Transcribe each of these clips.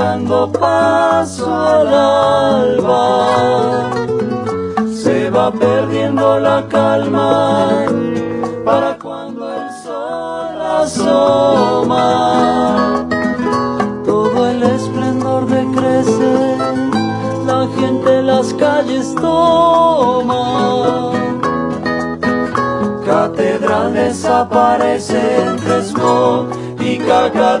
va dejando paso al alba. Se va perdiendo la calma para cuando el sol asoma. Todo el esplendor decrece, la gente las calles toma catedral desaparece entre smog y caca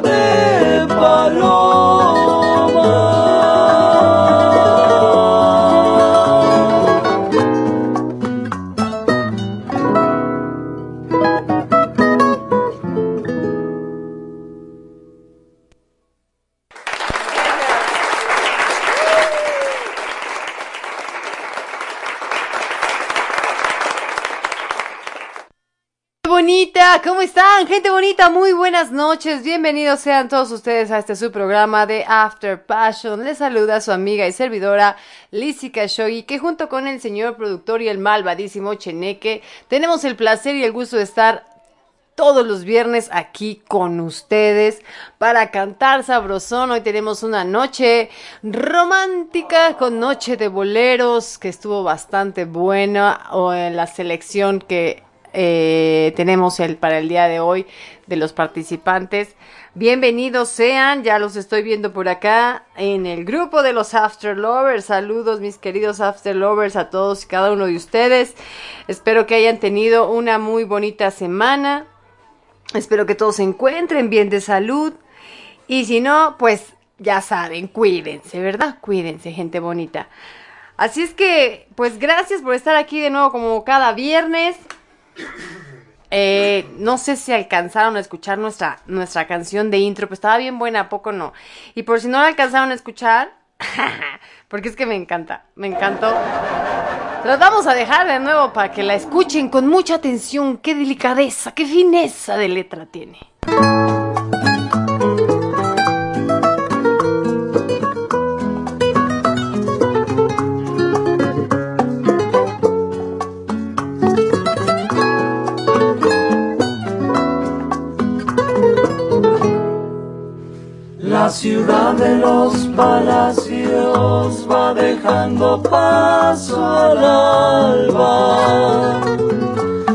noches. Bienvenidos sean todos ustedes a este su programa de After Passion. Les saluda su amiga y servidora Lizzy Khashoggi, que junto con el señor productor y el malvadísimo Cheneque, tenemos el placer y el gusto de estar todos los viernes aquí con ustedes para cantar sabrosón. Hoy tenemos una noche romántica con noche de boleros que estuvo bastante buena o en la selección que eh, tenemos el, para el día de hoy de los participantes. Bienvenidos sean, ya los estoy viendo por acá en el grupo de los After Lovers. Saludos mis queridos After Lovers a todos y cada uno de ustedes. Espero que hayan tenido una muy bonita semana. Espero que todos se encuentren bien de salud. Y si no, pues ya saben, cuídense, ¿verdad? Cuídense, gente bonita. Así es que, pues gracias por estar aquí de nuevo como cada viernes. Eh, no sé si alcanzaron a escuchar nuestra, nuestra canción de intro, pues estaba bien buena, ¿a poco no? Y por si no la alcanzaron a escuchar, porque es que me encanta, me encantó. Los vamos a dejar de nuevo para que la escuchen con mucha atención. Qué delicadeza, qué fineza de letra tiene. La ciudad de los palacios va dejando paso al alba.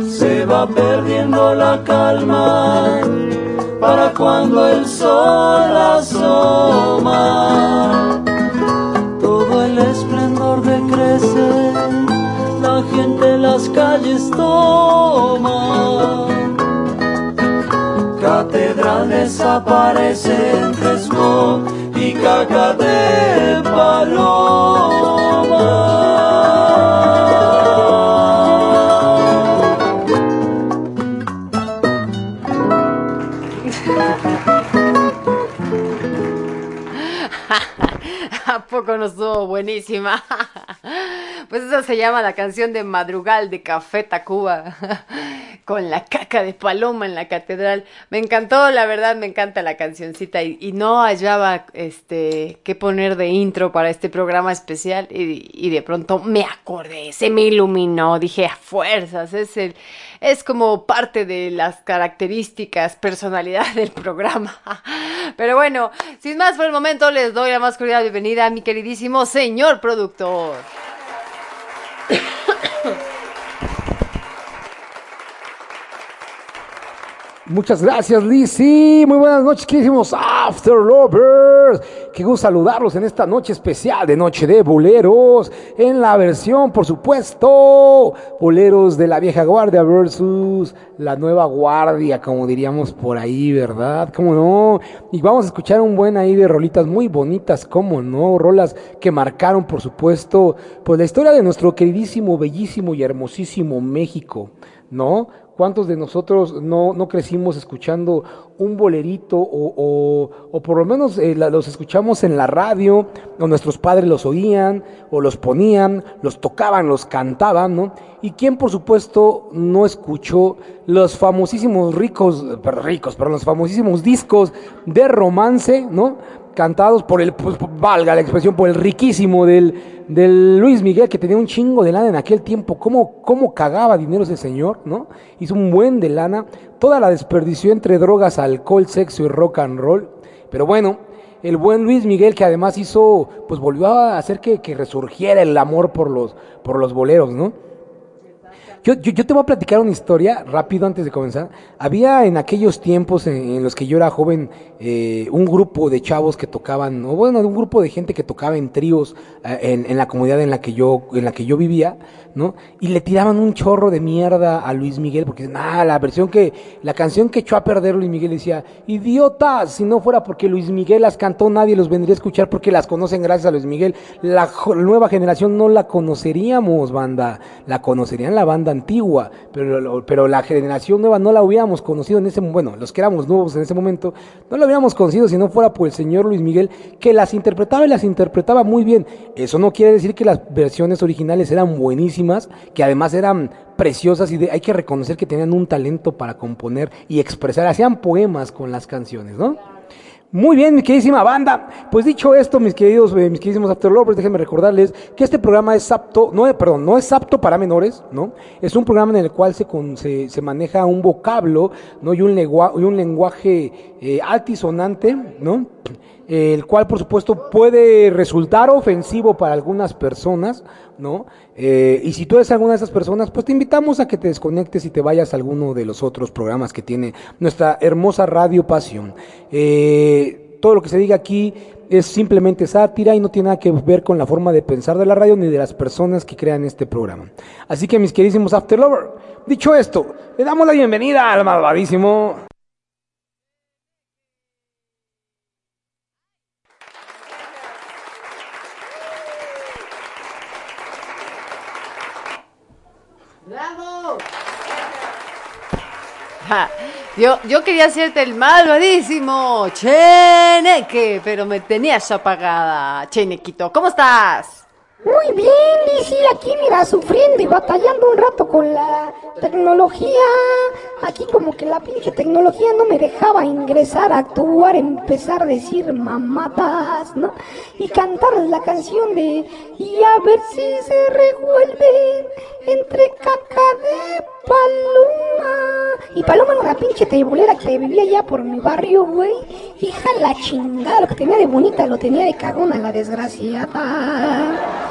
Se va perdiendo la calma para cuando el sol asoma. Todo el esplendor decrece, la gente las calles toma catedral desaparece entre smog y caca de paloma. Poco no estuvo buenísima? Pues esa se llama la canción de Madrugal de Café Tacuba, con la caca de paloma en la catedral. Me encantó, la verdad, me encanta la cancioncita y, y no hallaba este qué poner de intro para este programa especial y, y, de pronto me acordé, se me iluminó, dije a fuerzas, es el, es como parte de las características, personalidad del programa. Pero bueno, sin más por el momento, les doy la más cordial bienvenida a mi queridísimo señor productor. Muchas gracias, Lizzy. Muy buenas noches, queridísimos After Lovers. Qué gusto saludarlos en esta noche especial de Noche de Boleros. En la versión, por supuesto, Boleros de la vieja guardia versus la nueva guardia, como diríamos por ahí, ¿verdad? ¿Cómo no? Y vamos a escuchar un buen ahí de rolitas muy bonitas, ¿cómo no? Rolas que marcaron, por supuesto, pues la historia de nuestro queridísimo, bellísimo y hermosísimo México, ¿no? ¿Cuántos de nosotros no, no crecimos escuchando un bolerito o, o, por lo menos eh, los escuchamos en la radio, o nuestros padres los oían, o los ponían, los tocaban, los cantaban, ¿no? Y quién, por supuesto, no escuchó los famosísimos ricos, pero ricos, pero los famosísimos discos de romance, ¿no? Cantados por el, pues, valga la expresión, por el riquísimo del, del Luis Miguel, que tenía un chingo de lana en aquel tiempo. ¿Cómo, cómo cagaba dinero ese señor, no? Hizo un buen de lana. Toda la desperdició entre drogas, alcohol, sexo y rock and roll. Pero bueno, el buen Luis Miguel, que además hizo, pues volvió a hacer que, que resurgiera el amor por los, por los boleros, ¿no? Yo, yo, te voy a platicar una historia rápido antes de comenzar. Había en aquellos tiempos en, los que yo era joven eh, un grupo de chavos que tocaban, o bueno, un grupo de gente que tocaba en tríos eh, en, en, la comunidad en la que yo en la que yo vivía, ¿no? Y le tiraban un chorro de mierda a Luis Miguel porque nada, la versión que la canción que echó a perder Luis Miguel decía, "Idiotas, si no fuera porque Luis Miguel las cantó, nadie los vendría a escuchar porque las conocen gracias a Luis Miguel. La nueva generación no la conoceríamos, banda, la conocerían la banda antigua, pero, pero la generación nueva no la hubiéramos conocido en ese bueno, los que éramos nuevos en ese momento, no la hubiéramos conocido si no fuera por el señor Luis Miguel, que las interpretaba y las interpretaba muy bien. Eso no quiere decir que las versiones originales eran buenísimas, que además eran preciosas y hay que reconocer que tenían un talento para componer y expresar, hacían poemas con las canciones, ¿no? Muy bien, mi queridísima banda. Pues dicho esto, mis queridos, eh, mis queridísimos After Lovers, déjenme recordarles que este programa es apto, no, perdón, no es apto para menores, ¿no? Es un programa en el cual se, se, se maneja un vocablo, ¿no? Y un, lenguaje, y un lenguaje eh, altisonante, ¿no? el cual por supuesto puede resultar ofensivo para algunas personas, ¿no? Eh, y si tú eres alguna de esas personas, pues te invitamos a que te desconectes y te vayas a alguno de los otros programas que tiene nuestra hermosa Radio Pasión. Eh, todo lo que se diga aquí es simplemente sátira y no tiene nada que ver con la forma de pensar de la radio ni de las personas que crean este programa. Así que mis queridísimos After Lover, dicho esto, le damos la bienvenida al malvadísimo Yo, yo quería hacerte el malvadísimo Cheneque, pero me tenías apagada. Chenequito, ¿cómo estás? Muy bien, Lizzy, aquí mira, sufriendo y batallando un rato con la tecnología. Aquí como que la pinche tecnología no me dejaba ingresar actuar, empezar a decir mamatas, ¿no? Y cantar la canción de y a ver si se revuelven entre caca de paloma. Y paloma era una pinche tebulera que vivía allá por mi barrio, güey. Hija la chingada, lo que tenía de bonita lo tenía de cagona la desgraciada.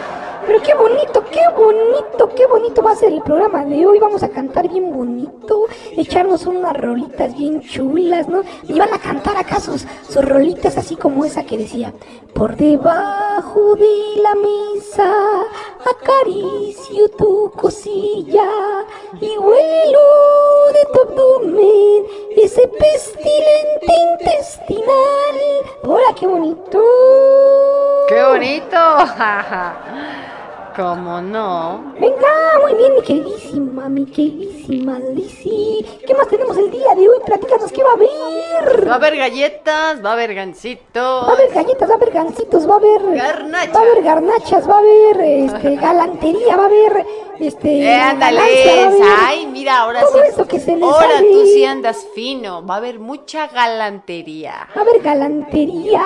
Pero qué bonito, qué bonito, qué bonito va a ser el programa de hoy. Vamos a cantar bien bonito, echarnos unas rolitas bien chulas, ¿no? Y van a cantar acá sus, rolitas así como esa que decía, por debajo de la mesa acaricio tu cosilla y huelo de tu abdomen ese pestilente intestinal. ¡Hola, qué bonito! ¡Qué bonito! ¿Cómo no? Venga, muy bien, mi queridísima, mi queridísima Lizzy. ¿Qué más tenemos el día de hoy? Platícanos qué va a haber. Va a haber galletas, va a haber gancitos. Va a haber galletas, va a haber gancitos, va a haber. Garnachas. Va a haber garnachas, va a haber este, galantería, va a haber. Este. Eh, ándale, ay, mira, ahora todo sí. Eso que se ahora tú sí andas fino. Va a haber mucha galantería. Va a haber galantería.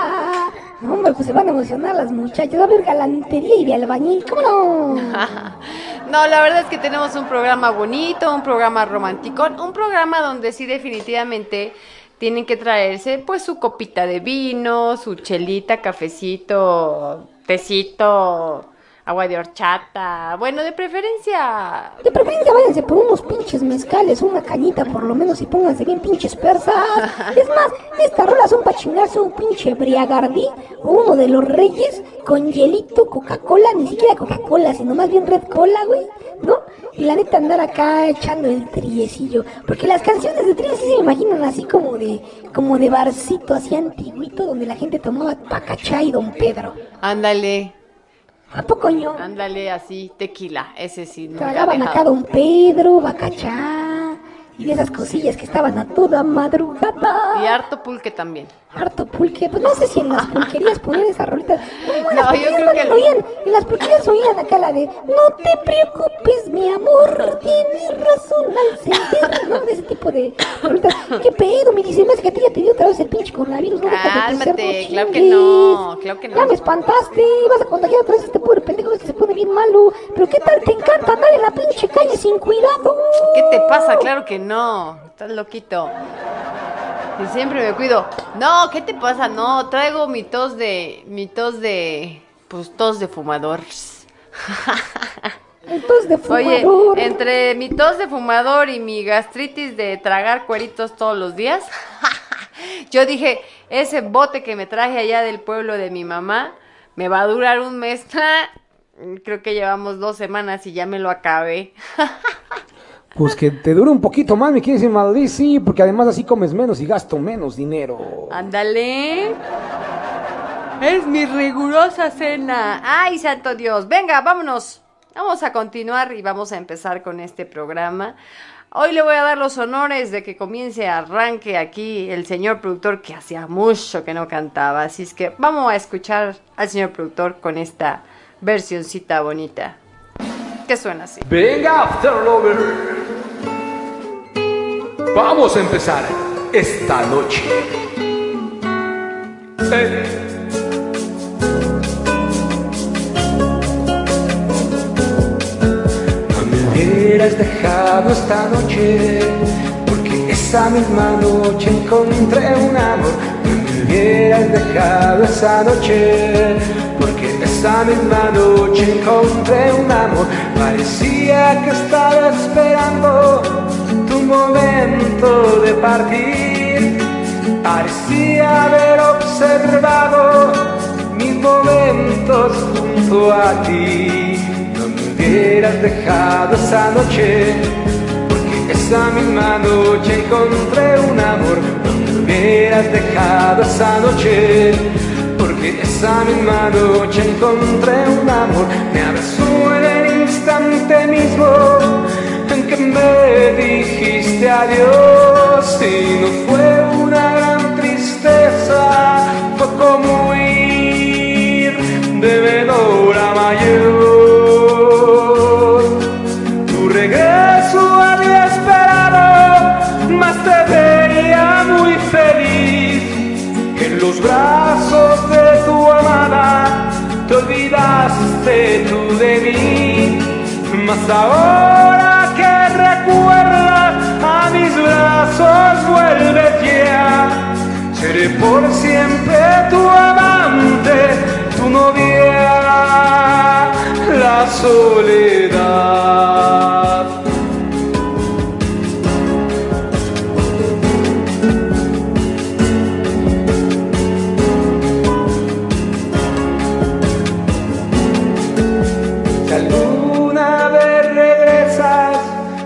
Hombre, pues se van a emocionar las muchachas. Va a haber galantería y de albañil. ¿Cómo no? no, la verdad es que tenemos un programa bonito, un programa romántico, un programa donde sí definitivamente tienen que traerse pues su copita de vino, su chelita, cafecito, tecito, agua de horchata, bueno, de preferencia. De preferencia váyanse por unos pinches mezcales, una cañita por lo menos y pónganse bien pinches persas. es más, estas rolas son para chingarse un pinche briagardí o uno de los reyes con hielito, Coca-Cola, ni siquiera Coca-Cola, sino más bien Red Cola, güey, ¿no? Y la neta andar acá echando el triecillo, porque las canciones de tries se me imaginan así como de, como de barcito así antiguito donde la gente tomaba Pacachá y Don Pedro. Ándale. ¿A poco yo? Ándale así, tequila, ese sí. Tragaban acá Don Pedro, Bacachá, y esas cosillas que estaban a toda madrugada. Y harto pulque también. Harto pulque, pues no sé si en las pulquerías ponían esas rolitas. No, en las No, yo pulquerías creo no que oían, en las pulquerías oían acá la de No te preocupes, mi amor, tienes razón al sentir, ¿no? De ese tipo de rolitas. ¿Qué pedo? Me dice, más que a ti ya te dio otra vez el pinche coronavirus, ¿no? Cálmate, ser, claro que no, claro que no. Ya me espantaste, vas a contagiar otra vez a este pobre pendejo que se pone bien malo. Pero ¿qué tal te encanta andar en la pinche calle sin cuidado? ¿Qué te pasa? Claro que no. Estás loquito. Y siempre me cuido. No, ¿qué te pasa? No, traigo mi tos de. Mi tos de. Pues tos de fumador. Entonces de Oye, fumador. entre mi tos de fumador y mi gastritis de tragar cueritos todos los días, yo dije, ese bote que me traje allá del pueblo de mi mamá me va a durar un mes. Creo que llevamos dos semanas y ya me lo acabé. Pues que te dure un poquito más, mi queridísima Liz, sí, porque además así comes menos y gasto menos dinero. Ándale. Es mi rigurosa cena. Ay, santo Dios. Venga, vámonos. Vamos a continuar y vamos a empezar con este programa. Hoy le voy a dar los honores de que comience, arranque aquí el señor productor que hacía mucho que no cantaba. Así es que vamos a escuchar al señor productor con esta versioncita bonita. Que suena así. Venga, After Lover. Vamos a empezar esta noche. No me hubieras dejado esta noche, porque esa misma noche encontré un amor. No me hubieras dejado esa noche, porque esa misma noche encontré un amor. Parecía que estaba esperando momento de partir. Parecía haber observado mis momentos junto a ti. No me hubieras dejado esa noche, porque esa misma noche encontré un amor. No me hubieras dejado esa noche, porque esa misma noche encontré un amor. Me abrazó en el instante mismo en que me dijiste adiós y no fue una gran tristeza, fue como huir de menor a mayor. Tu regreso había esperado, mas te veía muy feliz en los brazos de tu amada, te olvidaste tú de mí. Mas ahora Seré por siempre tu amante, tu novia, la soledad. Si alguna vez regresas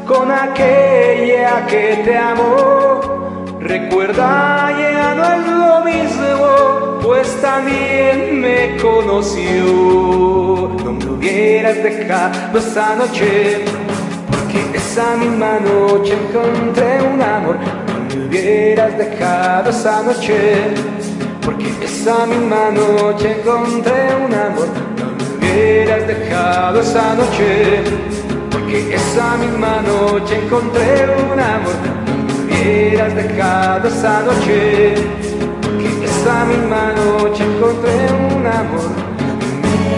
con aquella que te amó, recuerda pues también me conoció. No me hubieras dejado esa noche, porque esa misma noche encontré un amor. No me hubieras dejado esa noche, porque esa misma noche encontré un amor. No me hubieras dejado esa noche, porque esa misma noche encontré un amor. No me hubieras dejado esa noche, esa misma noche encontré un amor.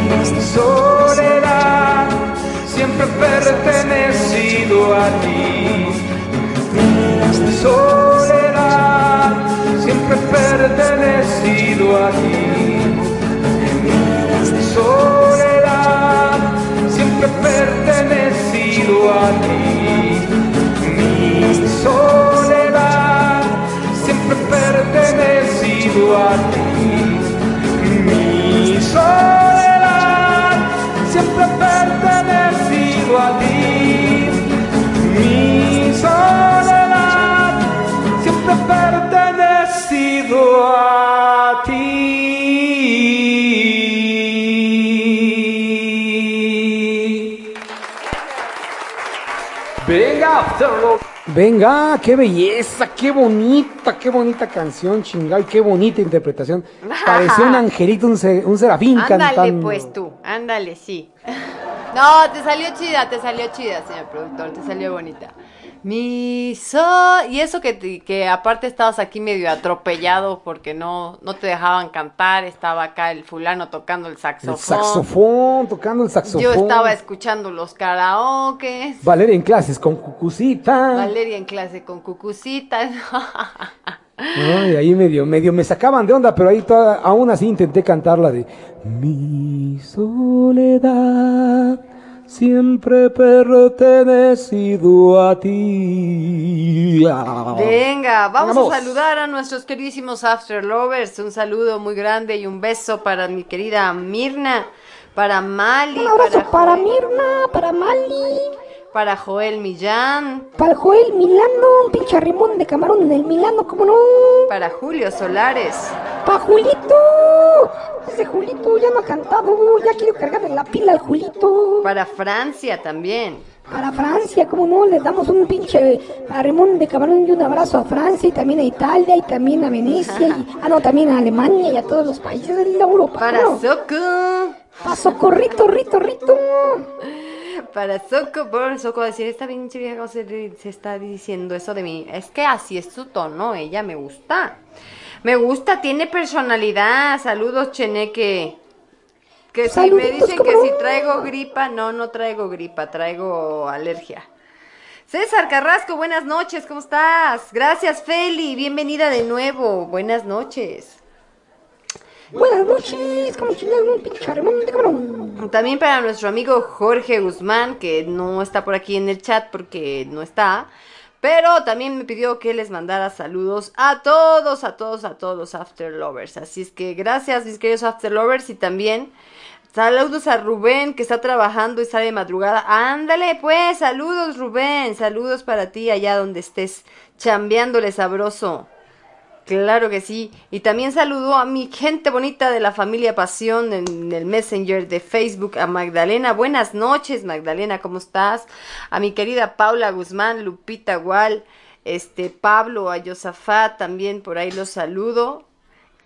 Mi soledad siempre pertenecido a ti. Mi soledad siempre pertenecido a ti. Mi soledad siempre pertenecido a ti. Mi soledad siempre pertenecido a ti. Mi soledad siempre pertenecido a ti. Mi soledad siempre pertenecido a ti. Venga, Afterlo. Venga, qué belleza, qué bonita, qué bonita canción, chingado, y qué bonita interpretación. Parecía un angelito, un, se- un serafín Ándale, cantando. pues tú, ándale, sí. No, te salió chida, te salió chida, señor productor, te salió bonita. Mi sol, y eso que, que aparte estabas aquí medio atropellado porque no, no te dejaban cantar, estaba acá el fulano tocando el El saxofón. saxofón, tocando el saxofón. Yo estaba escuchando los karaokes. Valeria en clases con Cucucita. Valeria en clase con cucucitas. Ay, ahí medio, medio me sacaban de onda, pero ahí toda- aún así intenté cantar la de Mi soledad siempre pertenecido a ti. Venga, vamos Vamos. a saludar a nuestros queridísimos After Lovers. Un saludo muy grande y un beso para mi querida Mirna, para Mali, Un abrazo para, Mirna, para Mali, para Joel Millán, para el Joel Milano, un pinche rimón de camarón en el Milano, ¿cómo no? para Julio Solares, Pa' Julito, ese Julito ya no ha cantado, ya quiero cargarle la pila al Julito. para Francia también. Para Francia, ¿cómo no? Les damos un pinche arremón de camarón y un abrazo a Francia y también a Italia y también a Venecia y, ah no, también a Alemania y a todos los países de Europa. Para ¿no? Soco, Pa' Socorrito, Rito, Rito. Para Soco, por Soco decir, esta pinche vieja se, se está diciendo eso de mí. Es que así es su tono, ella me gusta. Me gusta, tiene personalidad. Saludos, Cheneque. Que si me dicen que ¿cómo si traigo gripa, no, no traigo gripa, traigo alergia. César Carrasco, buenas noches, ¿cómo estás? Gracias, Feli, bienvenida de nuevo, buenas noches. Buenas noches, como un. También para nuestro amigo Jorge Guzmán, que no está por aquí en el chat porque no está, pero también me pidió que les mandara saludos a todos, a todos, a todos los After Lovers. Así es que gracias, mis queridos After Lovers, y también saludos a Rubén, que está trabajando y sale de madrugada. Ándale, pues, saludos, Rubén, saludos para ti allá donde estés chambeándole sabroso. Claro que sí. Y también saludo a mi gente bonita de la familia Pasión en el Messenger de Facebook, a Magdalena. Buenas noches, Magdalena, ¿cómo estás? A mi querida Paula Guzmán, Lupita Gual, este Pablo, a Yosafat, también por ahí los saludo.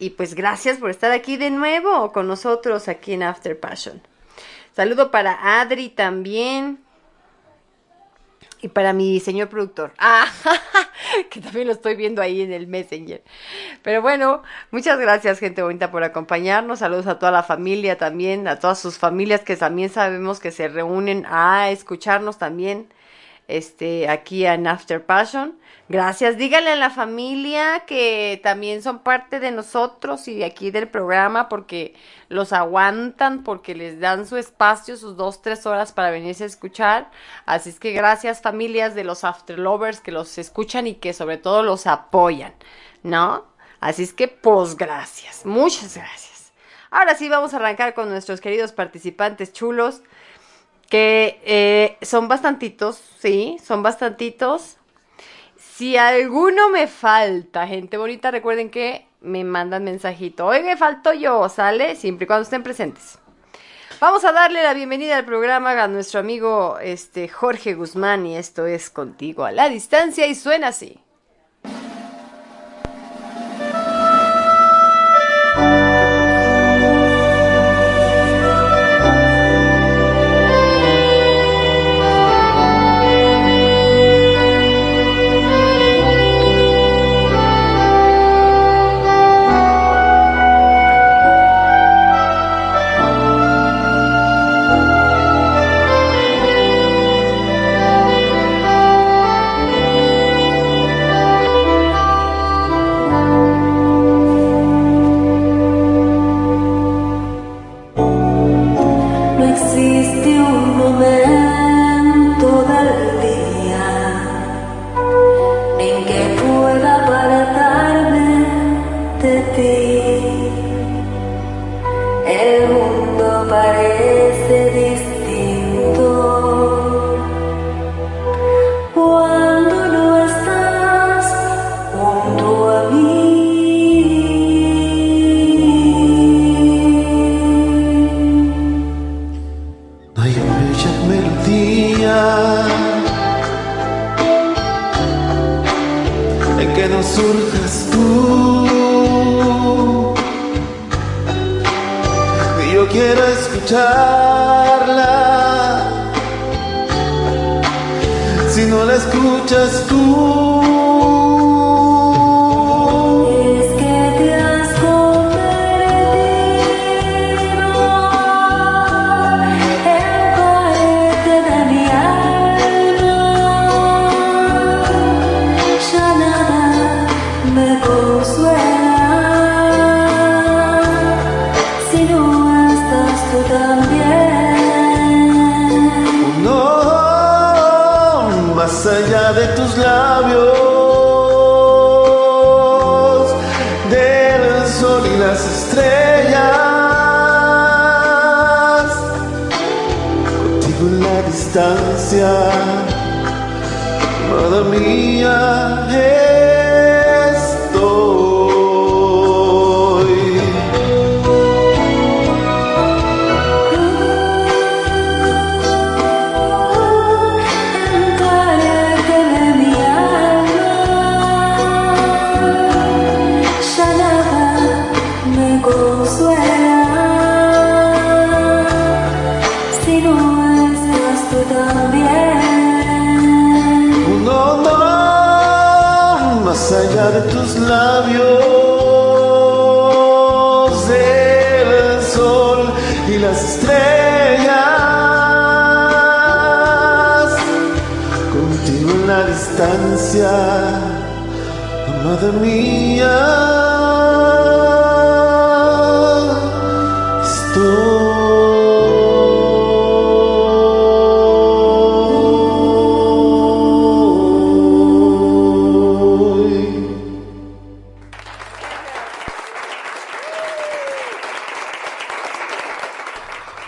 Y pues gracias por estar aquí de nuevo con nosotros aquí en After Passion. Saludo para Adri también. Y para mi señor productor. Ah, que también lo estoy viendo ahí en el Messenger. Pero bueno, muchas gracias, gente bonita, por acompañarnos. Saludos a toda la familia también, a todas sus familias que también sabemos que se reúnen a escucharnos también este, aquí en After Passion. Gracias, díganle a la familia que también son parte de nosotros y de aquí del programa porque los aguantan, porque les dan su espacio, sus dos, tres horas para venirse a escuchar. Así es que gracias familias de los After Lovers que los escuchan y que sobre todo los apoyan, ¿no? Así es que pues gracias, muchas gracias. Ahora sí vamos a arrancar con nuestros queridos participantes chulos que eh, son bastantitos, sí, son bastantitos. Si alguno me falta, gente bonita, recuerden que me mandan mensajito. Hoy me faltó yo, ¿sale? Siempre y cuando estén presentes. Vamos a darle la bienvenida al programa a nuestro amigo este, Jorge Guzmán y esto es Contigo a la Distancia y suena así.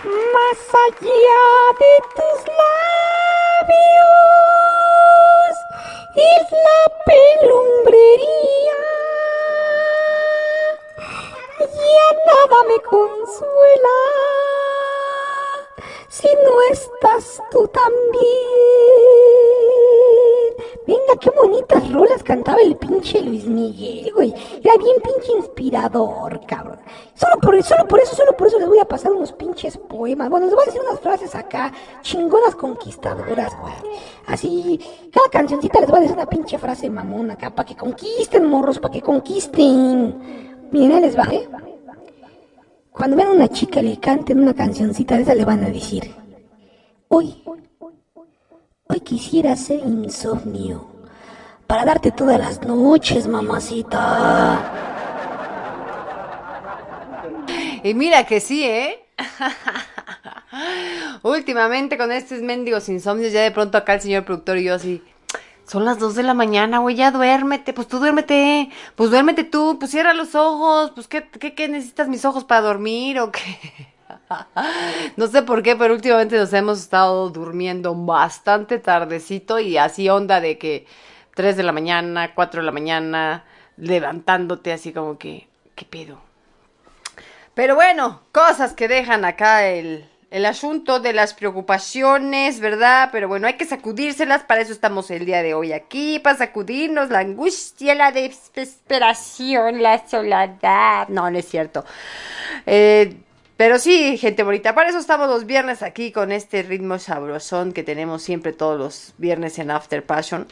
Más allá de tus labios es la pelumbrería. Ya nada me consuela si no estás tú también. Venga, qué bonitas rolas cantaba el pinche Luis Miguel, güey. Era bien pinche inspirador, cabrón. Solo por, solo por eso, solo por eso les voy a pasar unos pinches poemas. Bueno, les voy a decir unas frases acá, chingonas conquistadoras, güey. Así, cada cancioncita les voy a decir una pinche frase mamona acá, para que conquisten, morros, para que conquisten. Miren, les va, ¿eh? Cuando vean a una chica le canten una cancioncita de esa, le van a decir, hoy, hoy quisiera ser insomnio para darte todas las noches, mamacita. Y mira que sí, ¿eh? Últimamente con estos mendigos insomnios, ya de pronto acá el señor productor y yo así. Son las 2 de la mañana, güey, ya duérmete, pues tú duérmete, pues duérmete tú, pues cierra los ojos, pues ¿qué, qué, qué necesitas mis ojos para dormir o qué? No sé por qué, pero últimamente nos hemos estado durmiendo bastante tardecito y así onda de que 3 de la mañana, 4 de la mañana, levantándote así como que, ¿qué pedo? Pero bueno, cosas que dejan acá el, el asunto de las preocupaciones, ¿verdad? Pero bueno, hay que sacudírselas, para eso estamos el día de hoy aquí, para sacudirnos la angustia, la desesperación, la soledad. No, no es cierto. Eh, pero sí, gente bonita, para eso estamos los viernes aquí con este ritmo sabrosón que tenemos siempre todos los viernes en After Passion.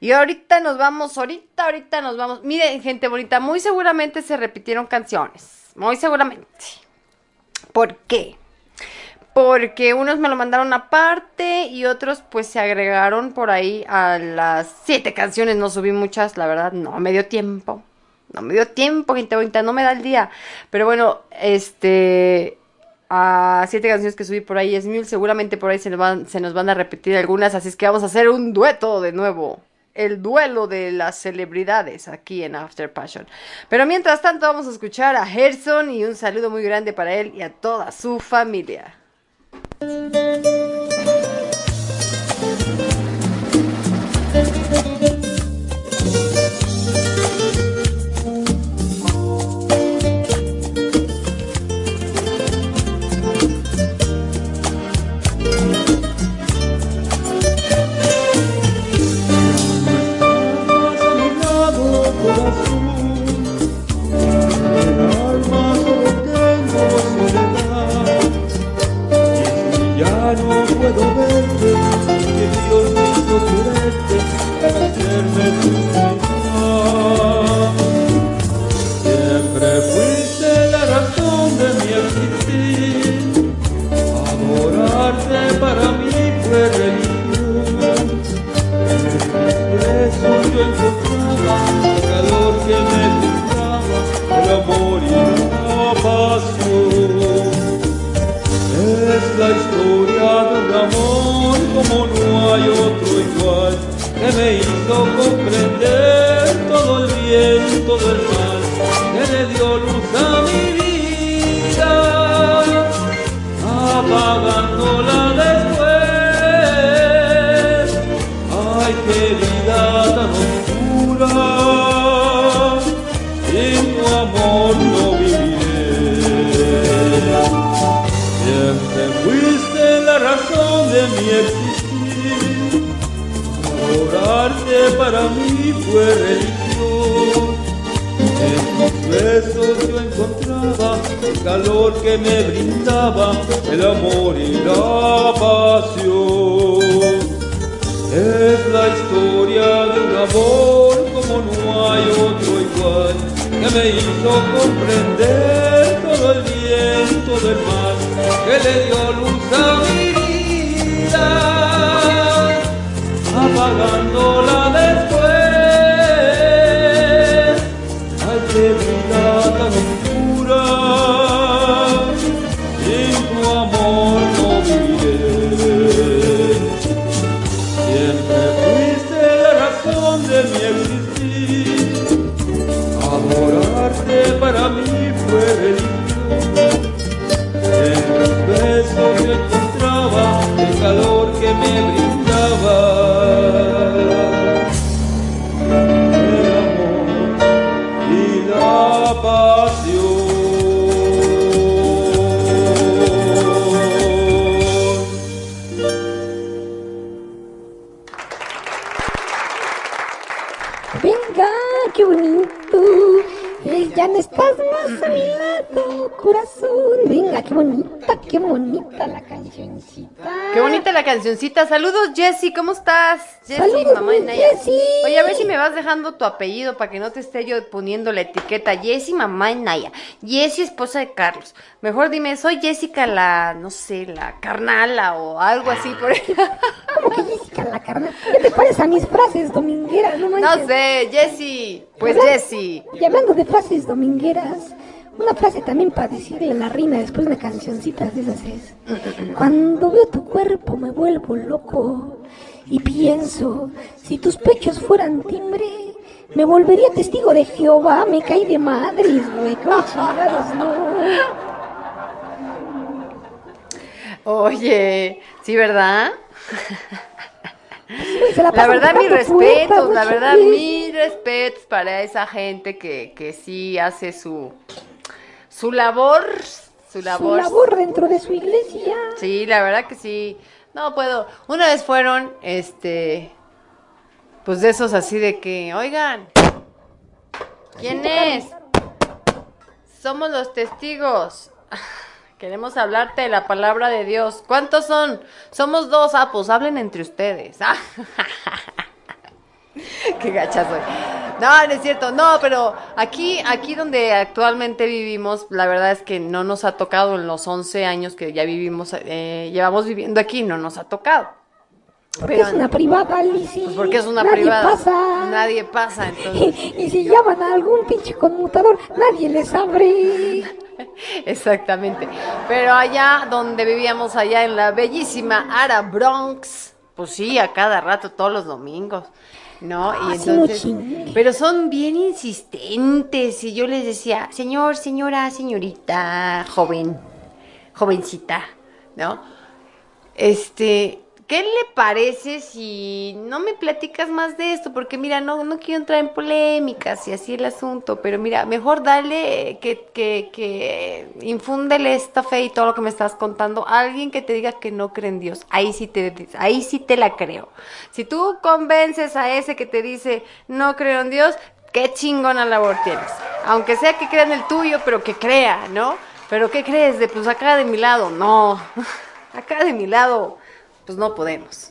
Y ahorita nos vamos, ahorita, ahorita nos vamos. Miren, gente bonita, muy seguramente se repitieron canciones. Muy seguramente. ¿Por qué? Porque unos me lo mandaron aparte y otros pues se agregaron por ahí a las siete canciones. No subí muchas, la verdad, no me dio tiempo. No me dio tiempo, gente bonita, no me da el día. Pero bueno, este... A siete canciones que subí por ahí es mil, seguramente por ahí se nos, van, se nos van a repetir algunas, así es que vamos a hacer un dueto de nuevo el duelo de las celebridades aquí en After Passion. Pero mientras tanto vamos a escuchar a Gerson y un saludo muy grande para él y a toda su familia. Fue religión. En tus besos yo encontraba el calor que me brindaba el amor y la pasión. Es la historia de un amor como no hay otro igual, que me hizo comprender todo el bien, todo el mal, que le dio luz a mi vida, apagándola después. Calor corazón. Venga, qué bonita, qué bonita la cancioncita. Qué bonita la cancioncita. Saludos, Jessy, ¿cómo estás? Jessy, mamá de Naya. Jessy. Oye, a ver si me vas dejando tu apellido para que no te esté yo poniendo la etiqueta Jessy, mamá de Naya. Jessy, esposa de Carlos. Mejor dime, soy Jessica la, no sé, la carnala o algo así por ahí. ¿Cómo que Jessica la carnal? ¿Qué te pares a mis frases domingueras? No, manches. No sé, Jessy. Pues. Jessy. Y hablando de frases domingueras, una frase también para decirle a la reina después de una cancioncita de esas es Cuando veo tu cuerpo me vuelvo loco y pienso, si tus pechos fueran timbre, me volvería testigo de Jehová, me caí de madres, güey, chingados, no. Oye, ¿sí, verdad? La verdad, mis respetos, la verdad, mis respetos para esa gente que, que sí hace su, su labor, su Su labor. labor dentro de su iglesia. Sí, la verdad que sí. No puedo. Una vez fueron, este, pues de esos así de que, oigan, ¿quién es? Somos los testigos. Queremos hablarte de la palabra de Dios. ¿Cuántos son? Somos dos. Ah, pues hablen entre ustedes. Qué gacha soy. No, no es cierto. No, pero aquí, aquí donde actualmente vivimos, la verdad es que no nos ha tocado en los 11 años que ya vivimos, eh, llevamos viviendo aquí, no nos ha tocado. Porque Pero- es una privada, Lizzy. Pues porque es una Nadie privada. Pasa. Nadie pasa, entonces. Y, y si llaman a algún pinche conmutador, nadie les abre. Exactamente. Pero allá donde vivíamos, allá en la bellísima Ara Bronx, pues sí, a cada rato, todos los domingos. ¿No? Y Ah, entonces, pero son bien insistentes. Y yo les decía, señor, señora, señorita, joven, jovencita, ¿no? Este, ¿qué le parece si no me platicas más de esto? Porque mira, no, no quiero entrar en polémicas y así el asunto, pero mira, mejor dale que, que, que infúndele esta fe y todo lo que me estás contando a alguien que te diga que no cree en Dios. Ahí sí te, ahí sí te la creo. Si tú convences a ese que te dice no creo en Dios, qué chingona labor tienes. Aunque sea que crea en el tuyo, pero que crea, ¿no? Pero ¿qué crees? De pues acá de mi lado, no. Acá de mi lado, pues no podemos.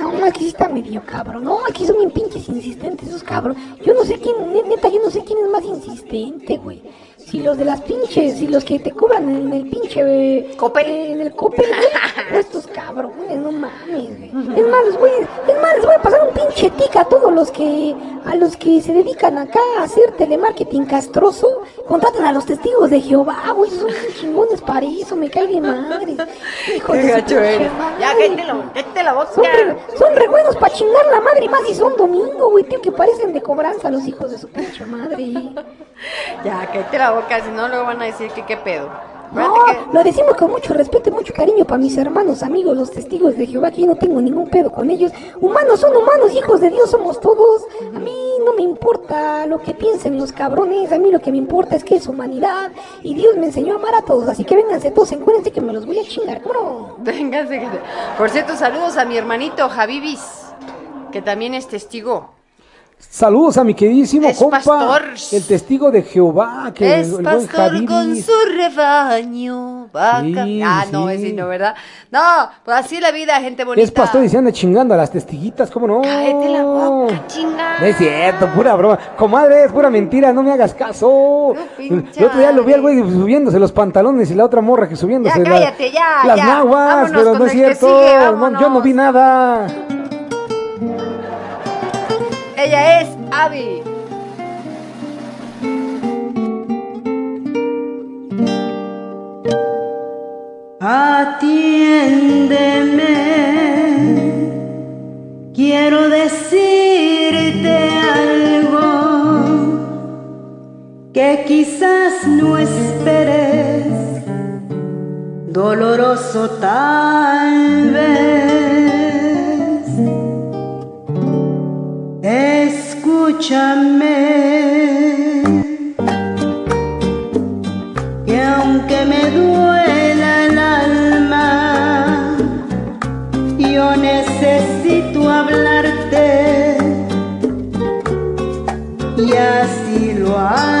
No, aquí está medio cabrón. No, aquí son bien pinches insistentes esos cabros. Yo no sé quién, ne- neta, yo no sé quién es más insistente, güey. Si los de las pinches, si los que te cobran en el pinche... eh, Coppel. eh, en el Coppel, güey. estos cabrones, no mames, güey. Es más, les voy, es más, les voy a pasar un pinche tic a todos los que, a los que se dedican acá a hacer telemarketing castroso. Contraten a los testigos de Jehová, güey, son chingones para eso, me cae de madre. Hijo de gacho madre. Ya, cállate la, la Son re, boca. son re buenos para chingar la madre, más si son domingo, güey, tío, que parecen de cobranza los hijos de su pinche madre. Ya, cállate la boca, si no luego van a decir que qué pedo. No, que- lo decimos con mucho respeto y mucho cariño para mis hermanos, amigos, los testigos de Jehová, que yo no tengo ningún pedo con ellos. Humanos son humanos, hijos de Dios somos todos. A mí no me importa lo que piensen los cabrones, a mí lo que me importa es que es humanidad y Dios me enseñó a amar a todos, así que vénganse todos, encuérdense que me los voy a chingar, ¿cómo? Vénganse. Por cierto, saludos a mi hermanito Javibis, que también es testigo. Saludos a mi queridísimo Es compa, pastor. el testigo de Jehová, que Es el pastor con su rebaño. Va Sí, ah, no, sí. ese no, ¿verdad? No, pues así es la vida, gente bonita. Es pastor y se anda chingando a las testiguitas, ¿cómo no? Cállate la boca, chinga. No es cierto, pura broma. Comadre, es pura mentira, no me hagas caso. No, El otro día lo vi al güey subiéndose los pantalones y la otra morra que subiéndose Ya, cállate, ya, las ya. Vámonos pero no es cierto. sigue, no, yo no vi nada. Ella es Abby. Atiéndeme, quiero decirte algo que quizás no esperes, doloroso tal vez. Escúchame que aunque me duela el alma, yo necesito hablarte y así lo haré.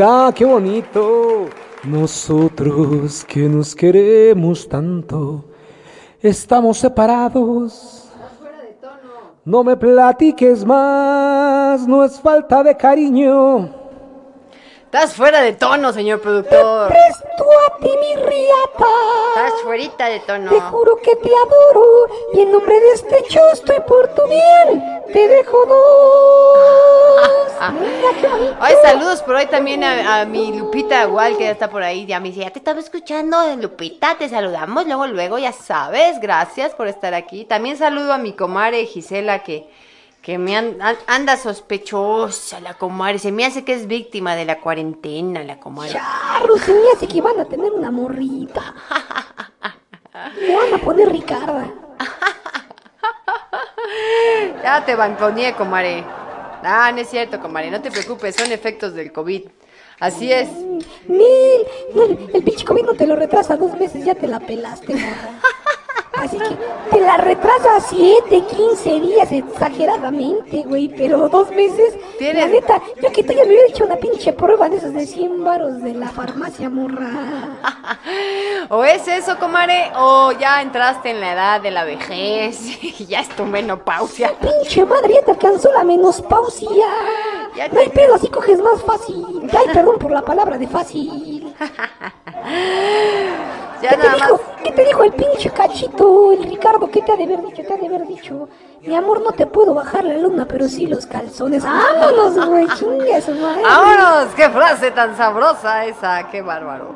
Venga, qué bonito. Nosotros que nos queremos tanto, estamos separados. No me platiques más, no es falta de cariño. Estás fuera de tono, señor productor. Presto a ti mi riata. Estás fuerita de tono. Te juro que te adoro y en nombre de este show estoy por tu bien. Te dejo dos. Bonito. Ay, saludos por hoy también a, a mi Lupita igual que ya está por ahí. Ya me dice, ya te estaba escuchando, Lupita, te saludamos luego, luego, ya sabes. Gracias por estar aquí. También saludo a mi comadre Gisela que, que me an- an- anda sospechosa la comadre. Se me hace que es víctima de la cuarentena la comadre. Charro, se me hace que van a tener una morrita. Me van a poner Ricarda. Ya te banconeé, comare. Ah, no es cierto, comare. No te preocupes, son efectos del COVID. Así es. Mil, mil, el pinche COVID no te lo retrasa dos meses, ya te la pelaste, morra. Así que te la retrasa 7, 15 días exageradamente, güey, pero dos meses. Tienes- La neta, yo que tú ya me hubiera hecho una pinche prueba de esas de 100 varos de la farmacia, morra. O es eso, comare, o ya entraste en la edad de la vejez y ya es tu menopausia. Pinche madre, ya te alcanzó la menopausia. Ya No hay pedo, así coges más fácil. Ay, perdón por la palabra de fácil. Ya ¿Qué te nada más. dijo? ¿Qué te dijo el pinche cachito, el Ricardo? ¿Qué te ha de haber dicho? Te ha de haber dicho. Mi amor, no te puedo bajar la luna, pero sí los calzones. ¡Vámonos, güey! ¡Chingue su madre! ¡Vámonos! ¡Qué frase tan sabrosa esa! ¡Qué bárbaro!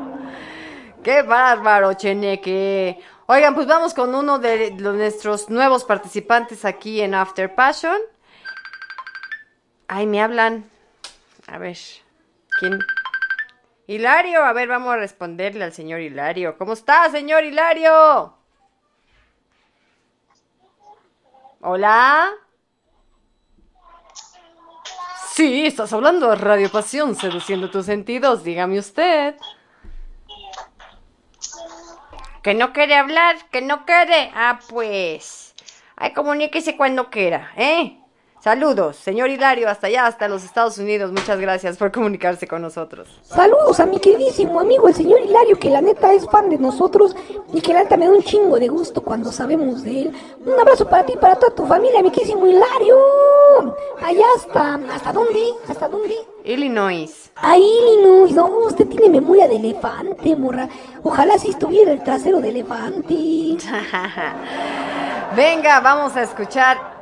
¡Qué bárbaro, Cheneque! Oigan, pues vamos con uno de nuestros nuevos participantes aquí en After Passion. Ay, me hablan. A ver, ¿quién? Hilario, a ver, vamos a responderle al señor Hilario. ¿Cómo está, señor Hilario? Hola. Sí, estás hablando de Radio Pasión, seduciendo tus sentidos, dígame usted. Que no quiere hablar, que no quiere. Ah, pues. Ay, comuníquese cuando quiera, ¿eh? Saludos, señor Hilario, hasta allá, hasta los Estados Unidos. Muchas gracias por comunicarse con nosotros. Saludos a mi queridísimo amigo, el señor Hilario, que la neta es fan de nosotros y que la neta me da un chingo de gusto cuando sabemos de él. Un abrazo para ti y para toda tu familia, mi queridísimo Hilario. Allá hasta... ¿Hasta dónde? ¿Hasta dónde? Illinois. Ahí, Linus, no, usted tiene memoria de elefante, morra. Ojalá si estuviera el trasero de elefante. Venga, vamos a escuchar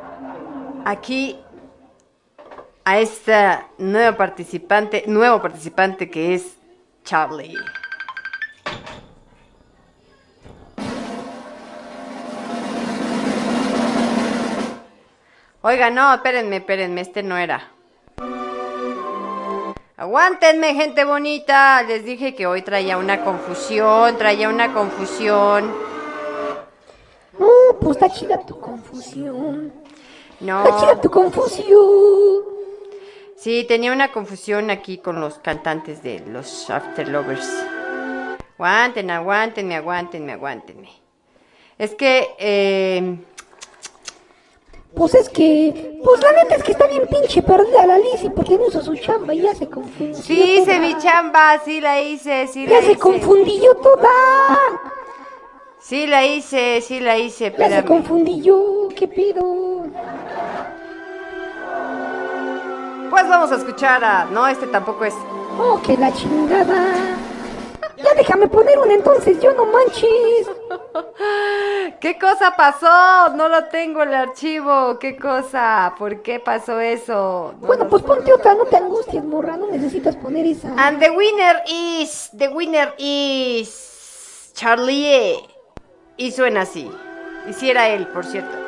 aquí a esta nueva participante, nuevo participante que es Charlie. Oiga, no, espérenme, espérenme, este no era. Aguántenme, gente bonita. Les dije que hoy traía una confusión, traía una confusión. No, pues está chida tu confusión. No. Chida tu confusión. Sí, tenía una confusión aquí con los cantantes de los After Lovers. Aguanten, aguántenme, aguántenme, aguántenme. Es que, eh, Pues es que, pues la neta es que está bien pinche perdida la Lizzy porque no hizo su chamba y ya se confundió. sí hice toda. mi chamba, sí la hice, sí la Ya se hice. confundió toda. Sí la hice, sí la hice, Ya se espérame. confundió. ¿Qué pedo? Pues vamos a escuchar a... No, este tampoco es... Oh, que la chingada. Ya déjame poner una entonces, yo no manches. ¿Qué cosa pasó? No lo tengo el archivo. ¿Qué cosa? ¿Por qué pasó eso? No Bueno, pues ponte otra, no te angusties, morra, no necesitas poner esa. And the winner is, the winner is Charlie. Y suena así. Y si era él, por cierto.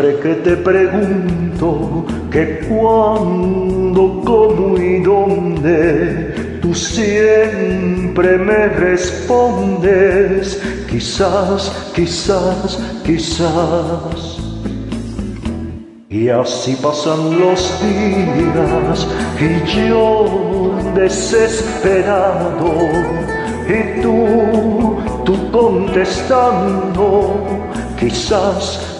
Siempre que te pregunto que cuándo, cómo y dónde, tú siempre me respondes, quizás, quizás, quizás. Y así pasan los días y yo desesperado y tú, tú contestando, quizás,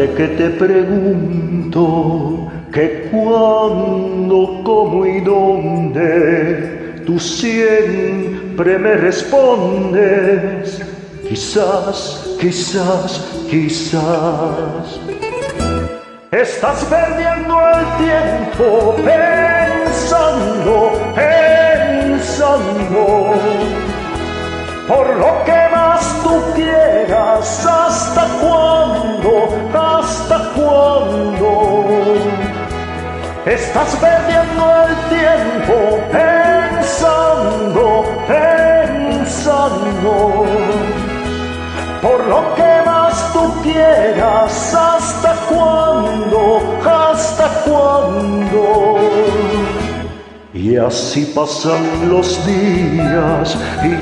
Que te pregunto que cuándo, cómo y dónde, tú siempre me respondes, quizás, quizás, quizás. Estás perdiendo el tiempo pensando, pensando por lo que más tú quieras, hasta cuándo, hasta cuándo. Estás perdiendo el tiempo pensando, pensando. Por lo que más tú quieras, hasta cuándo, hasta cuándo. Y así pasan los días y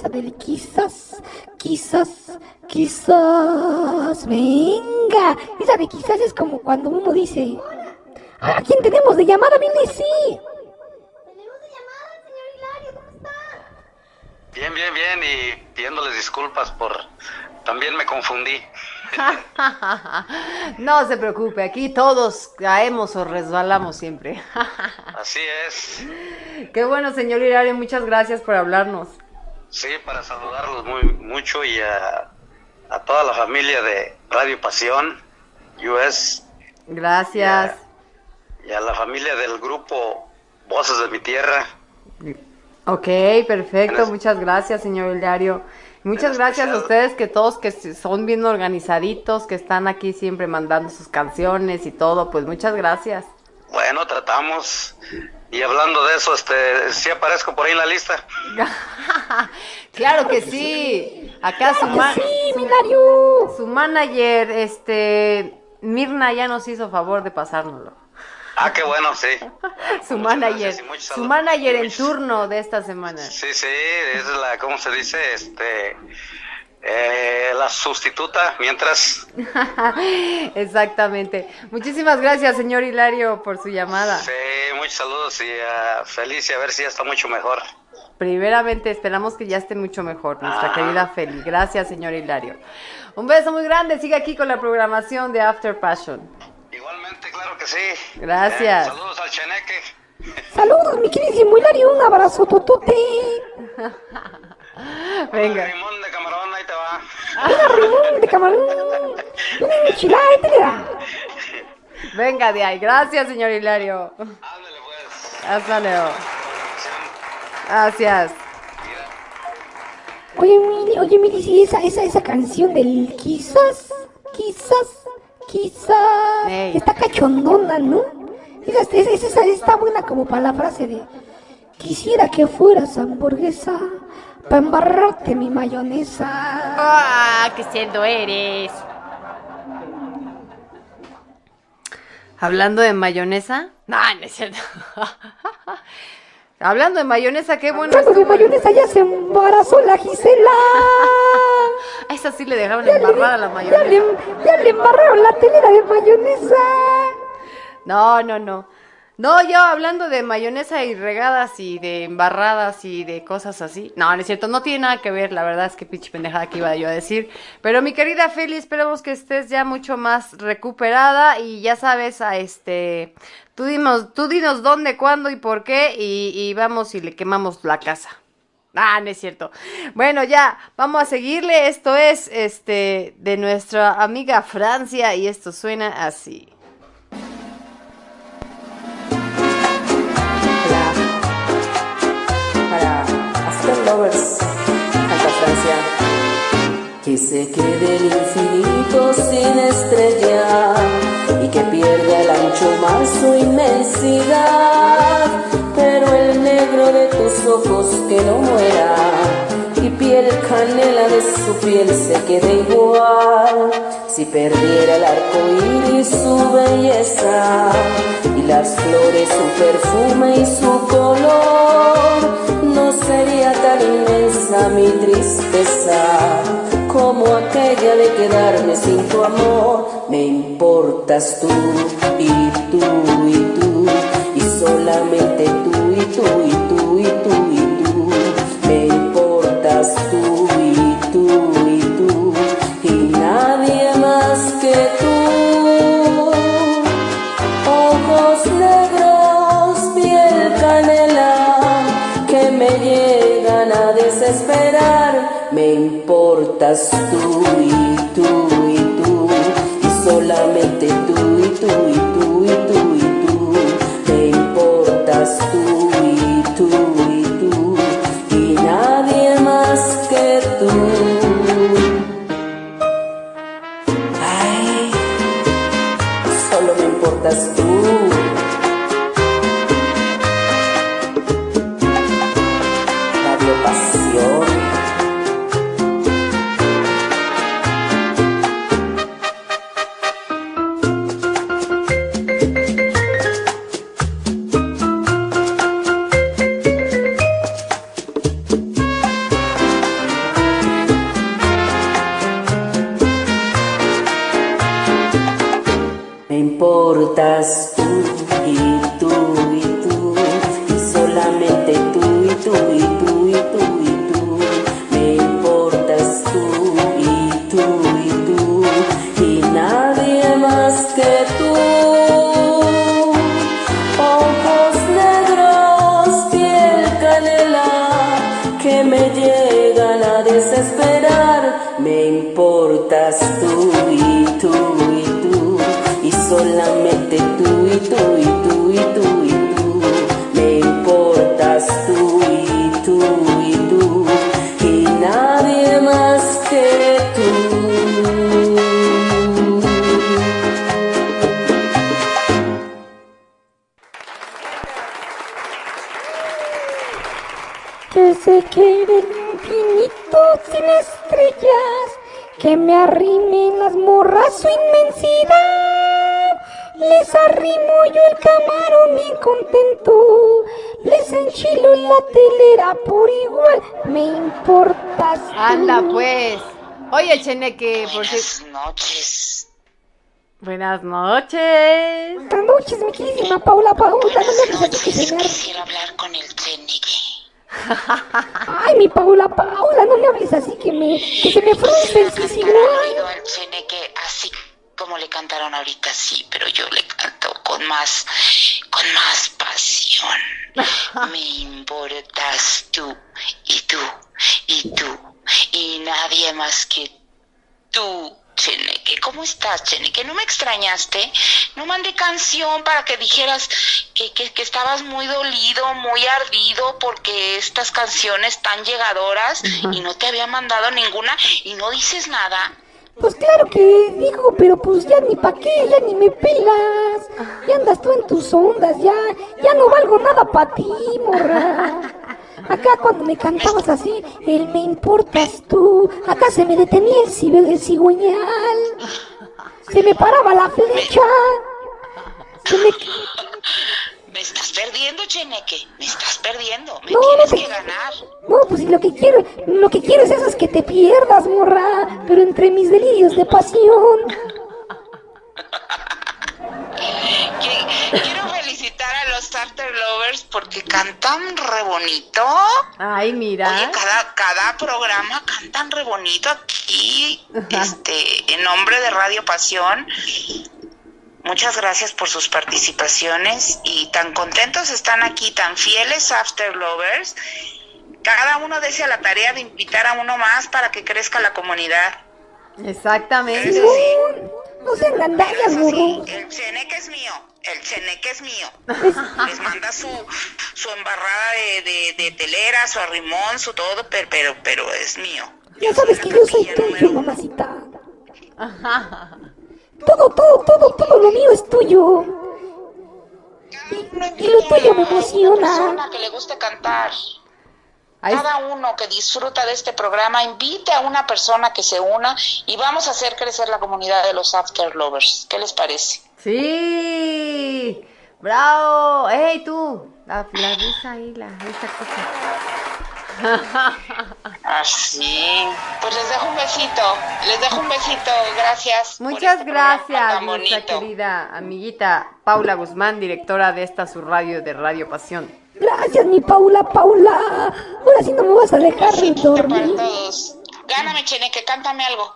Chingón esa del quizás, quizás, quizás. Venga, esa de quizás es como cuando uno dice. ¿A quién tenemos de llamada, Billy? Sí. Bien, bien, bien, y pidiéndoles disculpas por... También me confundí. no se preocupe, aquí todos caemos o resbalamos siempre. Así es. Qué bueno, señor Hilario, muchas gracias por hablarnos. Sí, para saludarlos muy mucho y a, a toda la familia de Radio Pasión US Gracias. y a la familia del grupo Voces de mi Tierra. Ok, perfecto, muchas gracias, señor Hilario. Muchas gracias a ustedes que todos que son bien organizaditos, que están aquí siempre mandando sus canciones y todo, pues muchas gracias. Bueno, tratamos. Y hablando de eso, este, sí aparezco por ahí en la lista. claro que sí. Acá su, ma- Sí, Milario. su manager, este, Mirna ya nos hizo favor de pasárnoslo. Ah, qué bueno, sí. Su Muchas manager, su manager en turno de esta semana. Sí, sí, es la, ¿cómo se dice? Este, eh, la sustituta, mientras, Exactamente. Muchísimas gracias, señor Hilario, por su llamada. sí, muchos saludos y ah, feliz y a ver si ya está mucho mejor. Primeramente, esperamos que ya esté mucho mejor, nuestra Ah. querida Feli. Gracias, señor Hilario. Un beso muy grande. Sigue aquí con la programación de After Passion. Igualmente, claro que sí. Gracias. Eh, saludos al Cheneque. Saludos, mi queridísimo Hilario. Un abrazo, totote. Venga. Limón de camarón, ahí te va. Una de camarón. Una enchilada de tela. Venga de ahí. Gracias, señor Hilario. Ándale, pues. Hasta luego. Gracias. Oye, Mili, oye, Mili, sí, esa, esa, esa canción del quizás, quizás, quizás. Ey. Está cachondona, ¿no? Esa, esa, esa- esa está buena como para la frase de Quisiera que fueras hamburguesa para embarrarte mi mayonesa. ¡Ah, qué cerdo eres! Hablando de mayonesa. No, no es cierto. Hablando de mayonesa, qué bueno Hablando de mayonesa ya se embarazó la Gisela. A esa sí le dejaron Ya le, embarrada la ya mayonesa. le, ya le embarraron la telera de mayonesa. No, no, no. No, yo hablando de mayonesa y regadas y de embarradas y de cosas así. No, no es cierto, no tiene nada que ver, la verdad es que pinche pendejada que iba yo a decir. Pero mi querida Feli, esperemos que estés ya mucho más recuperada y ya sabes, a este, tú dinos, tú dinos dónde, cuándo y por qué y, y vamos y le quemamos la casa. Ah, no es cierto. Bueno, ya, vamos a seguirle. Esto es este de nuestra amiga Francia y esto suena así. After Lovers, canta Francia. Que se quede el infinito sin estrella y que pierda el ancho mar su inmensidad pero el negro de tus ojos que no muera y piel canela de su piel se quede igual. Si perdiera el arco iris su belleza y las flores su perfume y su color, no sería tan inmensa mi tristeza como aquella de quedarme sin tu amor. Me importas tú y tú y tú y solamente tú y tú importas tú y tú y tú y solamente tú y tú y tú y tú y tú. Me importas tú y tú y tú y nadie más que tú. Ay, solo me importas tú. Solamente tú y tú y tú y tú y tú. Me importas tú y tú y tú y nadie más que tú. que se quede el infinito sin estrellas, que me arrimen las morras su inmensidad. Les arrimo yo el camarón bien contento, les enchilo en la telera por igual, me importas tú. Anda pues. Oye, Cheneque, por si... Buenas noches. Buenas noches. Buenas noches, mi queridísima Paula Paula, no me hables así que se me ar- Quisiera hablar con el Cheneque. Ay, mi Paula Paula, no me hables así que me, que se me frunce el al Cheneque así como le cantaron ahorita, sí, pero yo le canto con más, con más pasión. Me importas tú y tú y tú y nadie más que tú. Cheneque, ¿cómo estás, Cheneque? ¿No me extrañaste? No mandé canción para que dijeras que, que, que estabas muy dolido, muy ardido porque estas canciones tan llegadoras y no te había mandado ninguna y no dices nada. Pues claro que digo, pero pues ya ni pa' qué, ya ni me pelas. Ya andas tú en tus ondas, ya, ya no valgo nada pa' ti, morra. Acá cuando me cantabas así, el me importas tú, acá se me detenía el, el cigüeñal. Se me paraba la flecha. Se me... Me estás perdiendo, Cheneque. Me estás perdiendo. Me No, no tienes te- que ganar. No, pues lo que quiero, lo que quiero es eso, es que te pierdas, morra. Pero entre mis delirios de pasión. Quiero felicitar a los After Lovers porque cantan re bonito. Ay, mira. Oye, cada, cada programa cantan re bonito aquí, este, en nombre de Radio Pasión. Muchas gracias por sus participaciones y tan contentos están aquí, tan fieles After Lovers, cada uno dése a la tarea de invitar a uno más para que crezca la comunidad. Exactamente. Eso sí. No sean gandallas, sí, el cheneque es mío, el cheneque es mío. Les manda su, su embarrada de, de, de telera, su arrimón, su todo, pero, pero, pero es mío. Ya sabes que yo soy tuyo, número mamacita. Todo, todo, todo, todo lo mío es tuyo. Y, y lo tuyo me Una emociona. persona que le guste cantar. Cada uno que disfruta de este programa invite a una persona que se una y vamos a hacer crecer la comunidad de los After Lovers. ¿Qué les parece? Sí. Bravo. Hey, tú. La, la risa ahí, la esa cosa. Así. Pues les dejo un besito. Les dejo un besito. Gracias. Muchas este gracias, nuestra querida amiguita Paula Guzmán, directora de esta su radio de Radio Pasión. Gracias, mi Paula, Paula. Ahora sí no me vas a dejar dormir. todos. Gáname, Cheneque, cántame algo.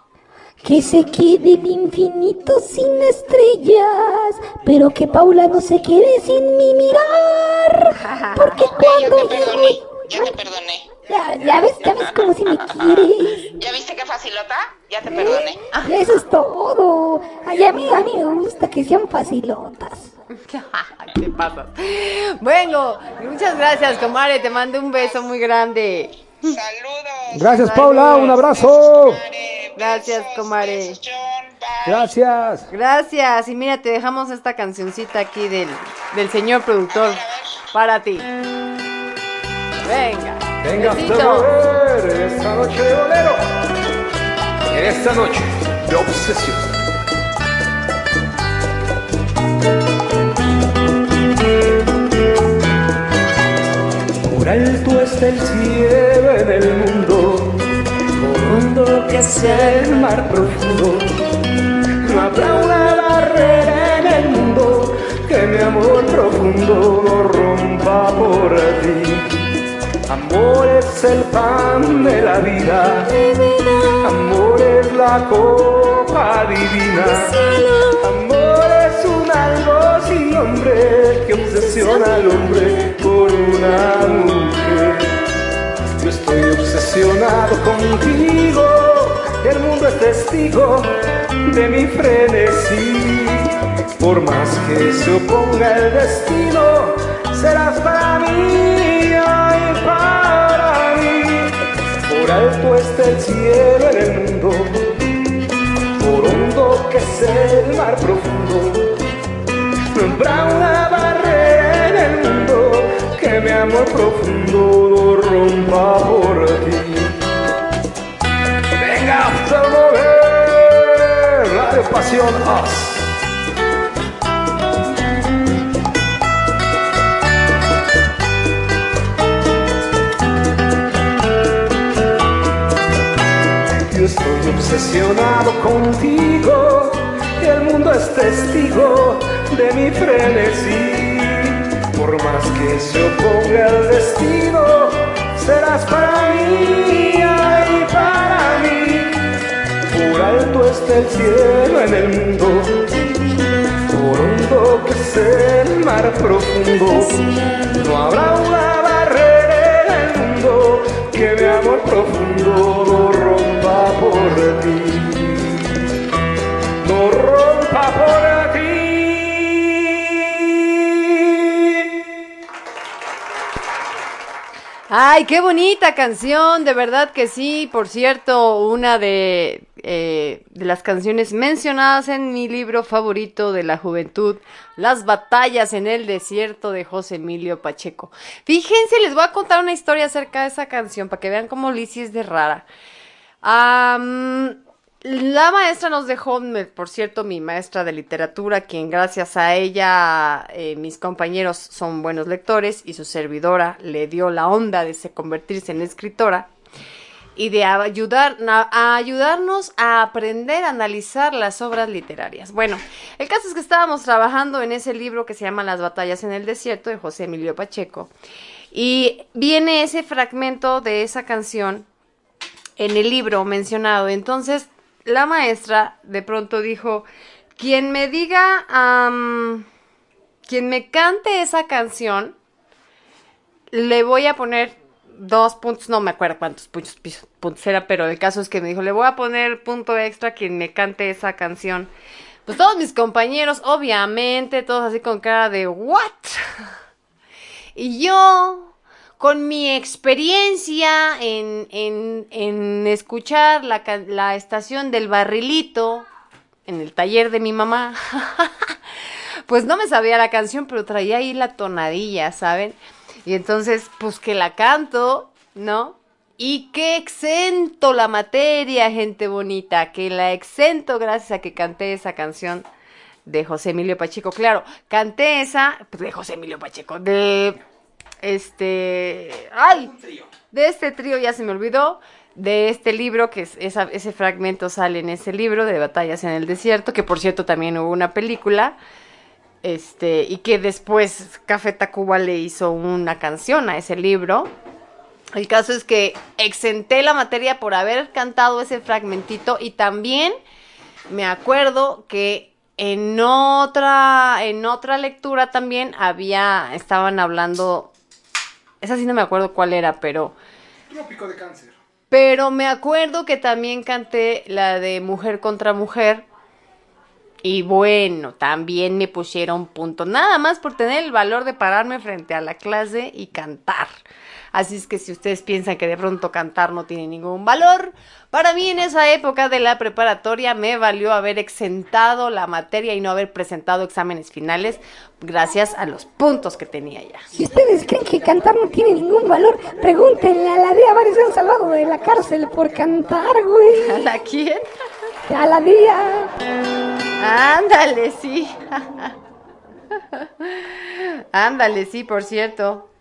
Que se quede el infinito sin estrellas, pero que Paula no se quede sin mi mirar. Porque Ok, ya cuando te yo... perdoné. Ya te perdoné. Ya, ya ves, ya ves como si me quieres. ¿Ya viste qué facilota? Ya te perdoné. Eso es todo. Ay, a mí, a mí me gusta que sean facilotas. ¿Qué pasa? Bueno, muchas gracias, comadre. Te mando un beso muy grande. Saludos. Gracias, Paula. Un abrazo. Gracias, comadre. Bye. Gracias. Gracias. Y mira, te dejamos esta cancioncita aquí del, del señor productor para ti. Venga. Venga, volver en esta noche de bolero. En esta noche de obsesión. Por alto está el cielo en el mundo, por hondo que sea el mar profundo. No habrá una barrera en el mundo que mi amor profundo no rompa por ti. Amor es el pan de la vida, amor es la copa divina. Amor es un algo sin nombre que obsesiona al hombre por una mujer. Yo estoy obsesionado contigo, el mundo es testigo de mi frenesí. Por más que se oponga el destino, serás para mí, alto está el cielo en el mundo, por hondo que es el mar profundo. No una barrera en el mundo que mi amor profundo no rompa por ti. Venga, hasta mover, Radio Pasión Us. Obsesionado contigo y el mundo es testigo de mi frenesí. Por más que se oponga el destino, serás para mí, ay, para mí. Por alto está el cielo en el mundo, por hondo que es el mar profundo. No habrá una barrera en el mundo que mi amor profundo por ti. No rompa por ti. Ay, qué bonita canción, de verdad que sí. Por cierto, una de, eh, de las canciones mencionadas en mi libro favorito de la juventud, Las batallas en el desierto de José Emilio Pacheco. Fíjense, les voy a contar una historia acerca de esa canción para que vean cómo Lizzie es de rara. La maestra nos dejó, por cierto, mi maestra de literatura, quien gracias a ella eh, mis compañeros son buenos lectores y su servidora le dio la onda de se convertirse en escritora y de ayudar, a ayudarnos a aprender a analizar las obras literarias. Bueno, el caso es que estábamos trabajando en ese libro que se llama Las batallas en el desierto de José Emilio Pacheco y viene ese fragmento de esa canción en el libro mencionado. Entonces, la maestra de pronto dijo, quien me diga, quien me cante esa canción, le voy a poner dos puntos, no me acuerdo cuántos puntos, puntos era, pero el caso es que me dijo, le voy a poner punto extra quien me cante esa canción. Pues todos mis compañeros, obviamente, todos así con cara de, ¿what? Y yo, con mi experiencia en, en, en escuchar la, la estación del barrilito en el taller de mi mamá, pues no me sabía la canción, pero traía ahí la tonadilla, ¿saben? Y entonces, pues que la canto, ¿no? Y que exento la materia, gente bonita, que la exento gracias a que canté esa canción de José Emilio Pacheco. Claro, canté esa de José Emilio Pacheco, de este, ay, de este trío ya se me olvidó, de este libro que ese fragmento sale en ese libro de Batallas en el Desierto, que por cierto también hubo una película. Este, y que después Café Tacuba le hizo una canción a ese libro. El caso es que exenté la materia por haber cantado ese fragmentito y también me acuerdo que en otra en otra lectura también había estaban hablando esa sí no me acuerdo cuál era, pero Trópico de cáncer. pero me acuerdo que también canté la de Mujer contra Mujer. Y bueno, también me pusieron punto. Nada más por tener el valor de pararme frente a la clase y cantar. Así es que si ustedes piensan que de pronto cantar no tiene ningún valor, para mí en esa época de la preparatoria me valió haber exentado la materia y no haber presentado exámenes finales gracias a los puntos que tenía ya. Si ustedes creen que cantar no tiene ningún valor, pregúntenle a la día varios han salvado de la cárcel por cantar, güey. ¿A la quién? A la día. Ándale, sí. Ándale, sí, por cierto.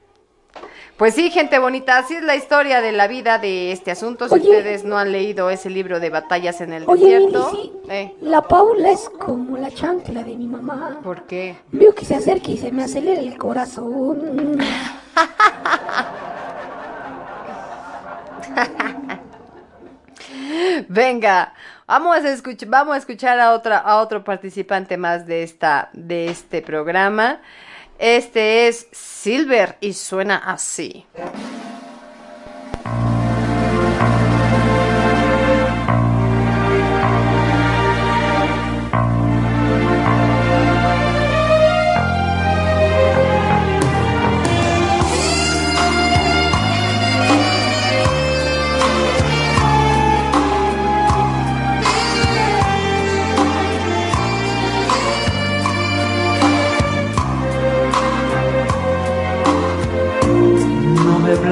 Pues sí, gente bonita, así es la historia de la vida de este asunto. Si Oye. ustedes no han leído ese libro de batallas en el Oye, desierto, sí. eh, La Paula es como la chancla de mi mamá. ¿por qué? Veo que se acerca y se me acelera el corazón. Venga, vamos a escuchar, vamos a escuchar a otra, a otro participante más de esta, de este programa. Este es Silver y suena así.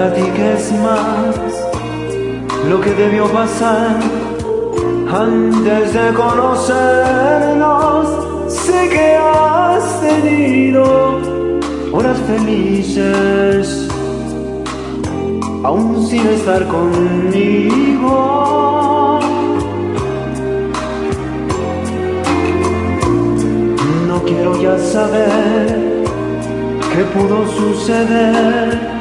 Platiques más lo que debió pasar antes de conocernos. Sé que has tenido horas felices, aún sin estar conmigo. No quiero ya saber ¿Qué pudo suceder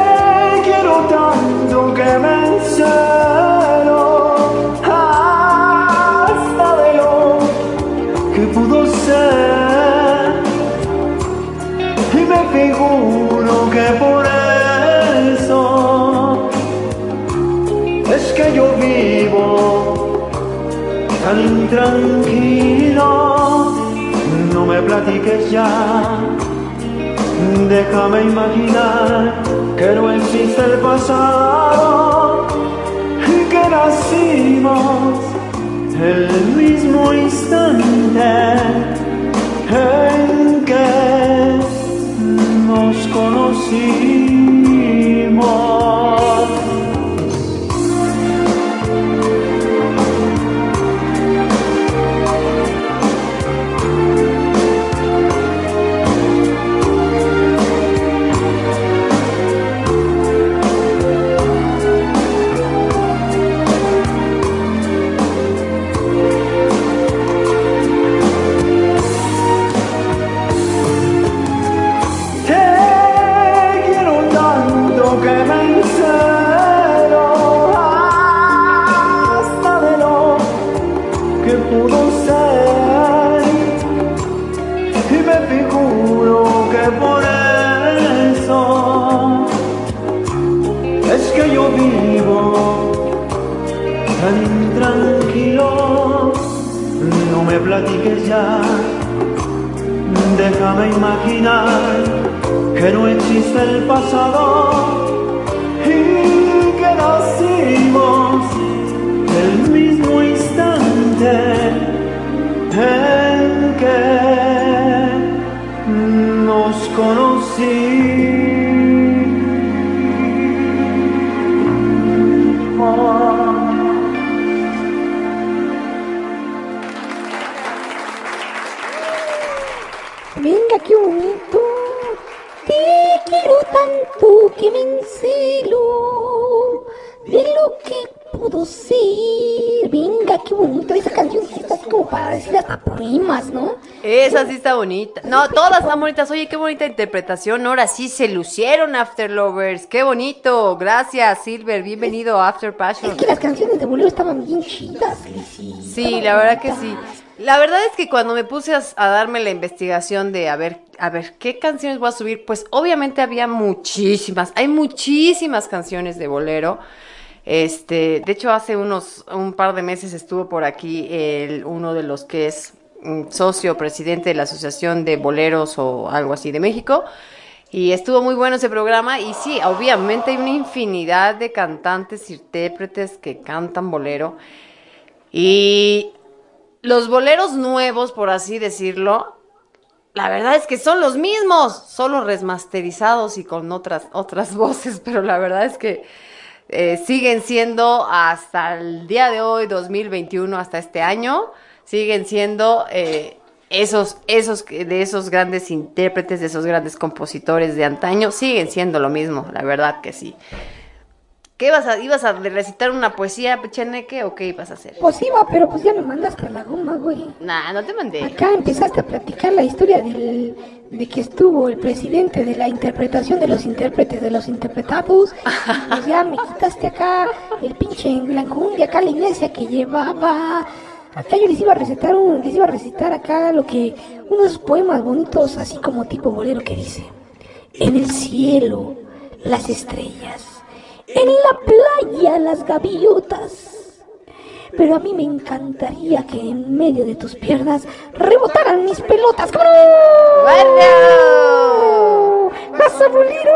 Tan intranquilo no me platiques ya déjame imaginar que no existe el pasado y que nacimos el mismo instante en que nos conocimos. Platiques ya, déjame imaginar que no existe el pasado y que nacimos el mismo instante en que nos conocimos. Venga, qué bonito. Te quiero tanto que me encelo de lo que pudo ser. Venga, qué bonito. Esa así como para decir hasta poemas, ¿no? Esa sí está bonita. No, todas están bonitas. Oye, qué bonita interpretación. Ahora sí se lucieron After Lovers. Qué bonito. Gracias, Silver. Bienvenido a After Passion. Es que las canciones de bolero estaban bien chidas. Sí, la verdad que sí. La verdad es que cuando me puse a, a darme la investigación de a ver, a ver, ¿qué canciones voy a subir? Pues obviamente había muchísimas, hay muchísimas canciones de bolero. Este, de hecho hace unos, un par de meses estuvo por aquí uno de los que es mm, socio, presidente de la Asociación de Boleros o algo así de México. Y estuvo muy bueno ese programa y sí, obviamente hay una infinidad de cantantes, intérpretes que cantan bolero. Y los boleros nuevos, por así decirlo, la verdad es que son los mismos, solo remasterizados y con otras, otras voces, pero la verdad es que eh, siguen siendo hasta el día de hoy, 2021, hasta este año, siguen siendo eh, esos, esos, de esos grandes intérpretes, de esos grandes compositores de antaño, siguen siendo lo mismo, la verdad que sí. ¿Qué ibas a, ibas a recitar una poesía, Pecheneque, o qué ibas a hacer? Pues iba, pero pues ya me mandaste a la goma, güey. Nah, no te mandé. Acá empezaste a platicar la historia del, de que estuvo el presidente de la interpretación de los intérpretes de los interpretados. Pues ya me quitaste acá el pinche de acá la iglesia que llevaba. Acá yo les iba a recitar un, les iba a recitar acá lo que, unos poemas bonitos, así como tipo bolero que dice. En el cielo, las estrellas. En la playa, las gaviotas. Pero a mí me encantaría que en medio de tus piernas rebotaran mis pelotas. ¡Bueno! ¡Grasa bolero!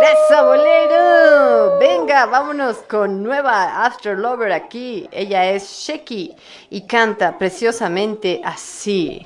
¡Grasa bolero! Venga, vámonos con nueva After Lover aquí. Ella es Sheki y canta preciosamente así.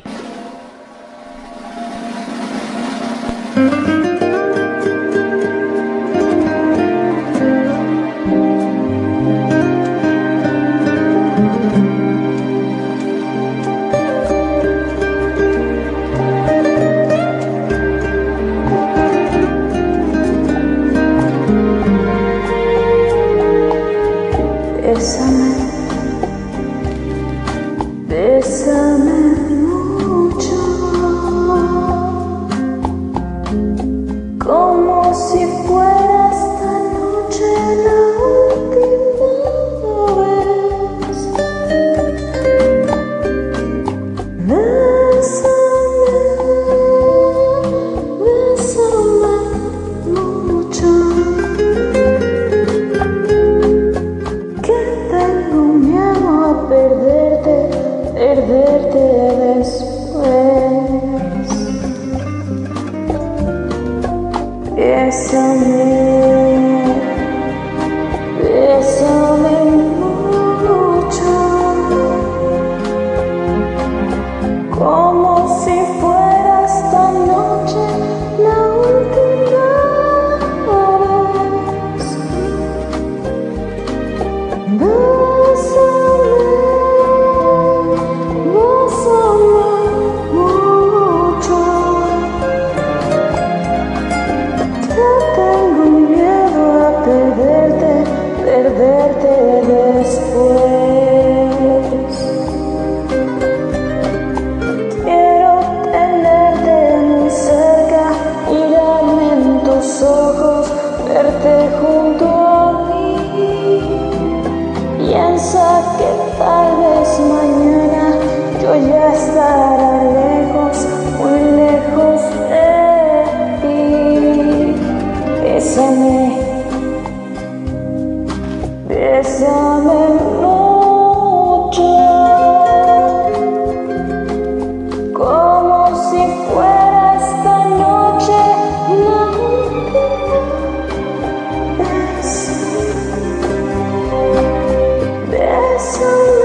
so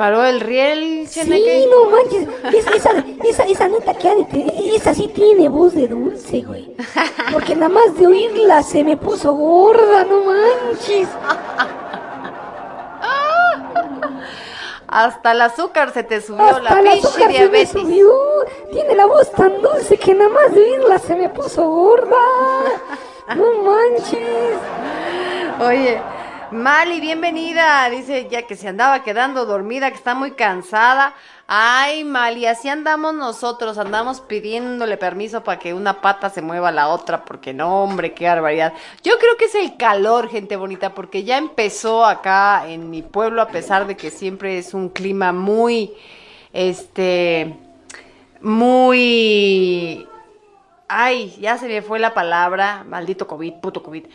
paró el riel, Sí, no manches. Esa, esa, esa, esa neta que ha de tener- esa sí tiene voz de dulce, güey. Porque nada más de oírla se me puso gorda, no manches. Hasta el azúcar se te subió, Hasta la pinche azúcar se me diabetes. subió. Tiene la voz tan dulce que nada más de oírla se me puso gorda. No manches. Oye, Mali, bienvenida. Dice ya que se andaba quedando dormida, que está muy cansada. Ay, Mali, así andamos nosotros, andamos pidiéndole permiso para que una pata se mueva a la otra, porque no, hombre, qué barbaridad. Yo creo que es el calor, gente bonita, porque ya empezó acá en mi pueblo, a pesar de que siempre es un clima muy, este, muy... Ay, ya se me fue la palabra, maldito COVID, puto COVID.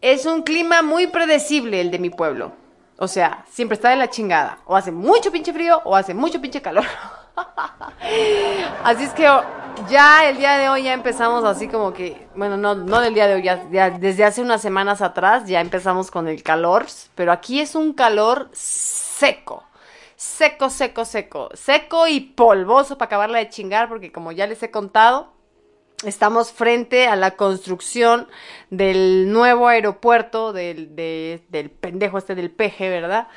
Es un clima muy predecible el de mi pueblo. O sea, siempre está de la chingada. O hace mucho pinche frío o hace mucho pinche calor. así es que ya el día de hoy ya empezamos así como que, bueno, no, no del día de hoy, ya, ya desde hace unas semanas atrás ya empezamos con el calor, pero aquí es un calor seco. Seco, seco, seco. Seco y polvoso para acabarla de chingar porque como ya les he contado, Estamos frente a la construcción del nuevo aeropuerto del, de- del pendejo este del peje, ¿verdad?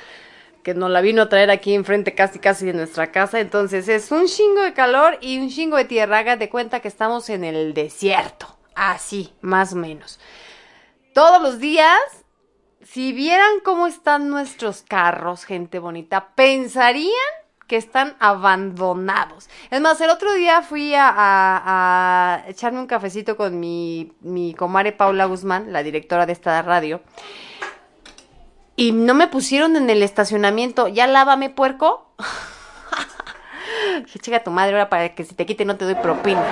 Que nos la vino a traer aquí enfrente casi casi de nuestra casa. Entonces es un chingo de calor y un chingo de tierra. Hágate cuenta que estamos en el desierto. Así, más o menos. Todos los días, si vieran cómo están nuestros carros, gente bonita, pensarían que están abandonados. Es más, el otro día fui a, echarme un cafecito con mi, comadre Paula Guzmán, la directora de esta radio, y no me pusieron en el estacionamiento, ya lávame puerco. Dije, chica tu madre, ahora para que si te quite no te doy propina.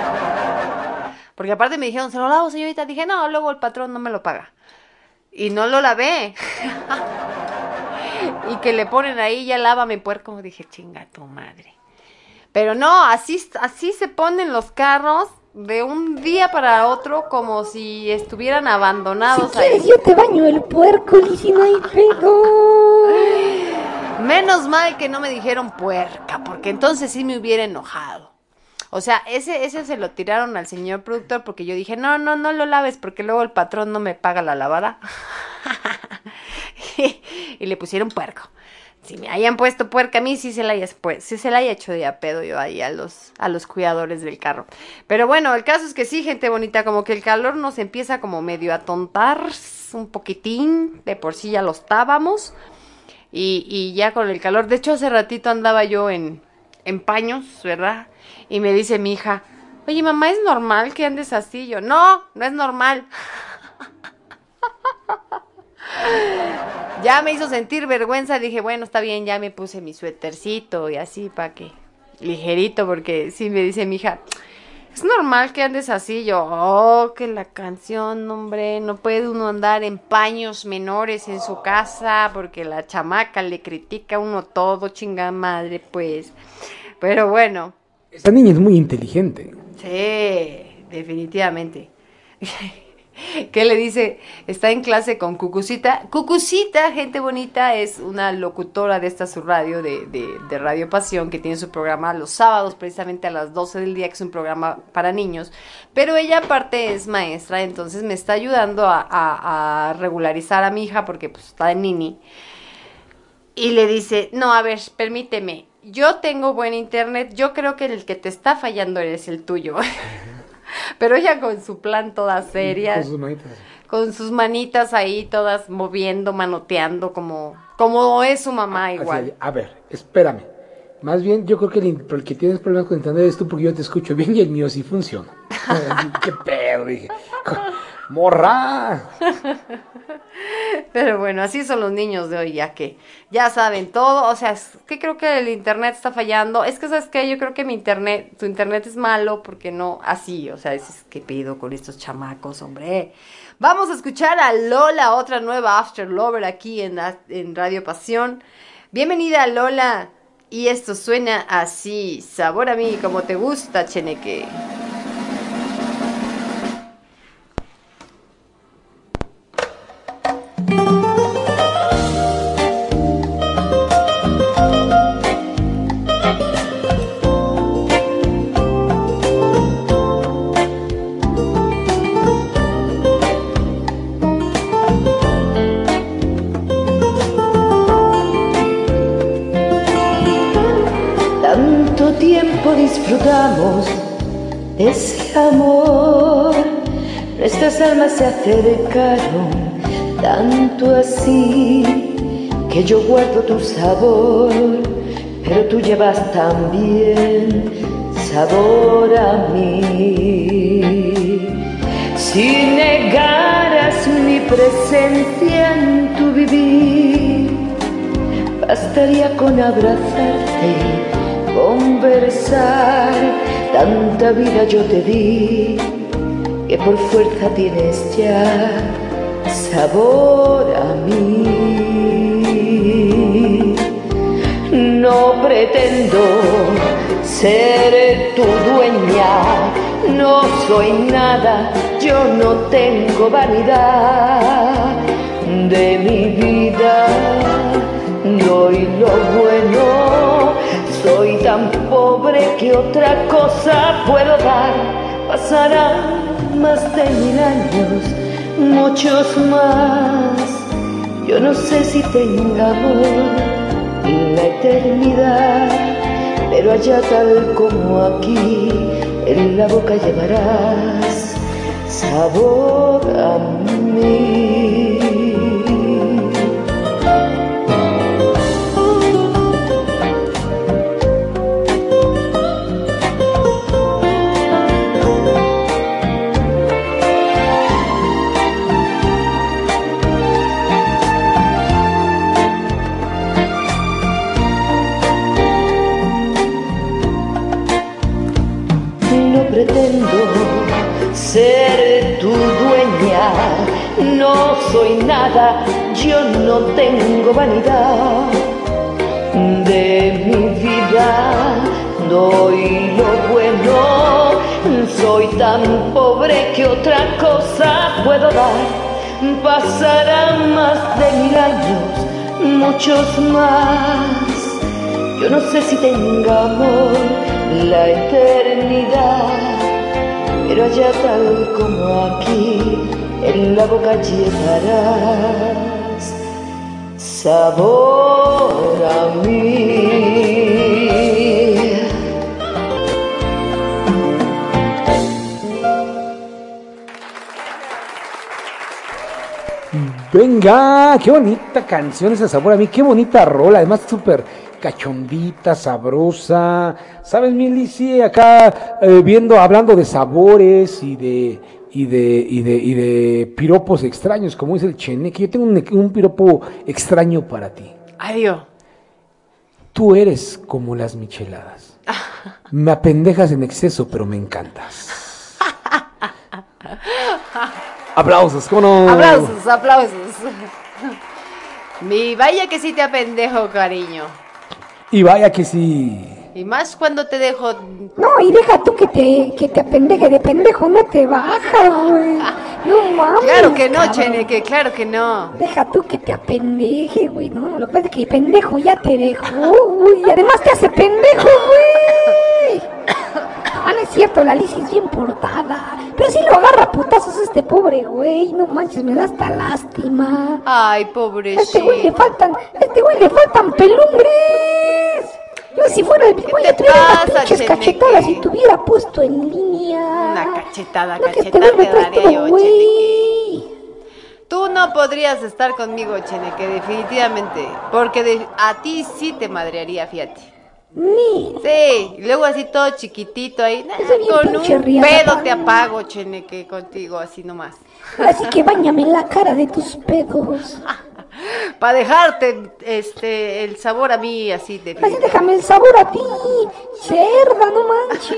Porque aparte me dijeron, se lo lavo, señorita. Dije, no, luego el patrón no me lo paga. Y no lo lavé. y que le ponen ahí, ya lávame puerco. Dije, chinga tu madre. Pero no, así, así se ponen los carros de un día para otro como si estuvieran abandonados Si quieres, ahí. yo te baño el puerco, Lizzy, no hay pedo. Menos mal que no me dijeron puerca, porque entonces sí me hubiera enojado. O sea, ese, ese se lo tiraron al señor productor porque yo dije, no, no, no lo laves porque luego el patrón no me paga la lavada. y le pusieron puerco. si me hayan puesto puerca a mí, sí se la haya, pues, se la haya hecho de a pedo yo ahí a los, a los cuidadores del carro. Pero bueno, el caso es que sí, gente bonita, como que el calor nos empieza como medio a tontar un poquitín, de por sí ya lo estábamos. Y, y ya con el calor, de hecho hace ratito andaba yo en, en paños, ¿verdad? Y me dice mi hija, oye mamá, ¿es normal que andes así? Yo, no, no es normal. ya me hizo sentir vergüenza, dije, bueno, está bien, ya me puse mi suétercito y así para que ligerito, porque sí me dice mi hija, es normal que andes así, yo, oh, que la canción, hombre, no puede uno andar en paños menores en su casa porque la chamaca le critica a uno todo, chingada madre, pues. Pero bueno. Esta niña es muy inteligente. Sí, definitivamente. ¿Qué le dice? Está en clase con Cucucita. Cucucita, gente bonita, es una locutora de esta su radio, de, de, de, Radio Pasión, que tiene su programa los sábados, precisamente a las 12 del día, que es un programa para niños. Pero ella aparte es maestra, entonces me está ayudando a, regularizar a mi hija porque pues está en Nini. Y le dice, no, a ver, permíteme, yo tengo buen internet, yo creo que el que te está fallando es el tuyo. Pero ella con su plan toda seria. Con sus manitas. Con sus manitas ahí todas moviendo, manoteando, como, como es su mamá igual. Así, a ver, espérame. Más bien, yo creo que el, el, que tienes problemas con internet es tú porque yo te escucho bien y el mío sí funciona. ¿Qué pedo? Dije. ¡Morra! Pero bueno, así son los niños de hoy, ya que ya saben todo. O sea, es que creo que el internet está fallando. Es que, ¿sabes qué? Yo creo que mi internet, tu internet es malo porque no así. O sea, es que pido con estos chamacos, hombre. Vamos a escuchar a Lola, otra nueva After Lover aquí en, en Radio Pasión. Bienvenida, Lola. Y esto suena así. Sabor a mí, como te gusta, Cheneque. Se acercaron tanto así que yo guardo tu sabor, pero tú llevas también sabor a mí. Si negaras mi presencia en tu vivir, bastaría con abrazarte conversar. Tanta vida yo te di que por fuerza tienes ya sabor a mí. No pretendo ser tu dueña, no soy nada, yo no tengo vanidad de mi vida. Doy lo bueno soy tan pobre que otra cosa puedo dar. Pasarán más de mil años, muchos más. Yo no sé si tengamos la eternidad, pero allá tal como aquí, en la boca llevarás sabor a mí. Ser tu dueña. No soy nada, yo no tengo vanidad de mi vida. Doy lo bueno, soy tan pobre que otra cosa puedo dar. Pasarán más de mil años, muchos más. Yo no sé si tengamos la eternidad pero allá tal como aquí, en la boca llevarás sabor a mí. Venga, qué bonita canción esa sabor a mí, qué bonita rola, además súper cachondita, sabrosa. ¿Sabes, Mili? Sí, acá eh, viendo, hablando de sabores y de, y de, y de, y de piropos extraños, como es el cheneque. Yo tengo un, un piropo extraño para ti. Adiós. Tú eres como las micheladas. Me apendejas en exceso, pero me encantas. Aplausos, ¿cómo no? Aplausos, aplausos. Mi vaya que sí te apendejo, cariño. Y vaya que sí. Y más cuando te dejo. No, y deja tú que te, que te apendeje de pendejo, no te baja, güey. No mames. Claro que no, cabrón. Cheneque, claro que no. Deja tú que te apendeje, güey. No, lo que pasa es que pendejo ya te dejó, güey. Y además te hace pendejo, güey. Es cierto, la Liz es bien portada. Pero si lo agarra a putazos este pobre güey. No manches, me da hasta lástima. Ay, A este güey le faltan, a este güey le faltan pelumbres. Yo si fuera el güey le tuviera pasa, pinches cachetadas y te hubiera puesto en línea. Una cachetada, No, cachetada te daría yo, güey. Tú no podrías estar conmigo, Cheneque, definitivamente. Porque de- a ti sí te madrearía, fíjate. Ni. Sí, y luego así todo chiquitito ahí. con un pedo te apago, Cheneque, contigo, así nomás. Así que bañame la cara de tus pedos. Para dejarte este el sabor a mí así de Así déjame el sabor a ti. Cerda, no manches.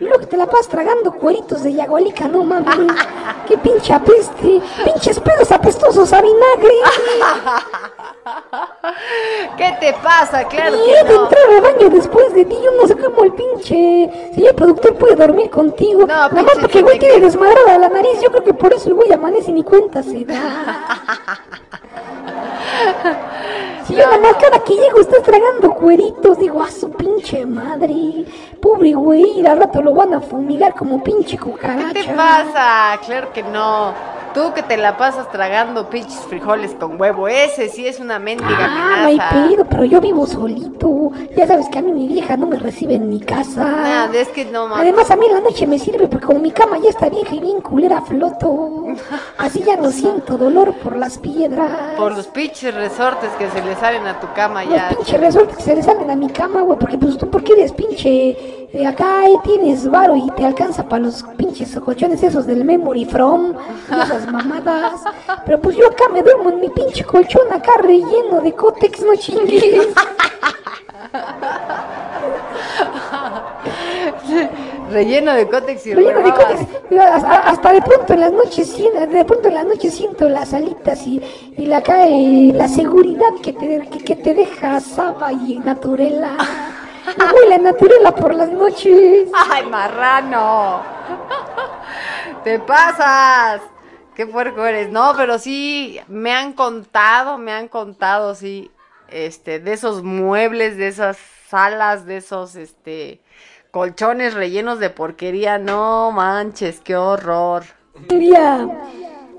Y luego que te la pasas tragando cueritos de yagualica, no mames. Qué pinche apeste. Pinches pedos apestosos a vinagre. ¿Qué te pasa? Claro Y que no. entrar al baño después de ti. Yo no sé cómo el pinche señor productor puede dormir contigo. No, Nada más porque el güey tiene desmadrada la nariz. Yo creo que por eso el güey amanece y ni cuenta se da. Si yo nada más cada que llego estás tragando cueritos, digo, a su pinche madre. Pobre güey, al rato lo van a fumigar como pinche cucaracha. ¿Qué te pasa? Claro que no. Tú que te la pasas tragando pinches frijoles con huevo, ese sí es una mendiga Ah, no hay amenaza. pedo, pero yo vivo solito. Ya sabes que a mí mi vieja no me recibe en mi casa. Nada, es que no mames. Además, a mí la noche me sirve porque como mi cama ya está vieja y bien culera, floto. Así ya no siento dolor por las piedras. Por los pinches resortes que se le salen a tu cama ya. pinches resortes que se le salen a mi cama, güey, porque pues tú, ¿por qué eres pinche? Eh, acá tienes varo y te alcanza para los pinches colchones esos del Memory From, esas mamadas. Pero pues yo acá me duermo en mi pinche colchón acá relleno de cótex, no chingues. Relleno de cótex y Relleno de cótex. Hasta, hasta de pronto en las noches, siento- de pronto en las noches siento las alitas y, y la cae la seguridad que te, que, que te deja Saba y Naturela. Me huele a Naturela por las noches. ¡Ay, marrano! ¡Te pasas! ¡Qué puerco eres! No, pero sí, me han contado, me han contado, sí, este, de esos muebles, de esas salas, de esos, este, colchones rellenos de porquería. No manches, qué horror. Día,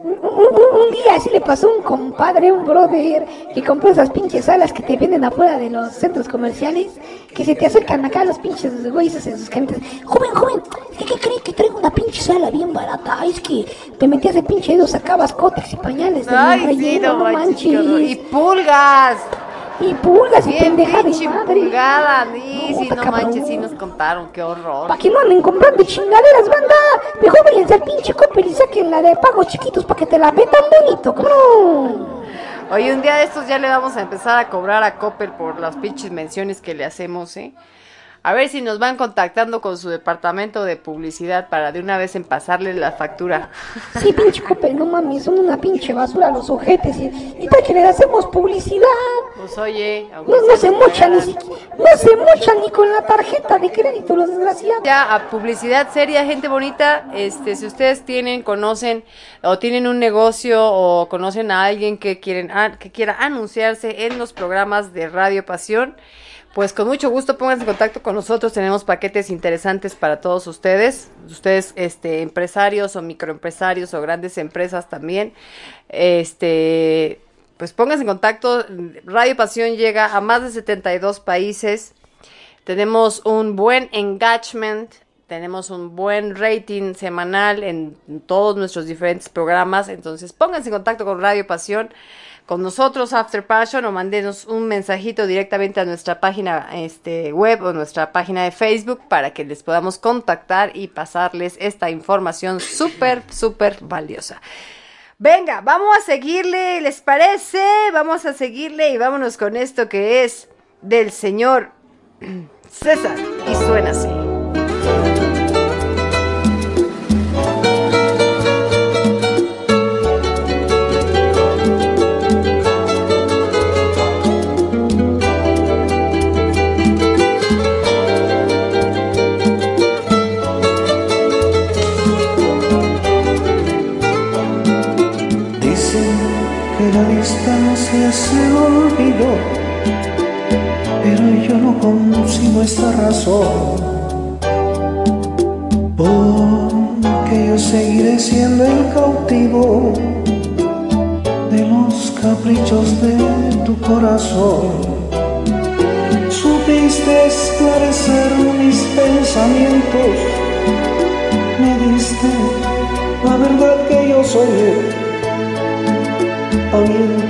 un, día así le pasó a un compadre, un brother, que compró esas pinches salas que te venden afuera de los centros comerciales, que se te acercan acá los pinches güeyes en sus camitas. Joven, joven, ¿qué, qué cree que traigo una pinche sala bien barata? Es que te metías de pinche dedo, sacabas cótex y pañales de Ay, sí, no no manches. Y pulgas. Y pulgas y pendeja de madre. pulgada. Sí, sí, Puta, no manches, sí nos contaron, qué horror. Para que no anden comprando chingaderas, banda. Mejor váyanse al pinche Coppel y saquen la de pagos chiquitos para que te la metan bonito, cabrón. Oye, un día de estos ya le vamos a empezar a cobrar a Coppel por las pinches menciones que le hacemos, ¿eh? A ver si nos van contactando con su departamento de publicidad para de una vez en pasarles la factura. Sí, pinche Coppel, no mames, son una pinche basura los ojetes. Y, y tal que les hacemos publicidad. Pues oye, No, se mochan ni no se mochan ni con la tarjeta de crédito, los desgraciados. Ya a publicidad seria, gente bonita, este, si ustedes tienen, conocen o tienen un negocio o conocen a alguien que quieren que quiera anunciarse en los programas de Radio Pasión, pues con mucho gusto pónganse en contacto con nosotros, tenemos paquetes interesantes para todos ustedes, ustedes este empresarios o microempresarios o grandes empresas también. Este pues pónganse en contacto. Radio Pasión llega a más de 72 países. Tenemos un buen engagement, tenemos un buen rating semanal en todos nuestros diferentes programas. Entonces pónganse en contacto con Radio Pasión, con nosotros After Passion o mándenos un mensajito directamente a nuestra página este, web o nuestra página de Facebook para que les podamos contactar y pasarles esta información súper, súper valiosa. Venga, vamos a seguirle, ¿les parece? Vamos a seguirle y vámonos con esto que es del señor César y suena así. Se olvidó, pero yo no consigo esta razón. Porque yo seguiré siendo el cautivo de los caprichos de tu corazón. Supiste esclarecer mis pensamientos, me diste la verdad que yo soñé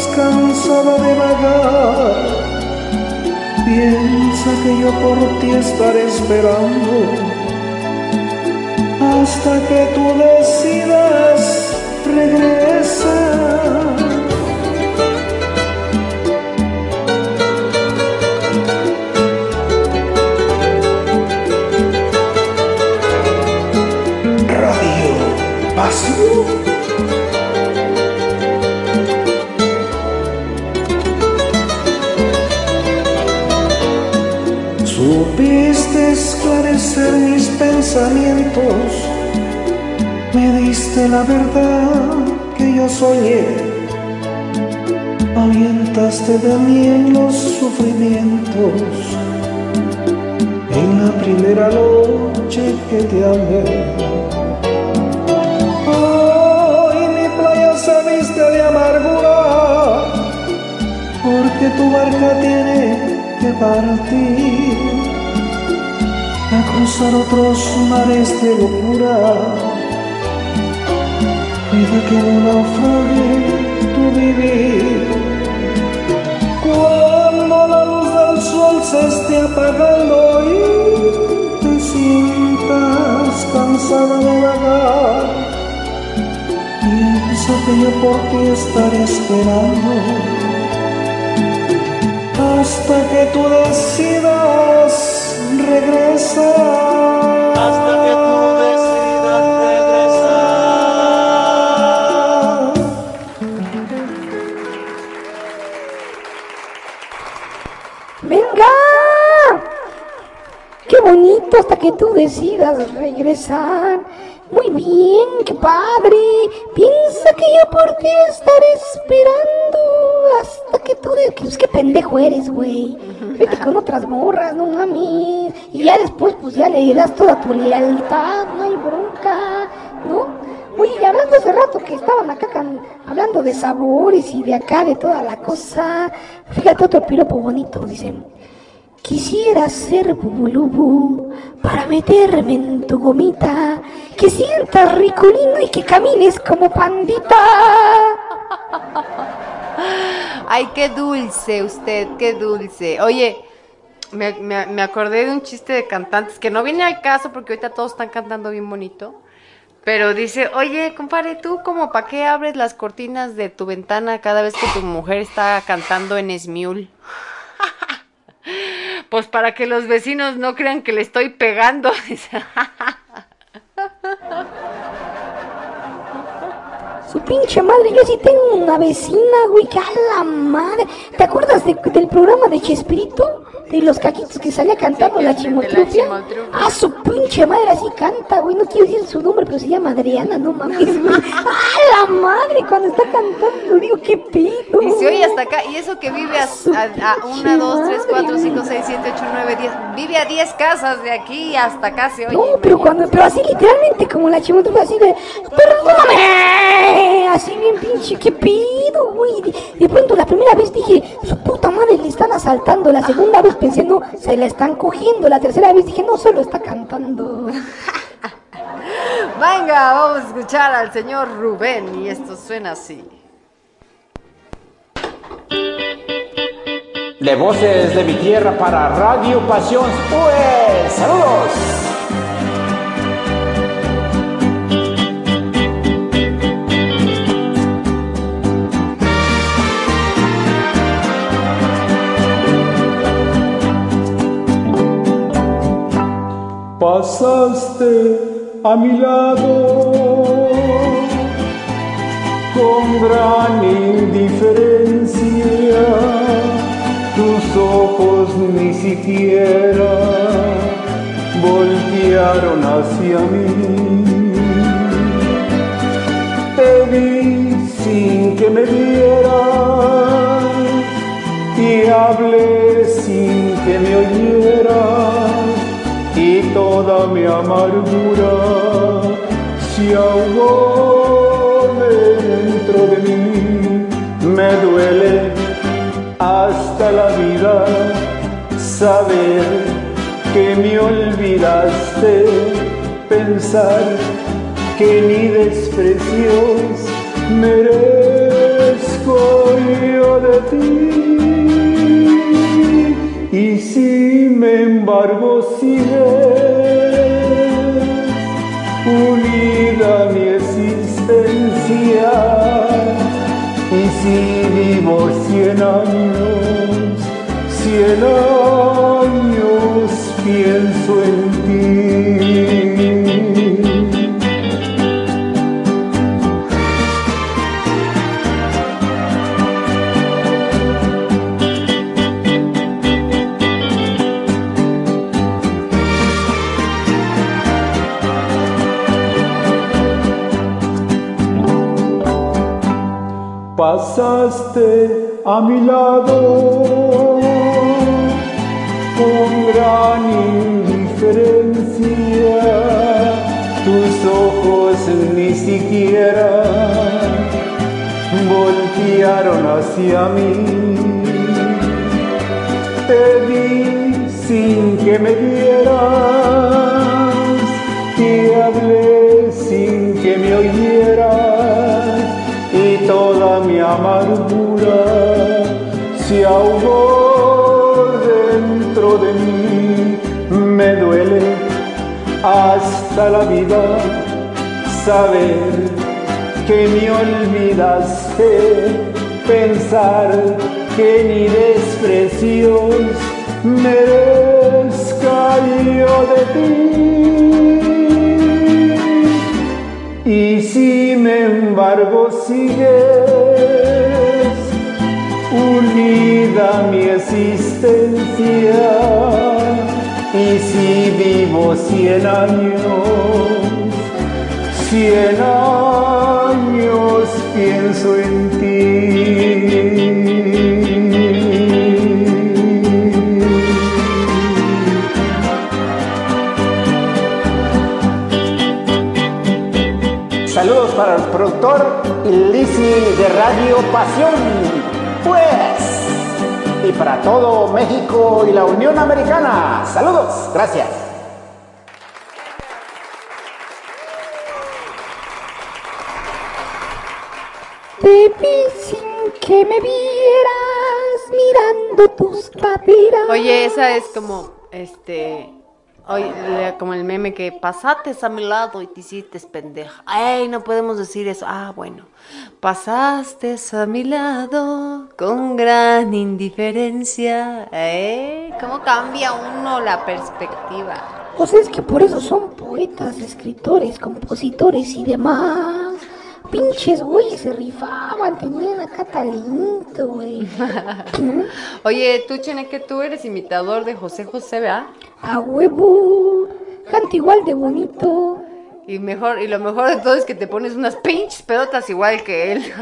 Sientas cansada de vagar, piensa que yo por ti estaré esperando hasta que tú decidas regresar. Radio Pasión. Supiste esclarecer mis pensamientos, me diste la verdad que yo soñé, ahuyentaste de mí en los sufrimientos, en la primera noche que te amé. Hoy mi playa se viste de amargura, porque tu barca tiene que partir a cruzar otros mares de locura. Cuida que no naufrague tu vivir. Cuando la luz del sol se esté apagando y te sientas cansada de vagar, piensa que yo por ti estaré esperando hasta que tú decidas regresar. Hasta que tú decidas regresar. ¡Venga! ¡Qué bonito hasta que tú decidas regresar! Muy bien, qué padre. Piensa que yo por ti estaré esperando hasta que tú... Pues qué pendejo eres, güey. Vete con otras morras, no mames. Y ya después, pues ya le das toda tu lealtad, no hay bronca, ¿no? Oye, y hablando hace rato que estaban acá hablando de sabores y de acá, de toda la cosa. Fíjate otro piropo bonito, dicen. Quisiera ser bubulubu para meterme en tu gomita, que sientas ricolino y que camines como pandita. Ay, qué dulce usted, qué dulce. Oye, me, me- acordé de un chiste de cantantes que no viene al caso porque ahorita todos están cantando bien bonito. Pero dice, oye, compadre, ¿tú como para qué abres las cortinas de tu ventana cada vez que tu mujer está cantando en Esmiul? Pues para que los vecinos no crean que le estoy pegando. Su pinche madre, yo sí tengo una vecina, güey, que a la madre. ¿Te acuerdas de- del programa de Chespirito? De los caquitos que salía cantando la chimotrufia. Ah, su pinche madre así canta, güey. No quiero decir su nombre, pero se llama Adriana, no mames, güey. ¡Ah, la madre! Cuando está cantando, digo, ¿qué pedo? Y se oye hasta acá. Y eso que vive a, a, a una, dos, tres, cuatro, cinco, seis, siete, ocho, nueve, diez. Vive a diez casas de aquí y hasta acá se oye. No, pero cuando, pero así literalmente como la chimotrufia, así de, perdóname, así bien pinche, ¿qué pido, güey? De, de pronto la primera vez dije, su puta madre le están asaltando, la segunda vez pensé, no, se la están cogiendo, la tercera vez dije, no, solo está cantando. Venga, vamos a escuchar al señor Rubén. Y esto suena así. De voces de mi tierra para Radio Pasión. Pues, saludos. Pasaste a mi lado con gran indiferencia, tus ojos ni siquiera voltearon hacia mí. Te vi sin que me vieras y hablé sin que me oyeras toda mi amargura se ahogó dentro de mí. Me duele hasta la vida saber que me olvidaste, pensar que ni desprecios merezco yo de ti. Y sin embargo sigues unida mi existencia. Y si vivo cien años, cien años Americana. Saludos. Gracias. Te vi sin que me vieras mirando tus caderas. Oye, esa es como, este... Oye, como el meme que pasaste a mi lado y te hiciste pendeja. Ay, no podemos decir eso. Ah, bueno. Pasaste a mi lado con gran indiferencia. ¿Eh? ¿Cómo cambia uno la perspectiva? Sea, es que por eso son poetas, escritores, compositores y demás. Pinches güey, se rifaban, tenían acá talento, güey. Oye, tú, Cheneque, tú eres imitador de José José, ¿verdad? A huevo, canta igual de bonito. Y mejor, y lo mejor de todo es que te pones unas pinches pedotas igual que él.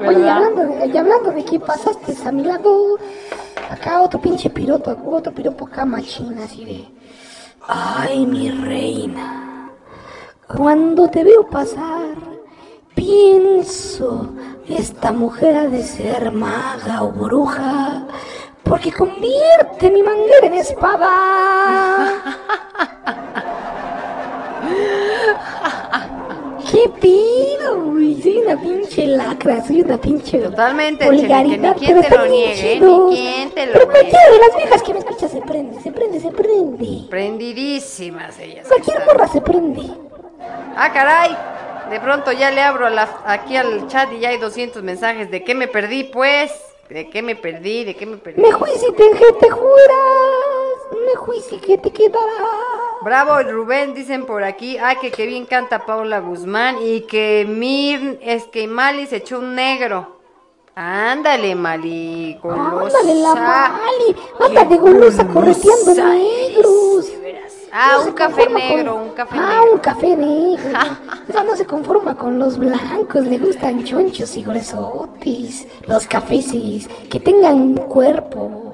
Oye, y hablando, de, y hablando de que pasaste a mi lado, acá otro pinche piroto, otro piropo acá machina, así de... Ay, mi reina, cuando te veo pasar, pienso, esta mujer ha de ser maga o bruja, porque convierte mi manguera en espada. ¿Qué pido, güey? Soy una pinche lacra, soy una pinche Totalmente, vulgaridad, ni pero te lo niegue, chido. Ni quien te lo Pero cualquiera de las viejas que me escucha se prende, se prende, se prende. Prendidísimas ellas. Cualquier morra se prende. Ah, caray. De pronto ya le abro a la- aquí al chat y ya hay 200 mensajes. ¿De qué me perdí, pues? ¿De qué me perdí? ¿De qué me perdí? Me juici te, te juras, me juici que te quedará. Bravo, Rubén, dicen por aquí. Ah, que, que bien canta Paula Guzmán. Y que Mir, es que Mali se echó un negro. Ándale, Mali. Golosa. Ándale la Mali, anda de golosa correteando negros. Ah, No un café con- negro, un café Ah, negro. un café negro. Esa no se conforma con los blancos, le gustan chonchos y gruesotes. Los cafeses, que tengan cuerpo.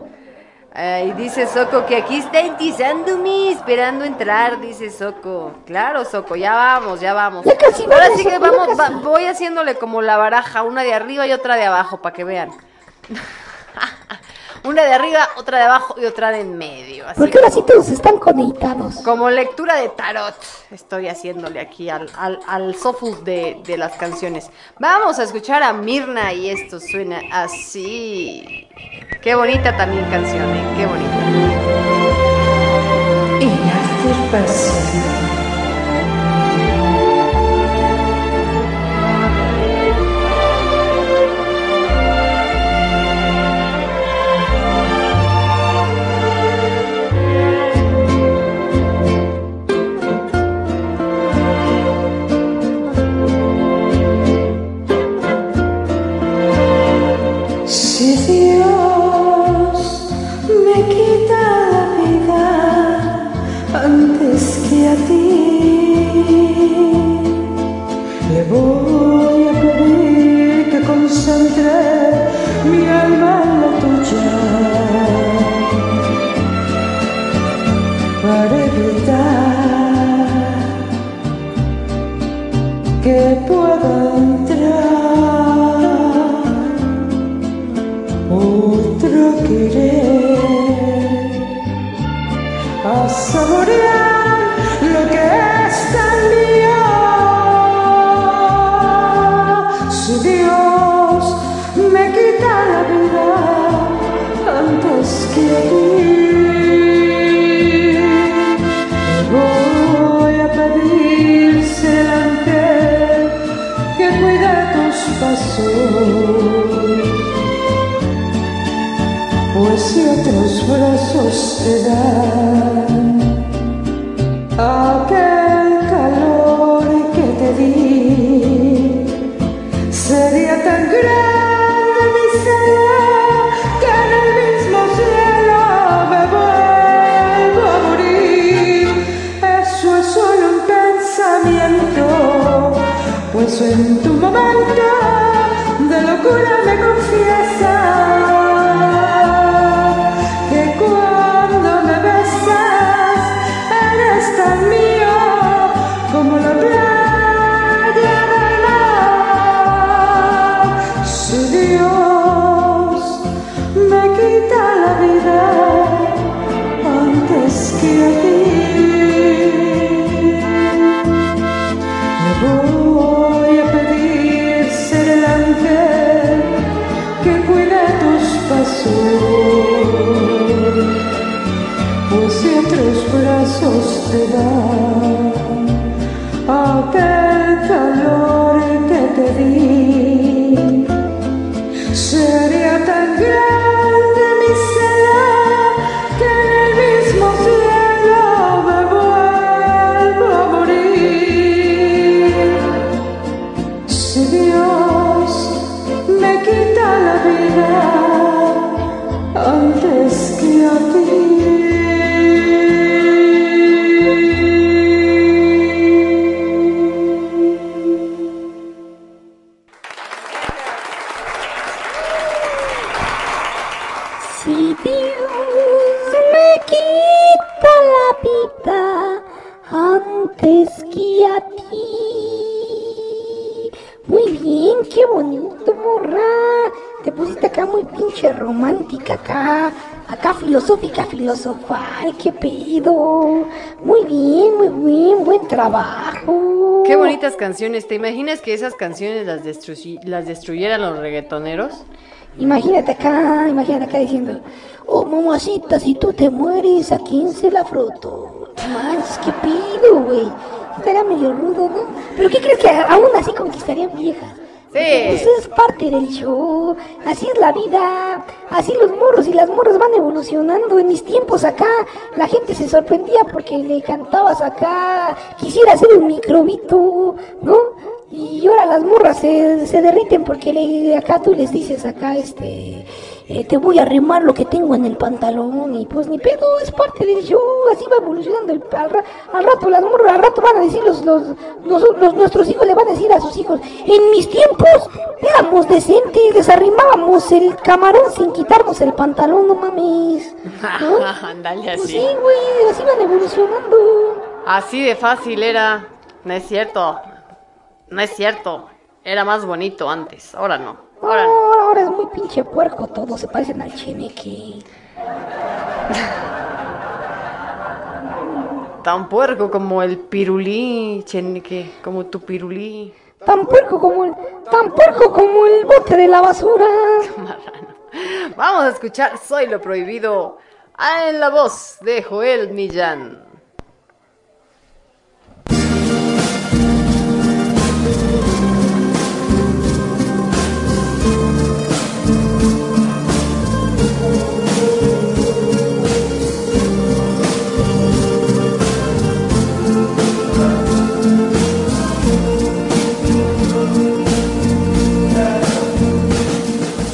Ay, dice Soco que aquí está entizándome, esperando entrar, dice Soco. Claro, Soco, ya vamos, ya vamos. Ya casi Ahora sí que vamos, va- voy haciéndole como la baraja, una de arriba y otra de abajo, para que vean. una de arriba, otra de abajo y otra de en medio. Así Porque ahora sí todos están conectados. como lectura de tarot, estoy haciéndole aquí al, al, al sofus de, de las canciones. Vamos a escuchar a Mirna y esto suena así. Qué bonita también canción, ¿eh? Qué bonita. Canciones. ¿Te imaginas que esas canciones las, destruyi- las destruyeran los reggaetoneros? Imagínate acá, imagínate acá diciendo, oh mamacita, si tú te mueres, ¿a quién se la froto? Manches, qué pido, güey. Estaría medio rudo, ¿no? Pero ¿qué crees que aún así conquistarían viejas? Sí. Eso es parte del show, así es la vida, así los morros y las morras van evolucionando. En mis tiempos acá, la gente se sorprendía porque le cantabas acá, quisiera ser un microbito, ahora las morras se, se derriten porque le, acá tú les dices acá, este, eh, te voy a remar lo que tengo en el pantalón y pues ni pedo, es parte del show, así va evolucionando. El, al, al rato las morras, al rato van a decir los, los, los- los- nuestros hijos le van a decir a sus hijos, en mis tiempos éramos decentes, desarrimábamos el camarón sin quitarnos el pantalón, no mames. ¿No? Ándale Pues así. sí, güey, así van evolucionando. Así de fácil era. No es cierto. No es cierto. Era más bonito antes. Ahora no. Ahora no. Ahora, ahora es muy pinche puerco todo, se parecen al cheneque. Tan puerco como el pirulí, cheneque, como tu pirulí. Tan puerco como el, tan puerco como el bote de la basura. Vamos a escuchar Soy lo prohibido ah, en la voz de Joel Millán.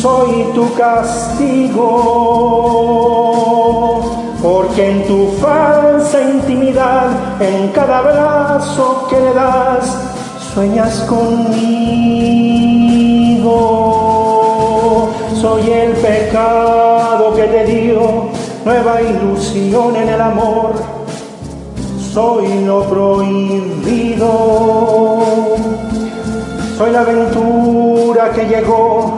Soy tu castigo, porque en tu falsa intimidad, en cada abrazo que le das, sueñas conmigo. Soy el pecado que te dio nueva ilusión en el amor soy lo prohibido. Soy la aventura que llegó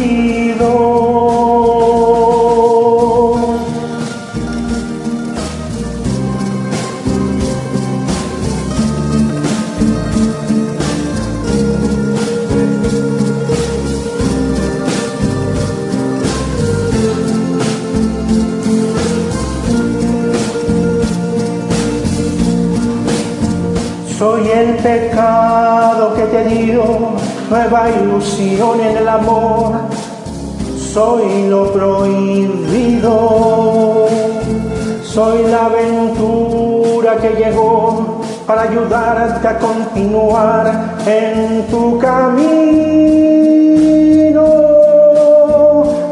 Nueva ilusión en el amor. Soy lo prohibido. Soy la aventura que llegó para ayudarte a continuar en tu camino.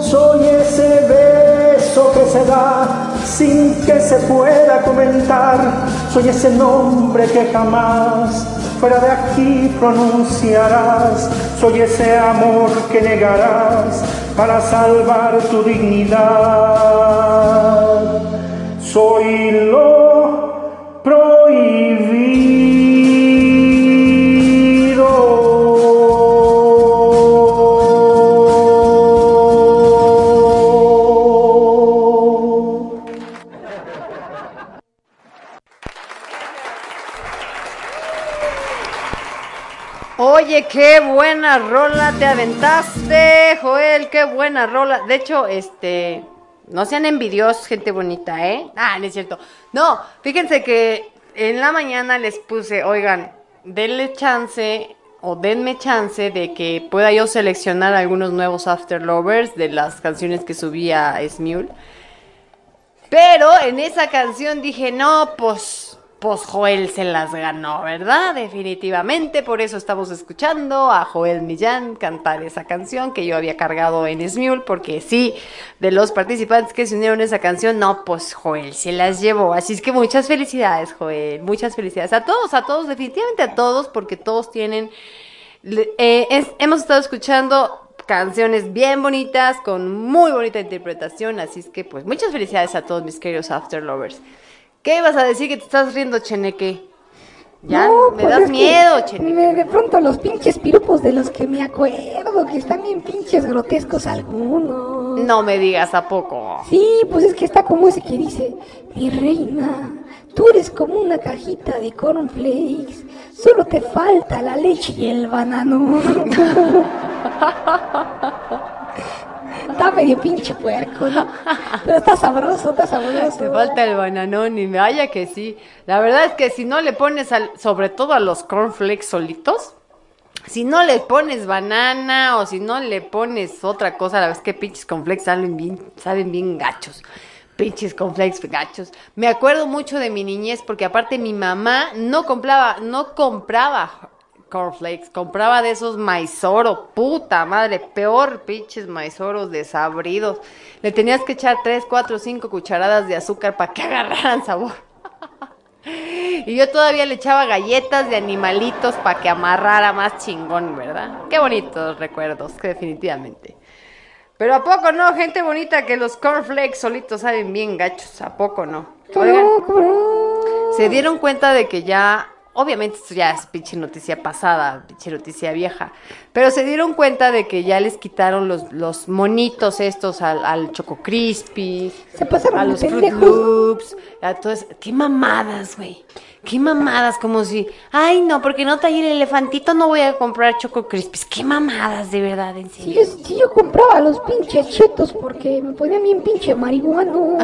Soy ese beso que se da sin que se pueda comentar. Soy ese nombre que jamás fuera de aquí pronunciarás. Soy ese amor que negarás para salvar tu dignidad. Soy lo Qué buena rola te aventaste, Joel, qué buena rola. De hecho, este, no sean envidiosos, gente bonita, ¿eh? Ah, no es cierto. No, fíjense que en la mañana les puse, oigan, denle chance o denme chance de que pueda yo seleccionar algunos nuevos After Lovers de las canciones que subí a Smule. Pero en esa canción dije, no, pues, pues Joel se las ganó, ¿verdad? Definitivamente, por eso estamos escuchando a Joel Millán cantar esa canción que yo había cargado en Smule, porque sí, de los participantes que se unieron a esa canción, no, pues Joel se las llevó. Así es que muchas felicidades, Joel, muchas felicidades a todos, a todos, definitivamente a todos, porque todos tienen... eh, hemos estado escuchando canciones bien bonitas, con muy bonita interpretación, así es que pues muchas felicidades a todos mis queridos After Lovers. ¿Qué ibas a decir que te estás riendo, Cheneque? Ya, No, me pues das miedo, Cheneque. de pronto los pinches piropos de los que me acuerdo, que están bien pinches grotescos algunos. No me digas a poco. Sí, pues es que está como ese que dice, mi reina, tú eres como una cajita de cornflakes, solo te falta la leche y el banano. está medio pinche puerco, ¿no? Pero está sabroso, está sabroso. Te falta el bananón y vaya que sí. La verdad es que si no le pones sobre todo a los cornflakes solitos, si no le pones banana o si no le pones otra cosa, la verdad es que pinches cornflakes saben bien, saben bien gachos. Pinches cornflakes gachos. Me acuerdo mucho de mi niñez porque aparte mi mamá no compraba, no compraba cornflakes, compraba de esos maizoro, puta madre, peor pinches maizoros desabridos. Le tenías que echar 3, 4, 5 cucharadas de azúcar para que agarraran sabor. Y yo todavía le echaba galletas de animalitos para que amarrara más chingón, ¿verdad? Qué bonitos recuerdos, que definitivamente. Pero ¿a poco no, gente bonita, que los cornflakes solitos saben bien gachos? ¿A poco no? Oigan, se dieron cuenta de que ya, obviamente esto ya es pinche noticia pasada, pinche noticia vieja, pero se dieron cuenta de que ya les quitaron los, los monitos estos al, al Choco Crispy, Se pasaron a los Fruit. Loops, a todas, qué mamadas, güey. Qué mamadas, como si, ay no, porque no trae el elefantito, no voy a comprar Choco Crispies. Qué mamadas, de verdad, en serio. yo, si yo compraba los pinches chetos porque me ponían bien pinche marihuano,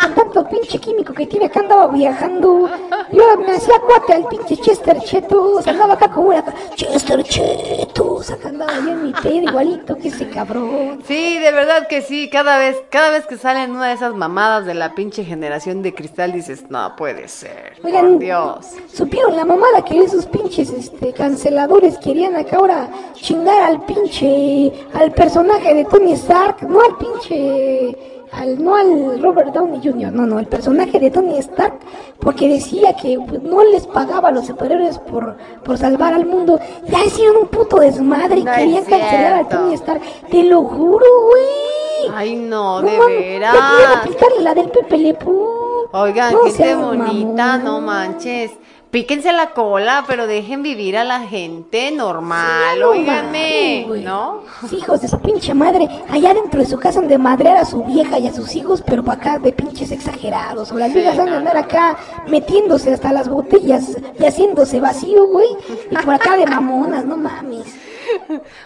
con tanto pinche químico que tiene acá andaba viajando, yo me hacía cuate al pinche Chester Chetos, andaba acá como una Chester Chetos, acá andaba yo en mi pedo igualito que ese cabrón. Sí, de verdad que sí, cada vez, cada vez que salen una de esas mamadas de la pinche generación de cristal dices, no puede ser, Oigan, por Dios. ¿Supieron la mamada que esos pinches este, canceladores querían acá ahora chingar al pinche, al personaje de Tony Stark? No al pinche, al, no al Robert Downey Jr., no, no, el personaje de Tony Stark, porque decía que no les pagaba a los superhéroes por, por salvar al mundo. Ya hicieron un puto desmadre y No querían cancelar a. Tony Stark. Te lo juro, güey. Ay, no, No de ya querían veras. aplicarle la del Pepe Le Pew. Oigan, No gente bonita, no manches. Píquense la cola, pero dejen vivir a la gente normal, güey. ¿no? Hijos de su pinche madre, allá dentro de su casa han de madrear a su vieja y a sus hijos, pero para acá de pinches exagerados. O las viejas han de andar acá metiéndose hasta las botellas y haciéndose vacío, güey. Y por acá de mamonas, no mames.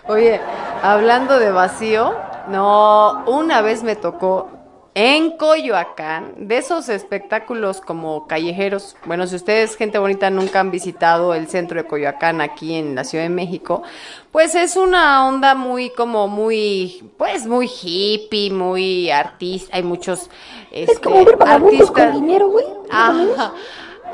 Oye, hablando de vacío, no, una vez me tocó en Coyoacán, de esos espectáculos como callejeros. Bueno, si ustedes, gente bonita, nunca han visitado el centro de Coyoacán aquí en la Ciudad de México, pues es una onda muy, como muy, pues muy hippie, muy artista. Hay muchos. Es como ver vagabundos con artistas- dinero, güey. Ajá.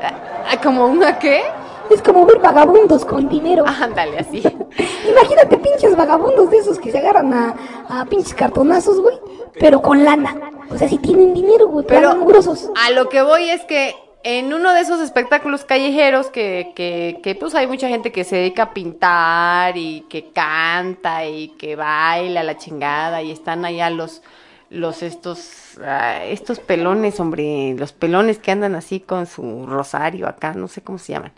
Ah, ¿Como una qué? Es como ver vagabundos con dinero. Ándale, así. Imagínate pinches vagabundos de esos que se agarran a, a pinches cartonazos, güey. Pero con lana. O sea, si tienen dinero, güey, pero grosos. a lo que voy es que en uno de esos espectáculos callejeros que, que, que pues hay mucha gente que se dedica a pintar y que canta y que baila la chingada y están allá los los estos ah, estos pelones, hombre, los pelones que andan así con su rosario acá, no sé cómo se llaman.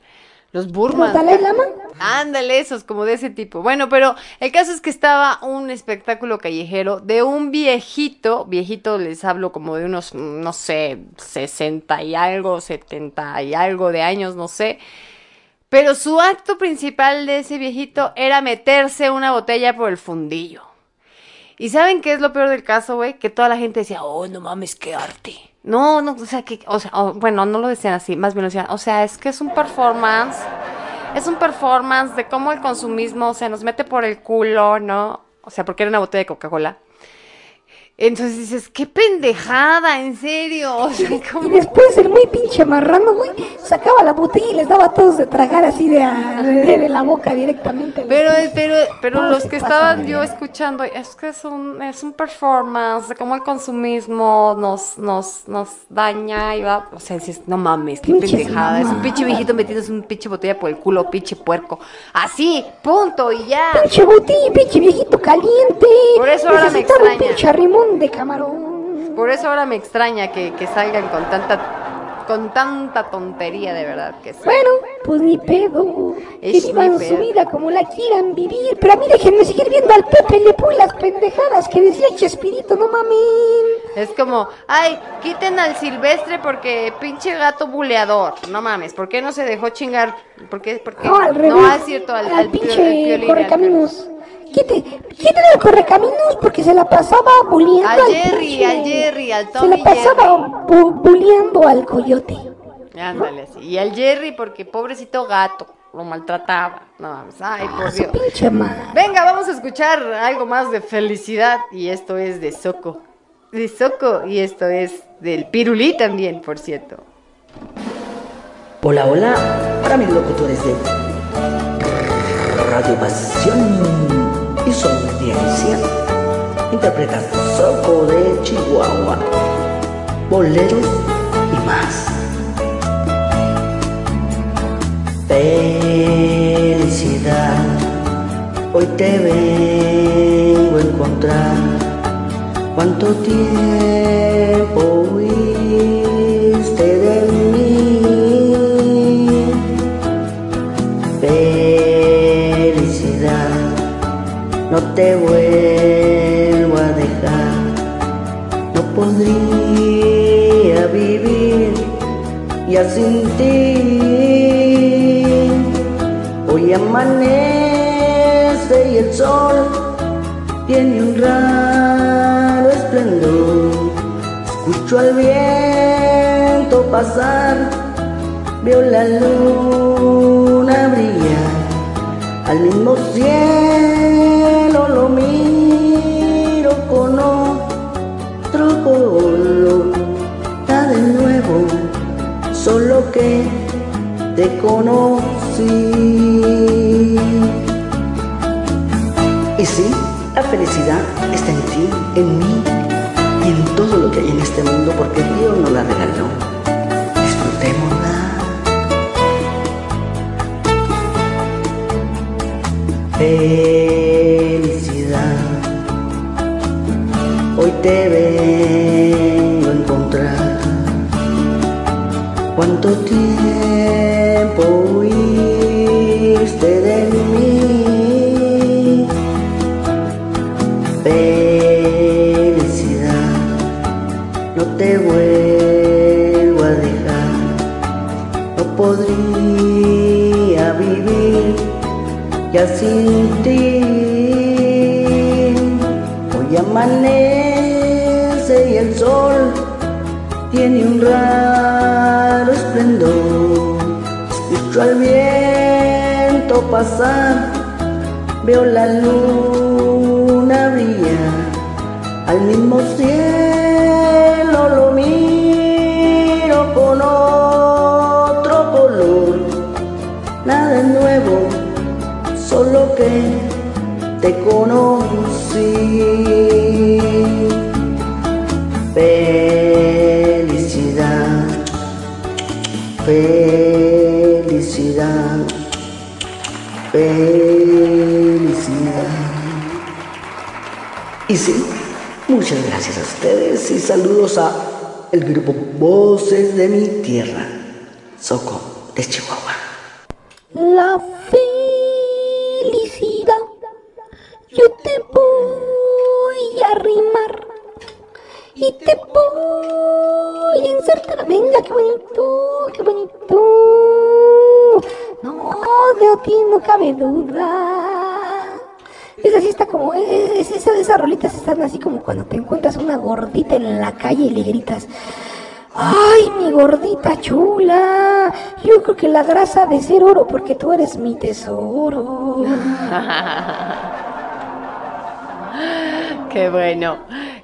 Los Burman. ¿Los Dalai Lama? Ándale, esos, como de ese tipo. Bueno, pero el caso es que estaba un espectáculo callejero de un viejito, viejito les hablo como de unos, no sé, 60 y algo, 70 y algo de años, no sé. Pero su acto principal de ese viejito era meterse una botella por el fundillo. ¿Y saben qué es lo peor del caso, güey? Que toda la gente decía, oh, no mames, qué arte. No, no, o sea, que, o sea, o- bueno, no lo decían así, más bien lo decían, o sea, es que es un performance, es un performance de cómo el consumismo se nos mete por el culo, ¿no? O sea, porque era una botella de Coca-Cola. Entonces dices, qué pendejada, en serio. O sea, Y después el muy pinche marrano, güey, sacaba la botella y les daba a todos de tragar así de, a- de, de la boca directamente. Pero, pero, pero No, los que estaban yo escuchando, es que es un, es un performance de cómo el consumismo nos, nos, nos daña y va, o sea, dices, no mames, qué pendejada, es un pinche viejito metiéndose un pinche botella por el culo, pinche puerco, así, punto, y ya. Pinche botella, pinche viejito caliente. Por eso ahora me un extraña. pinche arrimón de camarón. Por eso ahora me extraña que, que salgan con tanta, con tanta tontería, de verdad, que sí. Bueno, pues ni pedo. Que Es vivan ni su vida como la quieran vivir. Pero a mí déjenme seguir viendo al Pepe Le Pew y las pendejadas que decía Chespirito, no mames. Es como, ay, quiten al silvestre porque pinche gato buleador. No mames, ¿por qué no se dejó chingar? ¿Por qué? por qué? No, al revés. No, es cierto, al, al, al pinche al piolín, correcaminos. Quite, quiten al correcaminos porque se la pasaba bulleando Al al Jerry, al Jerry, al Se Tommy la pasaba bu- bulleando al coyote. al- Ándale, así. Y al Jerry porque pobrecito gato, lo maltrataba. No mames, ay, por Dios. Pinche madre. Venga, vamos a escuchar algo más de felicidad. Y esto es de Soco. De Soco. Y esto es del Pirulí también, por cierto. Hola, hola, para mis locutores de Radio Pasión y su audiencia, interpreta Soco de Chihuahua, boleros y más. Felicidad, hoy te vengo a encontrar. ¿Cuánto tiempo huiste te vuelvo a dejar. No podría vivir ya sin ti. Hoy amanece y el sol tiene un raro esplendor. Escucho al viento pasar, veo la luna brillar. Al mismo cielo lo miro con otro color. Está de nuevo, solo que te conocí. Y sí, la felicidad está en ti, en mí y en todo lo que hay en este mundo porque Dios nos la regaló. Disfrutémosla. Felicidad, te vengo a encontrar. ¿Cuánto tiempo huiste de mí? Felicidad, no te vuelvo a dejar. No podría vivir ya sin ti. Hoy amanece sol tiene un raro esplendor. Escucho al viento pasar, veo la luna brillar. Al mismo cielo lo miro con otro color. que te conocí. Felicidad, felicidad. Y sí, muchas gracias a ustedes y saludos a el grupo Voces de mi Tierra, Soco de Chihuahua. La felicidad yo te voy y te voy a insertar. Venga, qué bonito, qué bonito. No, de ti no cabe duda. Esa sí está como, es, esa, esas rolitas están así como cuando te encuentras una gordita en la calle y le gritas. ¡Ay, mi gordita chula! Yo creo que la grasa de ser oro porque tú eres mi tesoro. Qué bueno.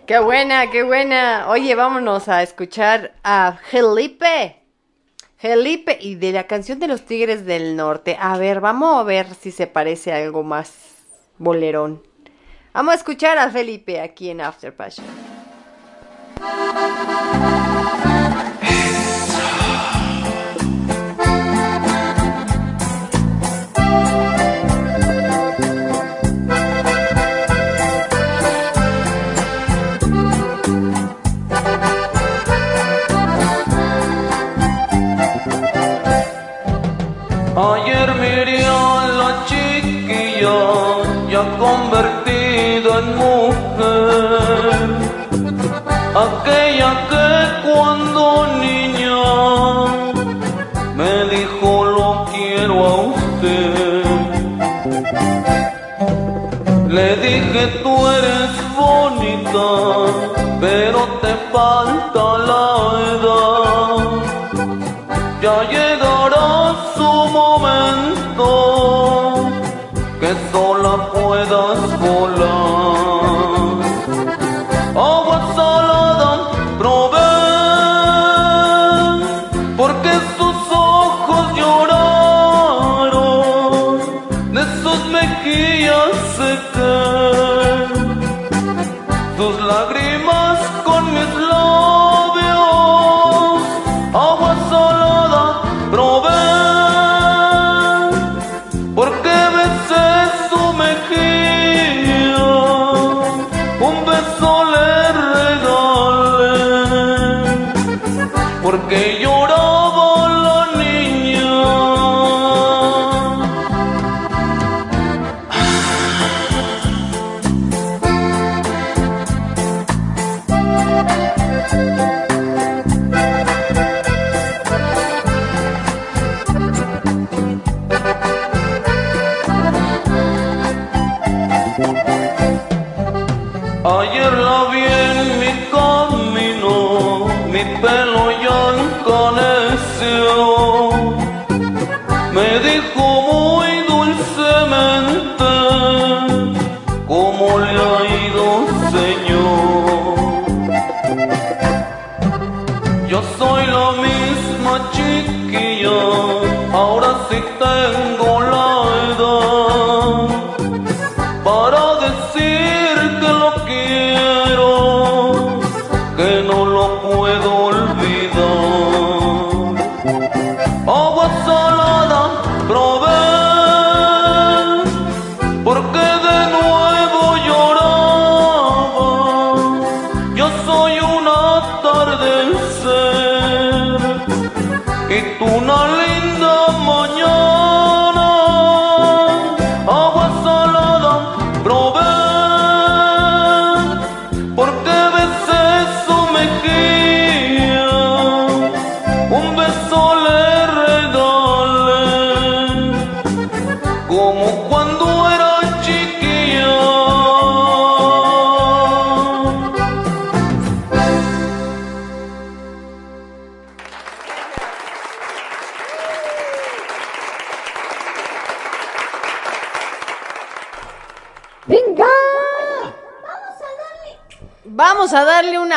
Qué buena, qué buena. Oye, vámonos a escuchar a Felipe. Felipe y de la canción de los Tigres del Norte. A ver, vamos a ver si se parece a algo más bolerón. Vamos a escuchar a Felipe aquí en After Passion. Ayer miré la chiquilla ya convertida en mujer, aquella que cuando niña me dijo lo quiero a usted. Le dije tú eres bonita, pero te falta la edad. Ya su momento que sola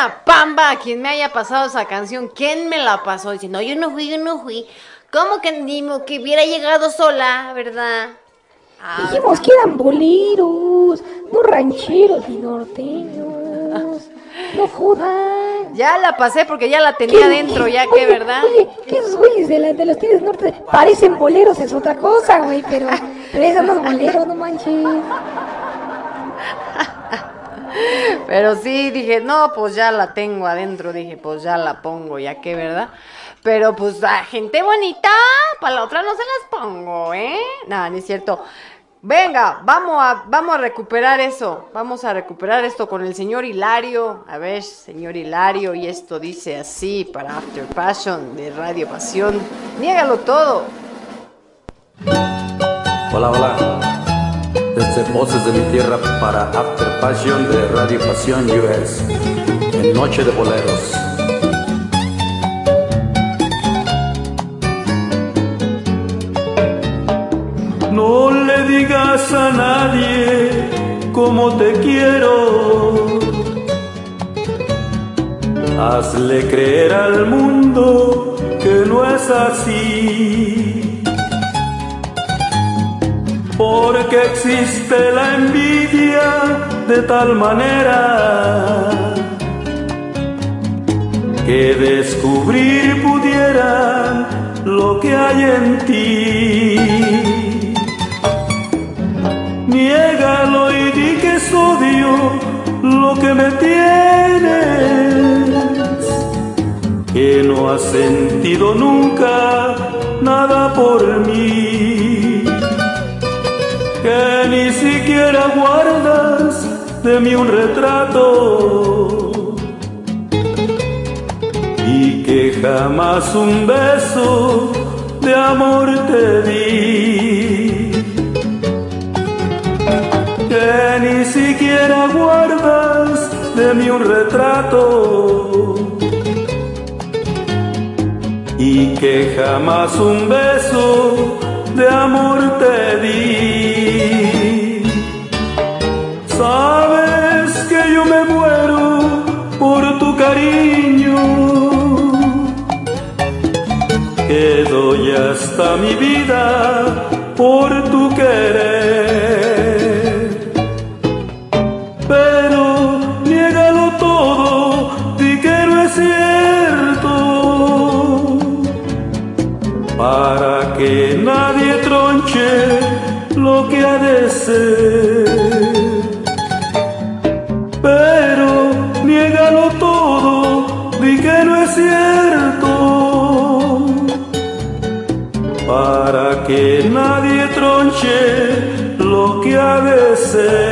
una pamba a quien me haya pasado esa canción. ¿Quién me la pasó? Dice, no, yo no fui, yo no fui. ¿Cómo que ni que hubiera llegado sola, verdad? Ah, Dijimos que eran boleros, no rancheros ni norteños. No jodan. Ya la pasé porque ya la tenía dentro, ya que, ¿verdad? Oye, que esos güeyes de, la- de los Tigres Norte parecen boleros, es otra cosa, güey, pero, pero esos no es bolero, no manches. Pero sí, dije, no, pues ya la tengo adentro. Dije, pues ya la pongo, ya que, ¿verdad? Pero pues, a gente bonita, para la otra no se las pongo, ¿eh? Nada, no es cierto. Venga, vamos a, vamos a recuperar eso. Vamos a recuperar esto con el señor Hilario. A ver, señor Hilario, y esto dice así para After Passion de Radio Pasión. Niégalo todo. Hola, hola. Desde Voces de mi Tierra para After Passion de Radio Pasión US. En Noche de Boleros. No le digas a nadie cómo te quiero. Hazle creer al mundo que no es así. Porque existe la envidia de tal manera que descubrir pudieran lo que hay en ti. Niégalo y di que es odio lo que me tienes, que no has sentido nunca nada por mí, que ni siquiera guardas de mí un retrato. Y que jamás un beso de amor te di. Que ni siquiera guardas de mí un retrato. Y que jamás un beso de amor te di. Sabes que yo me muero por tu cariño, que doy hasta mi vida por tu querer. De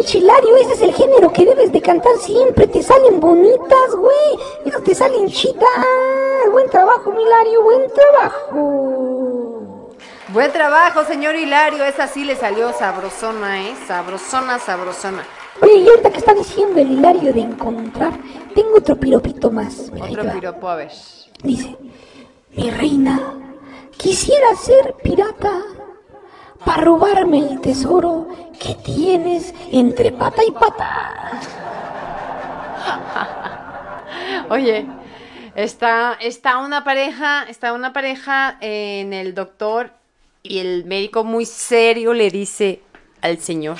cabrón. Enchilario, ese es el género que debes de cantar siempre. Te salen bonitas, güey. Te salen chidas. Buen trabajo, Milario, buen trabajo. Buen trabajo, señor Hilario. Esa sí le salió sabrosona, ¿eh? Sabrosona, sabrosona. Oye, y ahorita que está diciendo el Hilario de encontrar, tengo otro piropito más. Mira, Otro piropo, a ver. Dice, mi reina, quisiera ser pirata para robarme el tesoro que tienes entre pata y pata. Oye, está, está una pareja, está una pareja en el doctor Y el médico muy serio le dice al señor,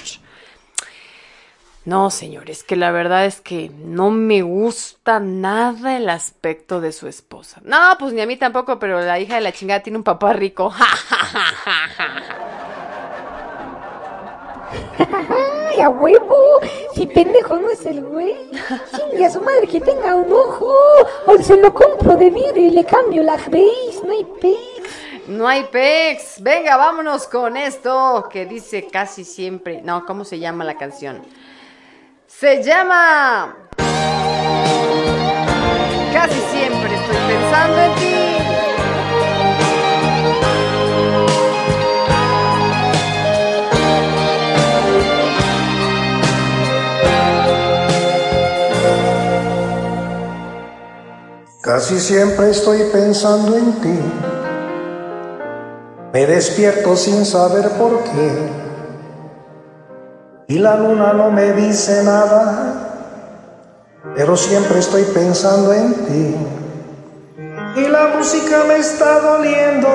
no, señor, es que la verdad es que no me gusta nada el aspecto de su esposa. No, pues ni a mí tampoco, pero la hija de la chingada tiene un papá rico. ¡Ay, a huevo! Si pendejo no es el güey. Chingue a su madre que tenga un ojo. O se lo compro de vidrio y le cambio la base. No hay pex. No hay pex. Venga, vámonos con esto que dice casi siempre. No, ¿cómo se llama la canción? Se llama. Casi siempre estoy pensando en ti. Casi siempre estoy pensando en ti. Me despierto sin saber por qué. Y la luna no me dice nada. Pero siempre estoy pensando en ti. Y la música me está doliendo.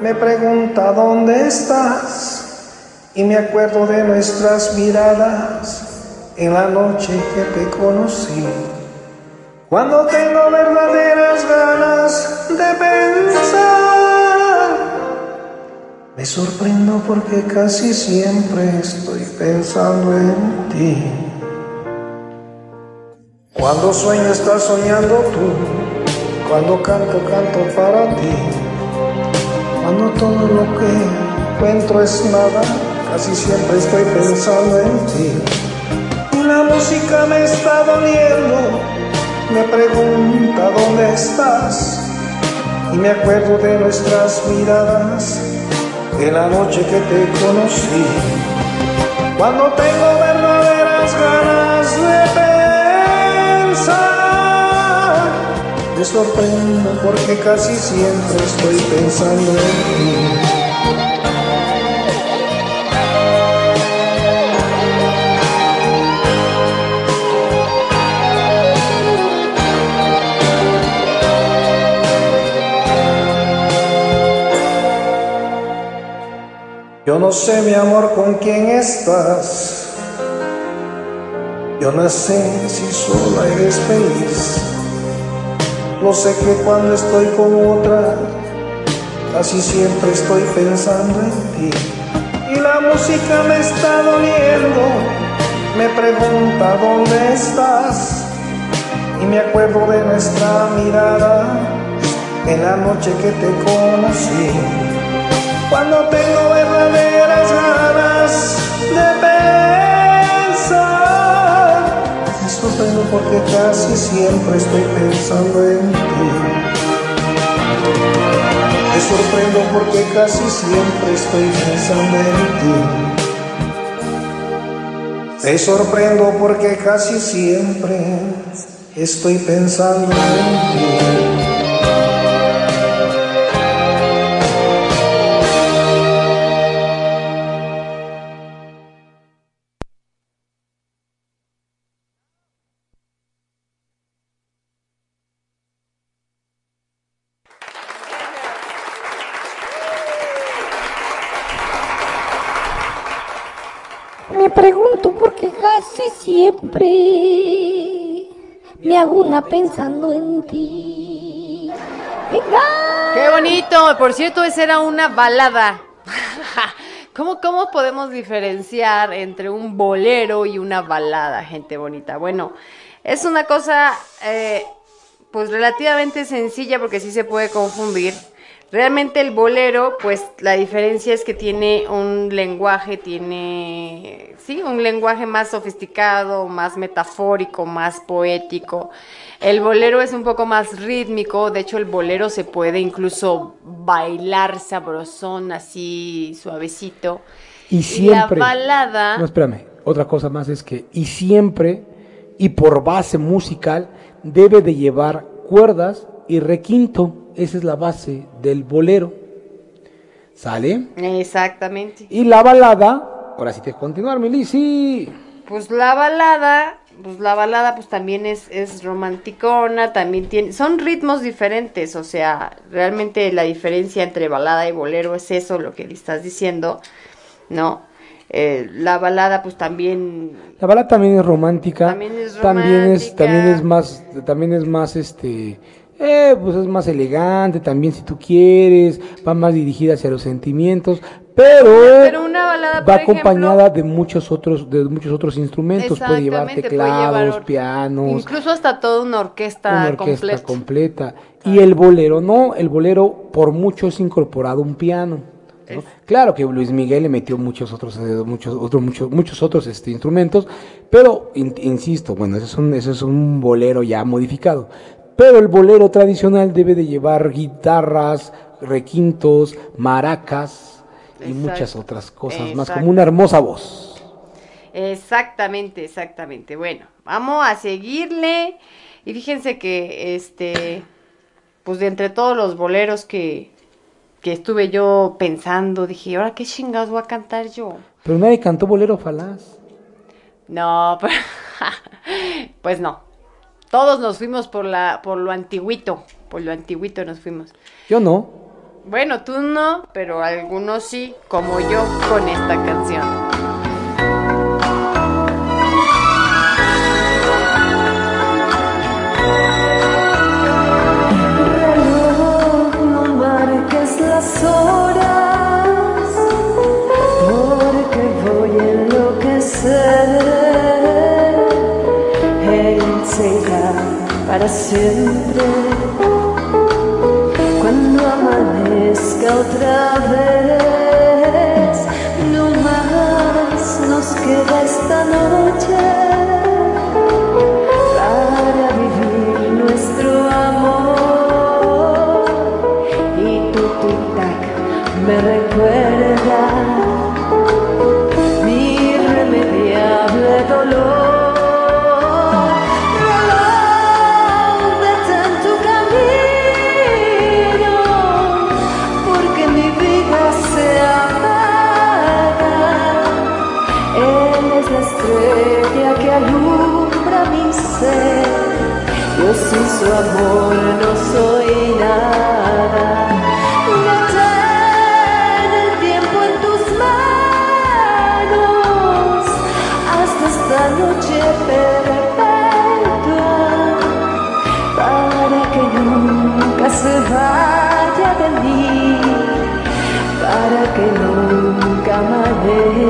Me pregunta dónde estás. Y me acuerdo de nuestras miradas en la noche que te conocí. Cuando tengo verdaderas ganas de pensar, me sorprendo porque casi siempre estoy pensando en ti. Cuando sueño estás soñando tú, cuando canto canto para ti. Cuando todo lo que encuentro es nada, casi siempre estoy pensando en ti. La música me está doliendo me pregunta dónde estás y me acuerdo de nuestras miradas en la noche que te conocí. Cuando tengo verdaderas ganas de pensar, me sorprendo porque casi siempre estoy pensando en ti. Yo no sé, mi amor, con quién estás. Yo no sé si sola eres feliz. No sé que cuando estoy con otra, casi siempre estoy pensando en ti. Y la música me está doliendo, me pregunta dónde estás. Y me acuerdo de nuestra mirada en la noche que te conocí cuando tengo porque casi siempre estoy pensando en ti. Me sorprendo porque casi siempre estoy pensando en ti. Me sorprendo porque casi siempre estoy pensando en ti. Me hago una pensando en ti. Venga. ¡Qué bonito! Por cierto, esa era una balada. ¿Cómo, ¿Cómo podemos diferenciar entre un bolero y una balada, gente bonita? Bueno, es una cosa eh, pues relativamente sencilla porque sí se puede confundir. Realmente el bolero, pues la diferencia es que tiene un lenguaje, tiene, sí, un lenguaje más sofisticado, más metafórico, más poético. El bolero es un poco más rítmico, de hecho el bolero se puede incluso bailar sabrosón, así suavecito. Y siempre. la balada... No, espérame. Otra cosa más es que, y siempre, y por base musical, debe de llevar cuerdas y requinto. Esa es la base del bolero. ¿Sale? Exactamente. Y la balada, ahora sí te continuar, Milisi. Pues la balada pues la balada pues también es, es romanticona, también tiene, son ritmos diferentes, o sea, realmente la diferencia entre balada y bolero es eso lo que le estás diciendo, ¿no? Eh, la balada pues también La balada también es romántica. También es También es, también romántica. es más, también es más este, eh, pues es más elegante, también si tú quieres, va más dirigida hacia los sentimientos, pero, Pero una balada, va por acompañada de muchos otros, de muchos otros instrumentos, puede llevar puede teclados, or- pianos, incluso hasta toda una orquesta, una orquesta completa. completa. Y el bolero no, el bolero por mucho es incorporado un piano. ¿no? Claro que Luis Miguel le metió muchos otros, eh, muchos otros, muchos, muchos otros este, instrumentos, pero in- insisto, bueno, ese es un, ese es un bolero ya modificado. Pero el bolero tradicional debe de llevar guitarras, requintos, maracas y Exacto. muchas otras cosas más, como una hermosa voz. Exactamente, exactamente. Bueno, vamos a seguirle. Y fíjense que, este, pues de entre todos los boleros que, que estuve yo pensando, dije, ¿ahora qué chingados voy a cantar yo? Pero nadie cantó bolero falaz. No, pero- pues no. Todos nos fuimos por la, por lo antiguito, por lo antiguito nos fuimos. Yo no. Bueno, tú no, pero algunos sí, como yo con esta canción. reloj, no marques las horas, siempre. Sin su amor no soy nada. Detén el tiempo en tus manos hasta esta noche perpetua para que nunca se vaya de mí, para que nunca amanezca.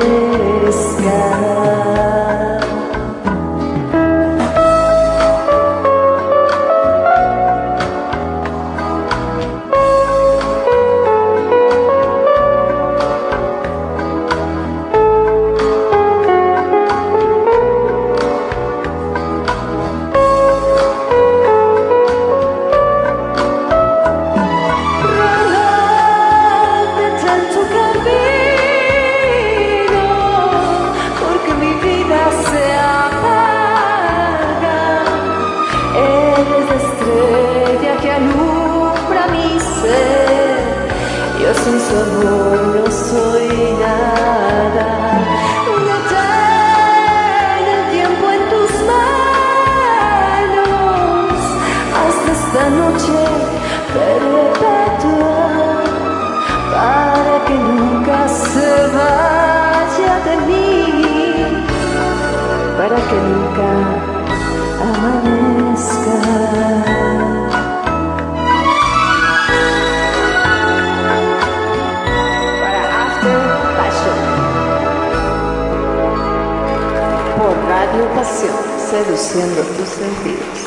Seduciendo tus sentidos.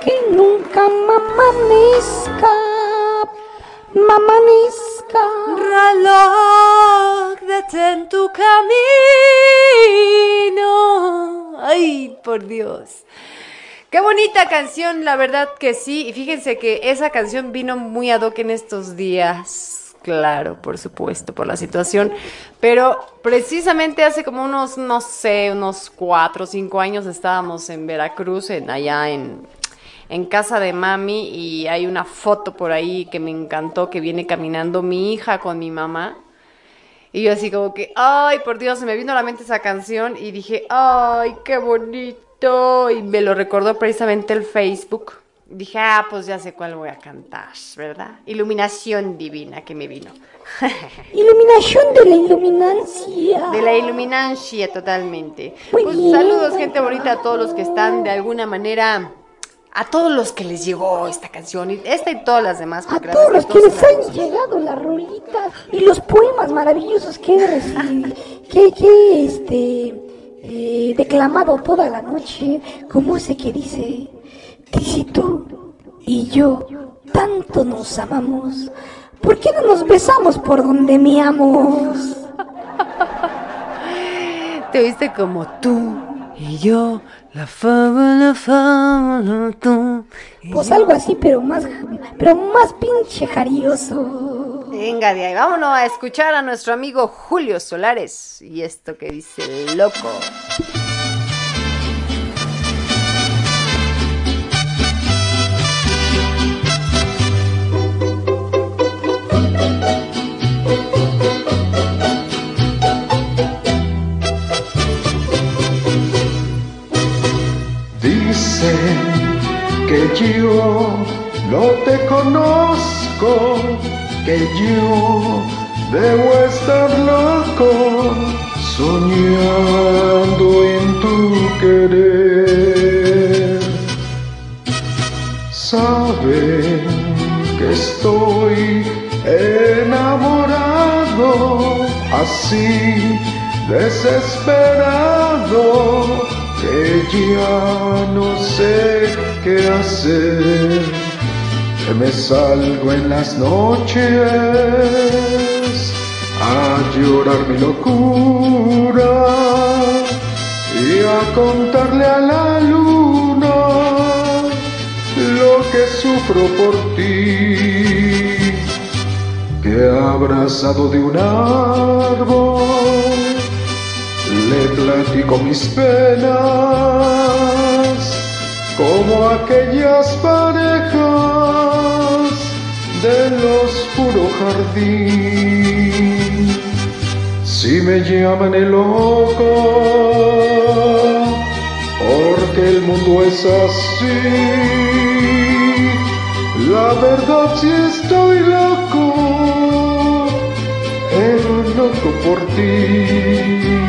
que nunca mamanezca, mamanezca. Reloj, detén tu camino. Ay, por Dios. Qué bonita canción, la verdad que sí. Y fíjense que esa canción vino muy ad hoc en estos días. Claro, por supuesto, por la situación. Pero precisamente hace como unos, no sé, unos cuatro o cinco años estábamos en Veracruz, en, allá en, en casa de mami, y hay una foto por ahí que me encantó, que viene caminando mi hija con mi mamá. Y yo así como que, ay, por Dios, se me vino a la mente esa canción y dije, ay, qué bonito. Y me lo recordó precisamente el Facebook. Dije, ah, pues ya sé cuál voy a cantar, ¿verdad? Iluminación divina que me vino. Iluminación de la iluminancia. De la iluminancia totalmente. Muy Pues bien. saludos, gente bonita, a todos los que están de alguna manera, a todos los que les llegó esta canción, y esta y todas las demás. A todos los que les han llegado las rolitas y los poemas maravillosos que he recibido, que, que este, eh, declamado toda la noche, como ese que dice, si tú y yo tanto nos amamos, ¿por qué no nos besamos por donde meamos? Te viste como tú y yo, la fama, la fama, la tú. Pues algo así, pero más, pero más pinche jarioso. Venga de ahí, vámonos a escuchar a nuestro amigo Julio Solares y esto que dice loco. Que yo no te conozco, que yo debo estar loco, soñando en tu querer. Saben que estoy enamorado, así desesperado que ya no sé qué hacer, que me salgo en las noches a llorar mi locura y a contarle a la luna lo que sufro por ti, que abrazado de un árbol le platico mis penas como aquellas parejas del oscuro jardín. Si me llaman el loco, porque el mundo es así. La verdad si estoy loco, pero loco por ti.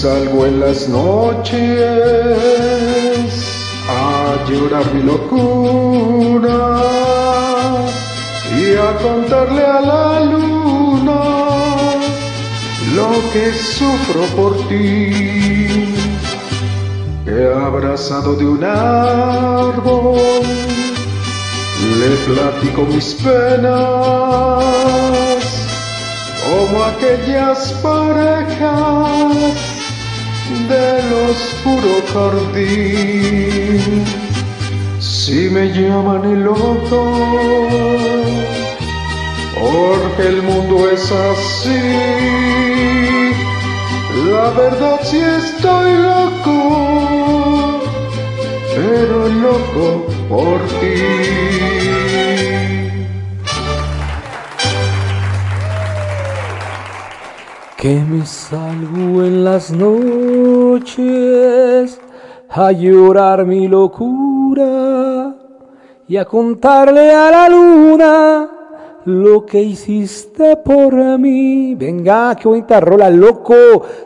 Salgo en las noches a llorar mi locura y a contarle a la luna lo que sufro por ti, que abrazado de un árbol le platico mis penas como aquellas parejas del oscuro jardín. Si me llaman el loco, porque el mundo es así. La verdad si estoy loco, pero loco por ti. Que me salgo en las a llorar mi locura y a contarle a la luna lo que hiciste por mí. Venga, qué bonita rola, loco,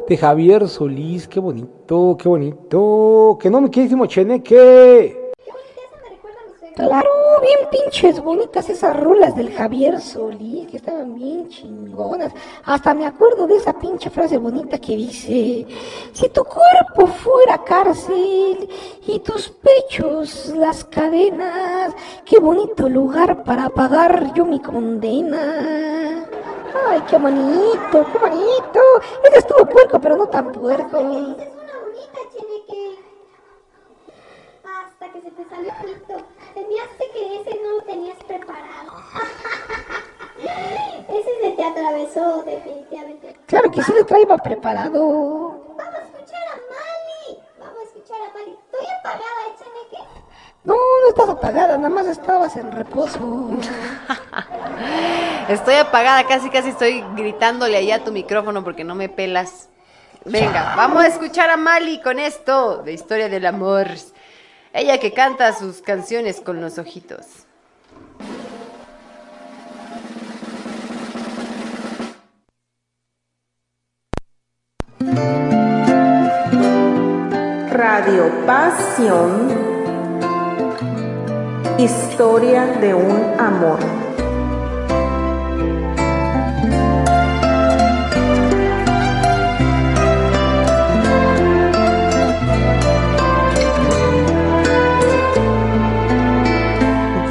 de Javier Solís, qué bonito, qué bonito. Que no me querísimo cheneque. Claro, bien pinches bonitas esas rolas del Javier Solís, que estaban bien chingonas. Hasta me acuerdo de esa pinche frase bonita que dice, si tu cuerpo fuera cárcel y tus pechos las cadenas, qué bonito lugar para pagar yo mi condena. Ay, qué bonito, qué bonito. Ese estuvo puerco, pero no tan puerco. Hasta que se te salió pito. Se me hace que ese no lo tenías preparado. ese se te atravesó definitivamente. Claro que sí lo traía preparado. Vamos a escuchar a Mali. Vamos a escuchar a Mali. Estoy apagada, Echeneque. No, no estás apagada, nada más estabas en reposo. Estoy apagada, casi casi estoy gritándole allá a tu micrófono porque no me pelas. Venga, vamos a escuchar a Mali con esto de historia del amor. Ella que canta sus canciones con los ojitos. Radio Pasión, historia de un amor.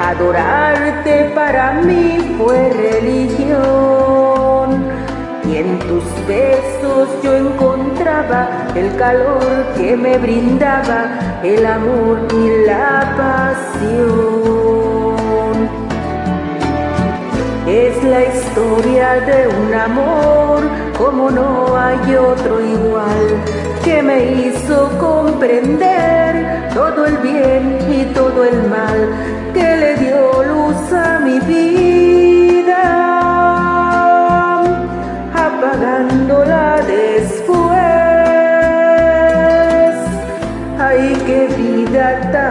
Adorarte para mí fue religión. Y en tus besos yo encontraba el calor que me brindaba el amor y la pasión. Es la historia de un amor como no hay otro igual que me hizo comprender todo el bien y todo el mal que le dio luz a mi vida, apagándola después. Ay, qué vida tan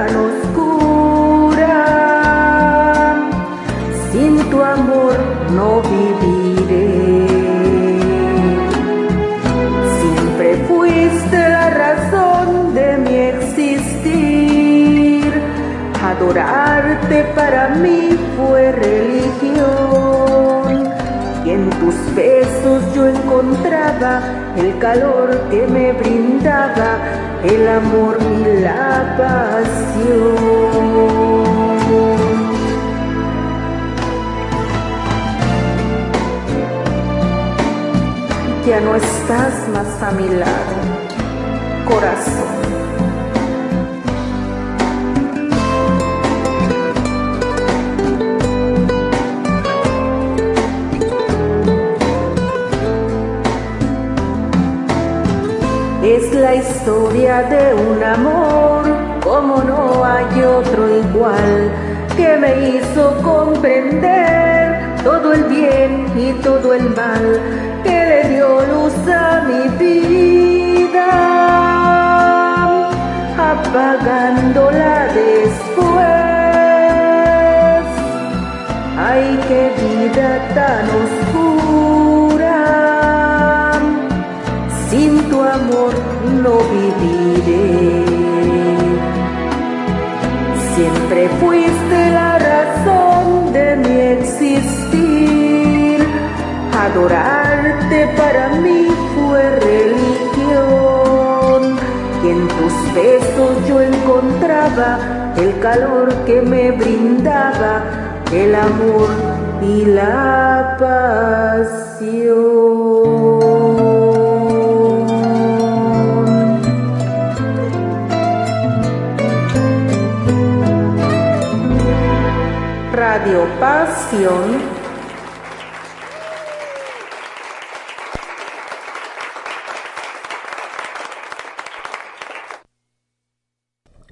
mí fue religión. Y en tus besos yo encontraba el calor que me brindaba el amor y la pasión. Ya no estás más a mi lado, corazón. Historia de un amor como no hay otro igual que me hizo comprender todo el bien y todo el mal que le dio luz a mi vida, apagándola después. Ay, qué vida tan oscura, no viviré. Siempre fuiste la razón de mi existir. Adorarte para mí fue religión. Y en tus besos yo encontraba el calor que me brindaba el amor y la pasión. Radio Pasión.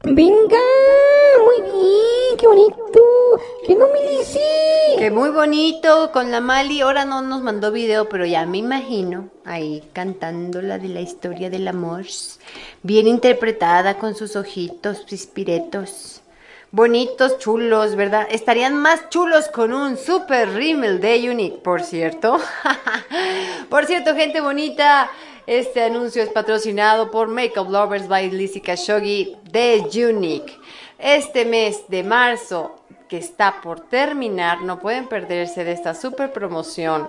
Venga, muy bien, qué bonito. Que no me dice. Que muy bonito con la Mali. Ahora no nos mandó video, pero ya me imagino ahí cantando la de la historia del amor. Bien interpretada con sus ojitos pispiretos. Bonitos, chulos, ¿verdad? Estarían más chulos con un super rímel de Unique, por cierto. por cierto, gente bonita. Este anuncio es patrocinado por Makeup Lovers by Lizzie Khashoggi de Unique. Este mes de marzo que está por terminar, no pueden perderse de esta super promoción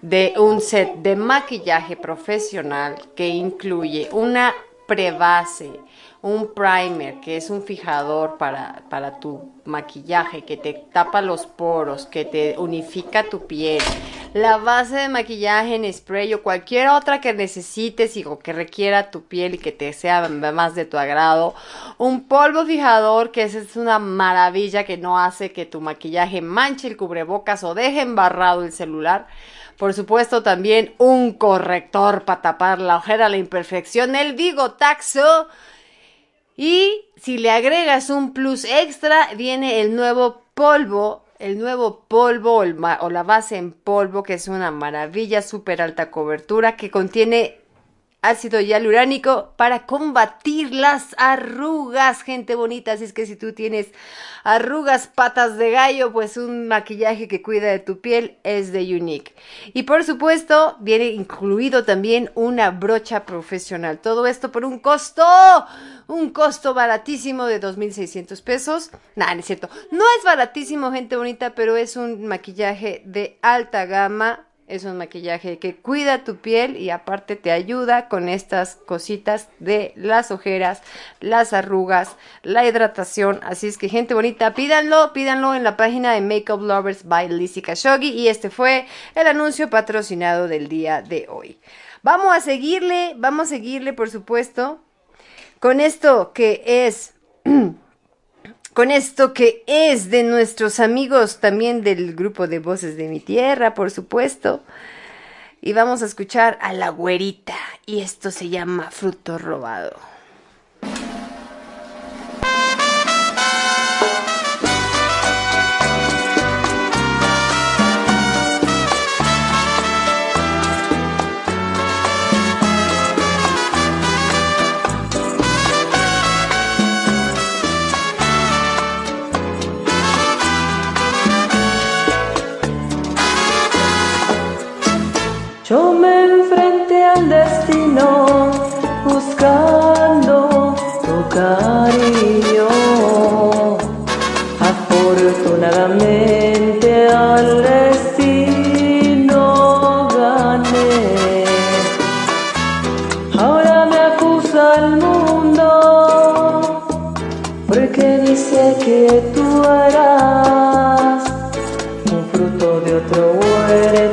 de un set de maquillaje profesional que incluye una prebase, un primer, que es un fijador para, para tu maquillaje, que te tapa los poros, que te unifica tu piel, la base de maquillaje en spray o cualquier otra que necesites y o que requiera tu piel y que te sea más de tu agrado, un polvo fijador que es una maravilla que no hace que tu maquillaje manche el cubrebocas o deje embarrado el celular. Por supuesto, también un corrector para tapar la ojera, la imperfección, el bigotaxo y si le agregas un plus extra, viene el nuevo polvo, el nuevo polvo o, la base en polvo, que es una maravilla, súper alta cobertura, que contiene ácido hialurónico para combatir las arrugas, gente bonita. Así es que si tú tienes arrugas, patas de gallo, pues un maquillaje que cuida de tu piel es de Unique. Y por supuesto, viene incluido también una brocha profesional. Todo esto por un costo, un costo baratísimo de 2.600 pesos. Nada, no es cierto. No es baratísimo, gente bonita, pero es un maquillaje de alta gama es un maquillaje que cuida tu piel y aparte te ayuda con estas cositas de las ojeras, las arrugas, la hidratación. Así es que gente bonita, pídanlo, pídanlo en la página de Makeup Lovers by Lizzie Khashoggi y este fue el anuncio patrocinado del día de hoy. Vamos a seguirle, vamos a seguirle por supuesto con esto que es con esto que es de nuestros amigos también del grupo de Voces de mi Tierra, por supuesto. Y vamos a escuchar a la güerita. Y esto se llama Fruto Robado. Ahora me acusa el mundo porque dice que tú eras un fruto de otro huerto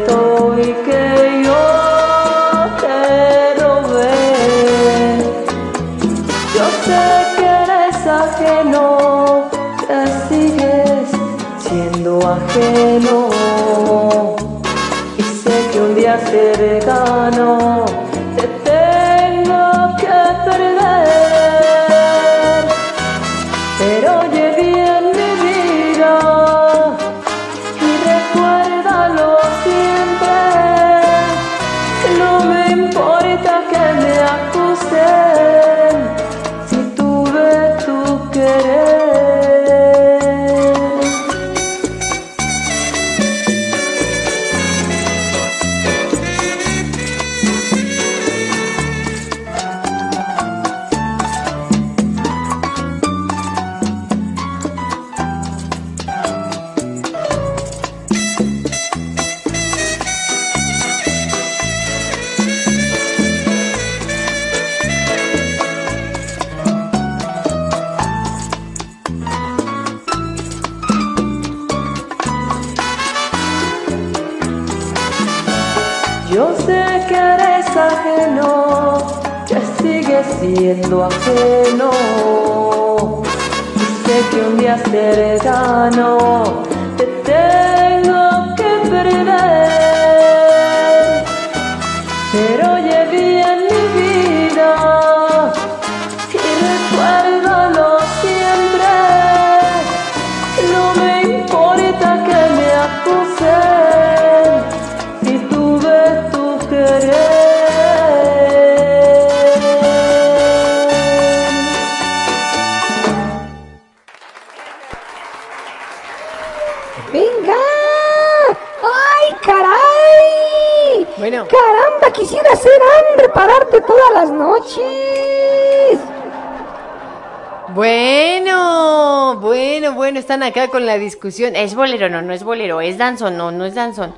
están acá con la discusión. ¿Es bolero? No, no es bolero. ¿Es danzón? No, no es danzón.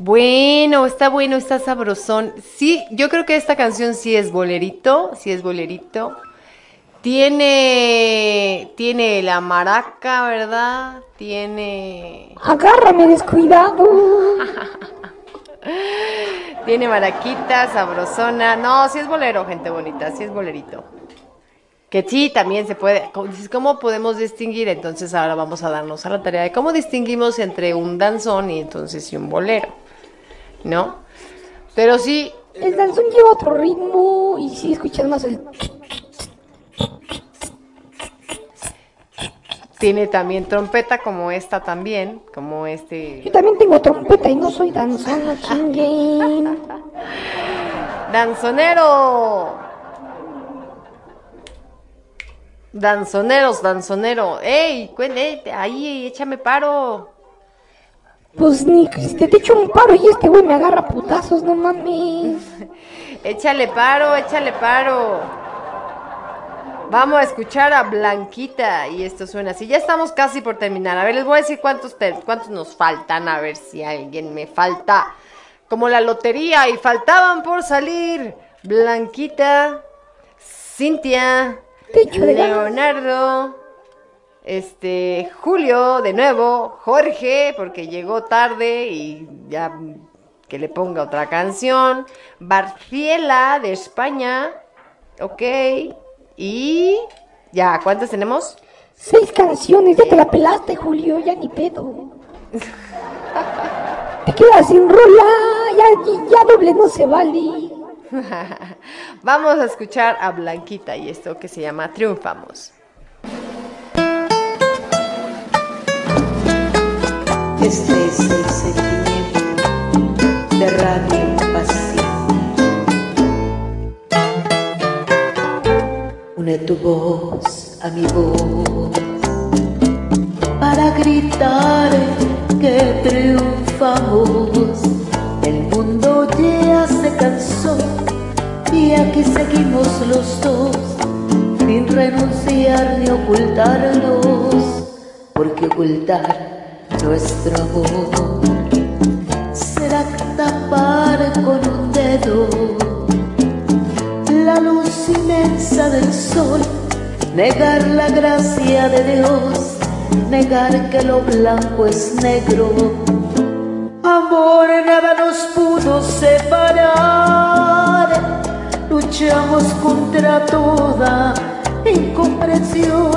Bueno, está bueno, está sabrosón. Sí, yo creo que esta canción sí es bolerito, sí es bolerito. Tiene, tiene la maraca, ¿verdad? Tiene... Agárrame descuidado. Tiene maraquita, sabrosona. No, sí es bolero, gente bonita, sí es bolerito. Que sí, también se puede. ¿Cómo podemos distinguir? Entonces ahora vamos a darnos a la tarea de cómo distinguimos entre un danzón y entonces y un bolero. ¿No? Pero sí. El danzón lleva otro ritmo y sí escuchas más el. Tiene también trompeta como esta también, como este... Yo también tengo trompeta y no soy danzón, no chinguen. ¡Danzonero! Danzoneros, danzonero. ¡Ey! Cuéntate, ahí, échame paro. Pues ni te, te echo un paro y este güey me agarra putazos, no mames. échale paro, échale paro. Vamos a escuchar a Blanquita y esto suena así. Ya estamos casi por terminar. A ver, les voy a decir cuántos, cuántos nos faltan. A ver si alguien me falta. Como la lotería y faltaban por salir. Blanquita, Cintia, Leonardo, este, Julio de nuevo, Jorge, porque llegó tarde y ya que le ponga otra canción. Barciela de España, ok. Y ya, ¿cuántas tenemos? Seis canciones, ya te la pelaste, Julio, ya ni pedo. te quedas sin rola, ya, ya doble no se vale. Vamos a escuchar a Blanquita y esto que se llama Triunfamos. Este es el sentimiento de Radio Pasión. Une tu voz a mi voz para gritar que triunfamos. El mundo ya y aquí seguimos los dos sin renunciar ni ocultarnos, porque ocultar nuestro amor será tapar con un dedo la luz inmensa del sol, negar la gracia de Dios, negar que lo blanco es negro. Nada nos pudo separar, luchamos contra toda incomprensión.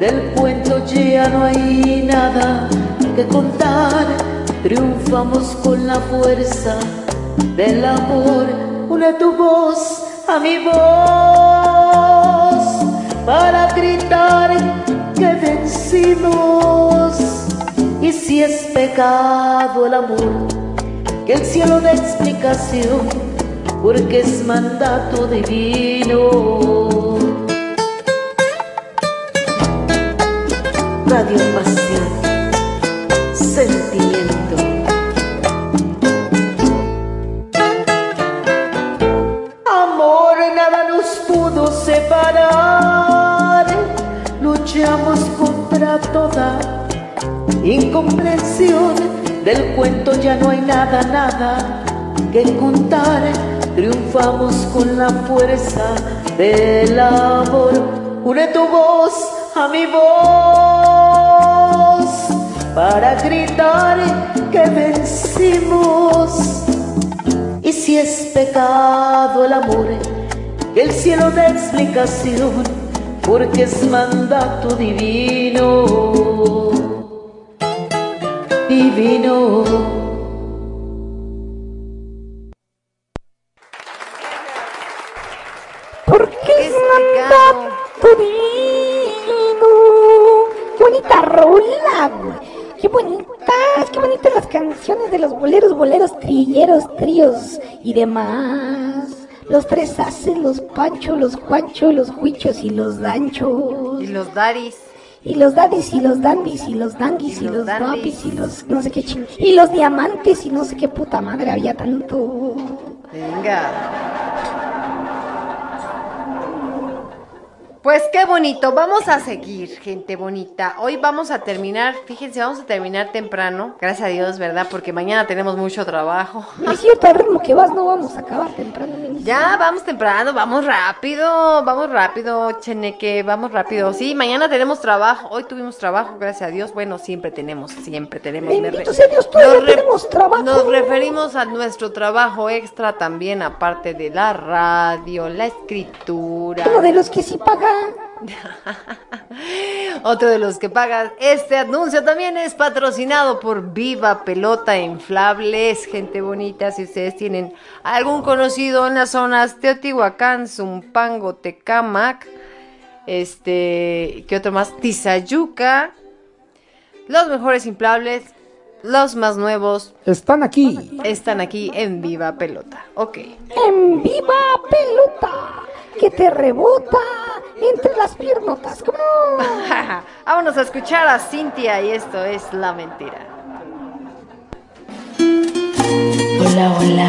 Del cuento ya no hay nada que contar, triunfamos con la fuerza del amor. Une tu voz a mi voz para gritar que vencimos. Y si es pecado el amor, que el cielo dé explicación, porque es mandato divino. Radio Pasión, nada, nada que contar. Triunfamos con la fuerza del amor. Une tu voz a mi voz para gritar que vencimos. Y si es pecado el amor, el cielo da explicación, porque es mandato divino, divino. Y demás. Los tres haces, los panchos, los juanchos, los huichos y los danchos. Y los dadis. Y los dadis y los dandis y los danguis y, los, los y los no sé qué ching. Y los diamantes y no sé qué puta madre había tanto. Venga. Pues qué bonito, vamos a seguir, gente bonita. Hoy vamos a terminar, fíjense, vamos a terminar temprano, gracias a Dios, ¿verdad? Porque mañana tenemos mucho trabajo. Es cierto, al ritmo que vas no vamos a acabar temprano. Ya, vamos temprano, vamos rápido, vamos rápido, Cheneque, vamos rápido. Sí, mañana tenemos trabajo, hoy tuvimos trabajo, gracias a Dios. Bueno, siempre tenemos, siempre tenemos. Bendito sea Dios, todavía nos tenemos trabajo. Nos referimos a nuestro trabajo extra también, aparte de la radio, la escritura. Uno de los que sí paga. Otro de los que pagan este anuncio también es patrocinado por Viva Pelota Inflables, gente bonita. Si ustedes tienen algún conocido en las zonas Teotihuacán, Zumpango, Tecamac, este, ¿qué otro más? Tizayuca, los mejores inflables, los más nuevos, Están aquí. están aquí en Viva Pelota. Ok. En viva pelota. Que te rebota entre las piernotas. Vámonos a escuchar a Cintia y esto es La Mentira. Hola, hola.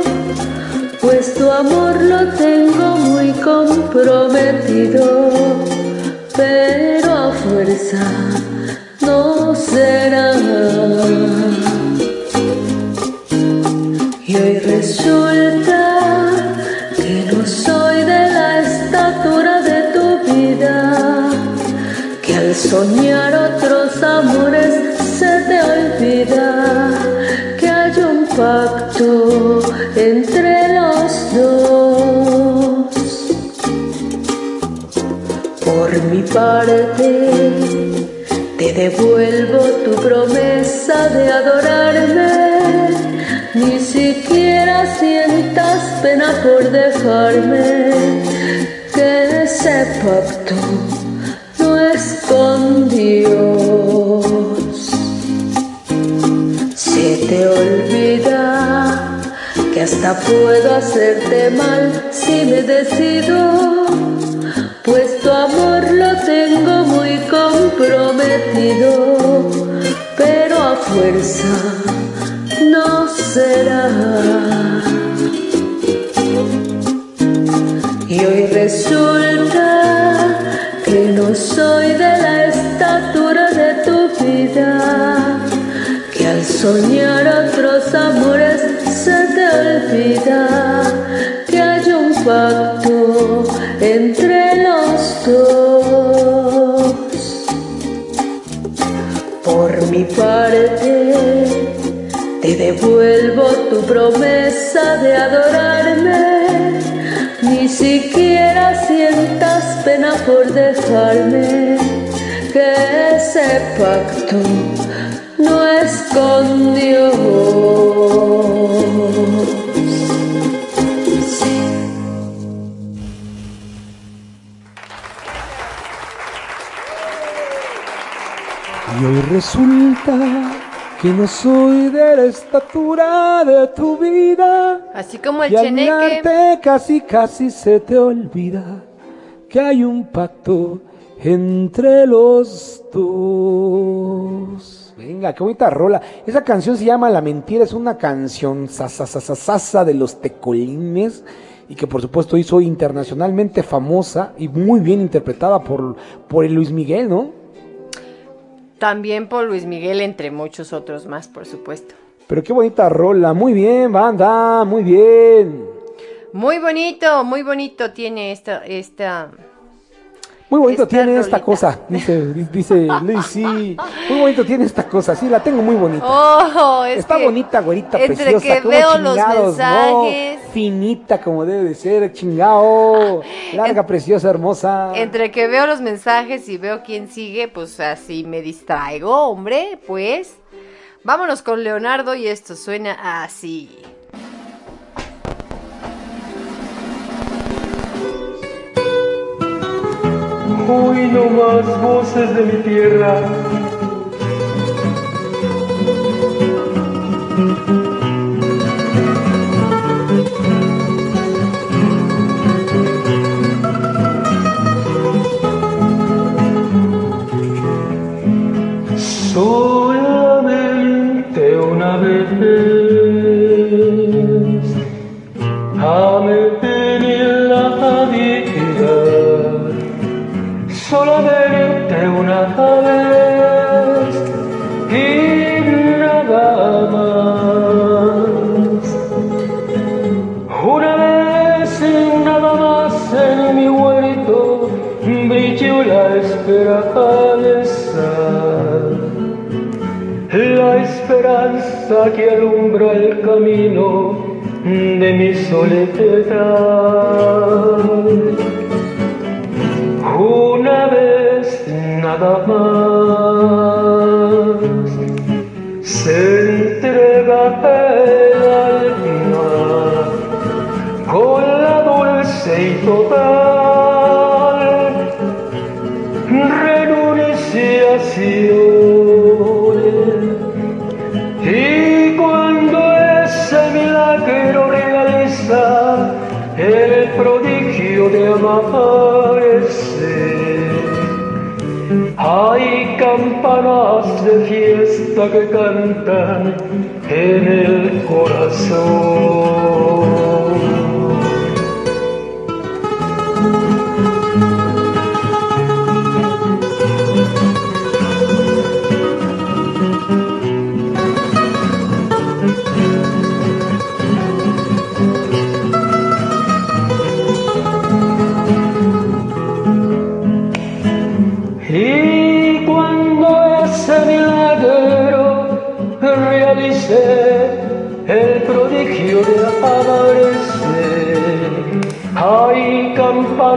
amor lo tengo muy comprometido, pero a fuerza no será. Y hoy resulta que no soy de la estatura de tu vida, que al soñar parte, te devuelvo tu promesa de adorarme. Ni siquiera sientas pena por dejarme, que ese pacto no es con Dios. Se te olvida que hasta puedo hacerte mal si me decido, comprometido, pero a fuerza no será. Y hoy resulta que no soy de la estatura de tu vida, que al soñar otros amores se te olvida que hay un pacto entre los dos. Por mi parte, te devuelvo tu promesa de adorarme. Ni siquiera sientas pena por dejarme, que ese pacto no es Y hoy resulta que no soy de la estatura de tu vida. Así como el y al cheneque. mirarte casi casi se te olvida que hay un pacto entre los dos. Venga, qué bonita rola. Esa canción se llama La Mentira, es una canción sasa de los tecolines y que por supuesto hizo internacionalmente famosa y muy bien interpretada por, por el Luis Miguel, ¿no? También por Luis Miguel, entre muchos otros más, por supuesto. Pero qué bonita rola, muy bien, banda, muy bien. Muy bonito, muy bonito tiene esta, esta, Muy bonito tiene esta cosa, dice, dice Luis, sí. Muy bonito tiene esta cosa, sí, la tengo muy bonita. Oh, es Está que bonita, güerita, entre preciosa. que veo los mensajes. ¿no? Finita como debe de ser, chingao. Larga, preciosa, hermosa. Entre que veo los mensajes y veo quién sigue, pues así me distraigo, hombre, pues. Vámonos con Leonardo y esto suena así. Hoy no más voces de mi tierra. Que alumbra el camino de mi soledad. Una vez nada más se entrega el alma con la dulce y total hay campanas de fiesta que cantan en el corazón.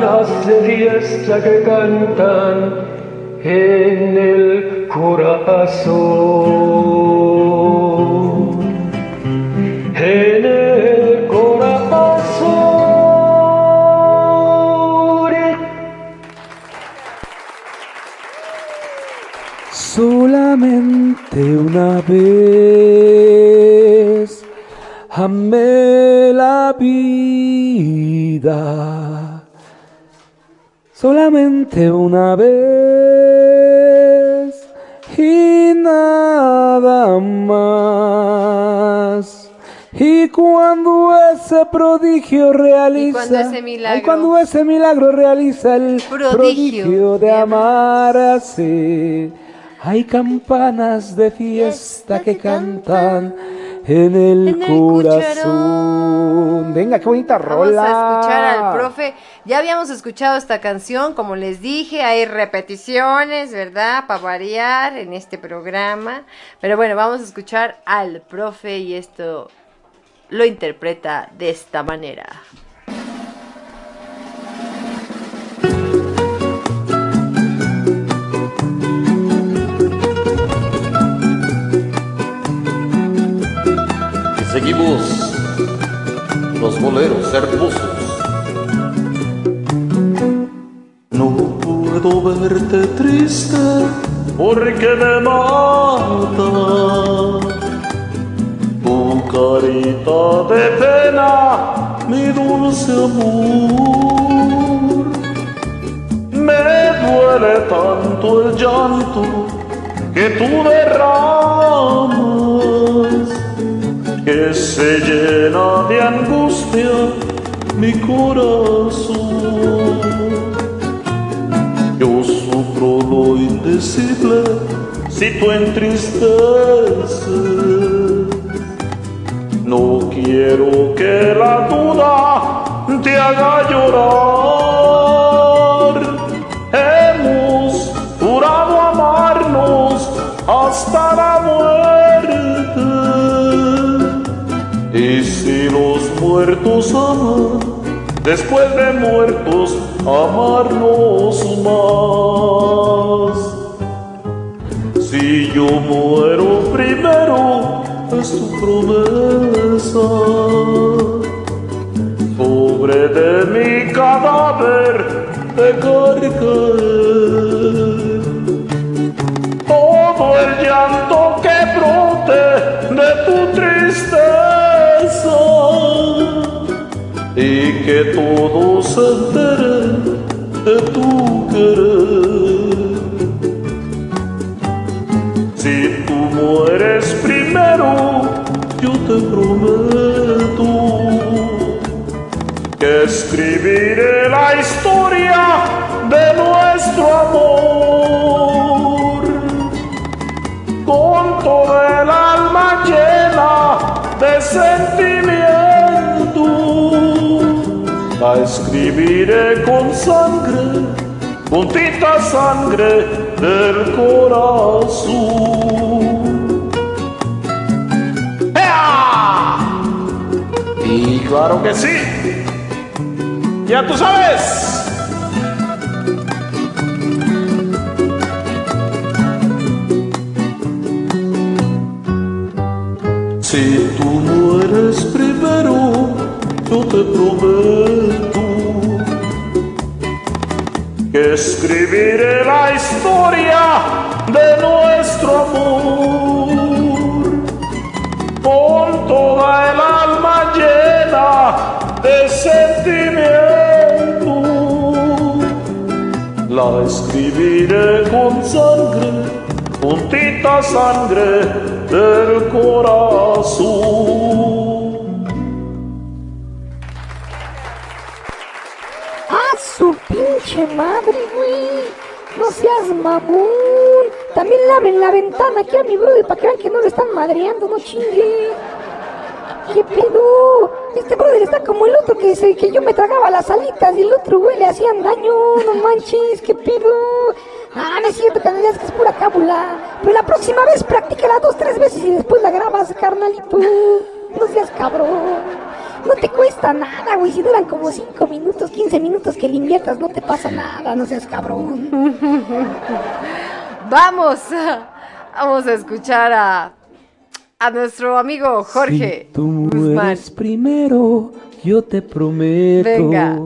Campanas de fiesta que cantan en el corazón. En el corazón. Solamente una vez amé la vida. Solamente una vez y nada más. Y cuando ese prodigio realiza, cuando ese milagro- ay, cuando ese milagro realiza el Prodigio prodigio de amarse, hay campanas de fiesta que cantan en el corazón. Venga, qué bonita Vamos rola. a escuchar al profe. Ya habíamos escuchado esta canción, como les dije, hay repeticiones, ¿verdad? Para variar en este programa. Pero bueno, vamos a escuchar al profe y esto lo interpreta de esta manera. Seguimos los boleros hermosos. No puedo verte triste porque me mata tu carita de pena, mi dulce amor. Me duele tanto el llanto que tú derramas que se llena de angustia mi corazón. Yo sufro lo indecible si tú entristeces. No quiero que la duda te haga llorar. Hemos jurado amarnos hasta la muerte. Muertos aman, después de muertos amarnos más. Si yo muero primero, es tu promesa. Sobre de mi cadáver dejar caer todo el llanto que brote de tu tristeza y que todo se entere de tu querer. Si tú mueres primero, yo te prometo que escribiré la historia de nuestro amor con toda el alma llena de sentimiento. La escribiré con sangre, con tinta sangre del corazón. ¡Ea! Y claro que sí. Ya tú sabes. Si tú mueres primero, yo te prometo escribiré la historia de nuestro amor con toda el alma llena de sentimiento. La escribiré con sangre, con tinta sangre del corazón. Mamón. También le abren la ventana aquí a mi brother para que vean que no lo están madreando, no chingue. ¿Qué pedo? Este brother está como el otro que, se, que yo me tragaba las alitas y el otro güey le hacían daño. No manches, ¿qué pedo? Ah, no es cierto, canallas, que es pura cábula. Pero la próxima vez practícala dos, tres veces y después la grabas, carnalito. No seas cabrón. No te cuesta nada, güey. Si duran como 5 minutos, 15 minutos que le inviertas, no te pasa nada. No seas cabrón. Vamos, vamos a escuchar a, a nuestro amigo Jorge Si tú Guzmán. primero, yo te prometo. Venga.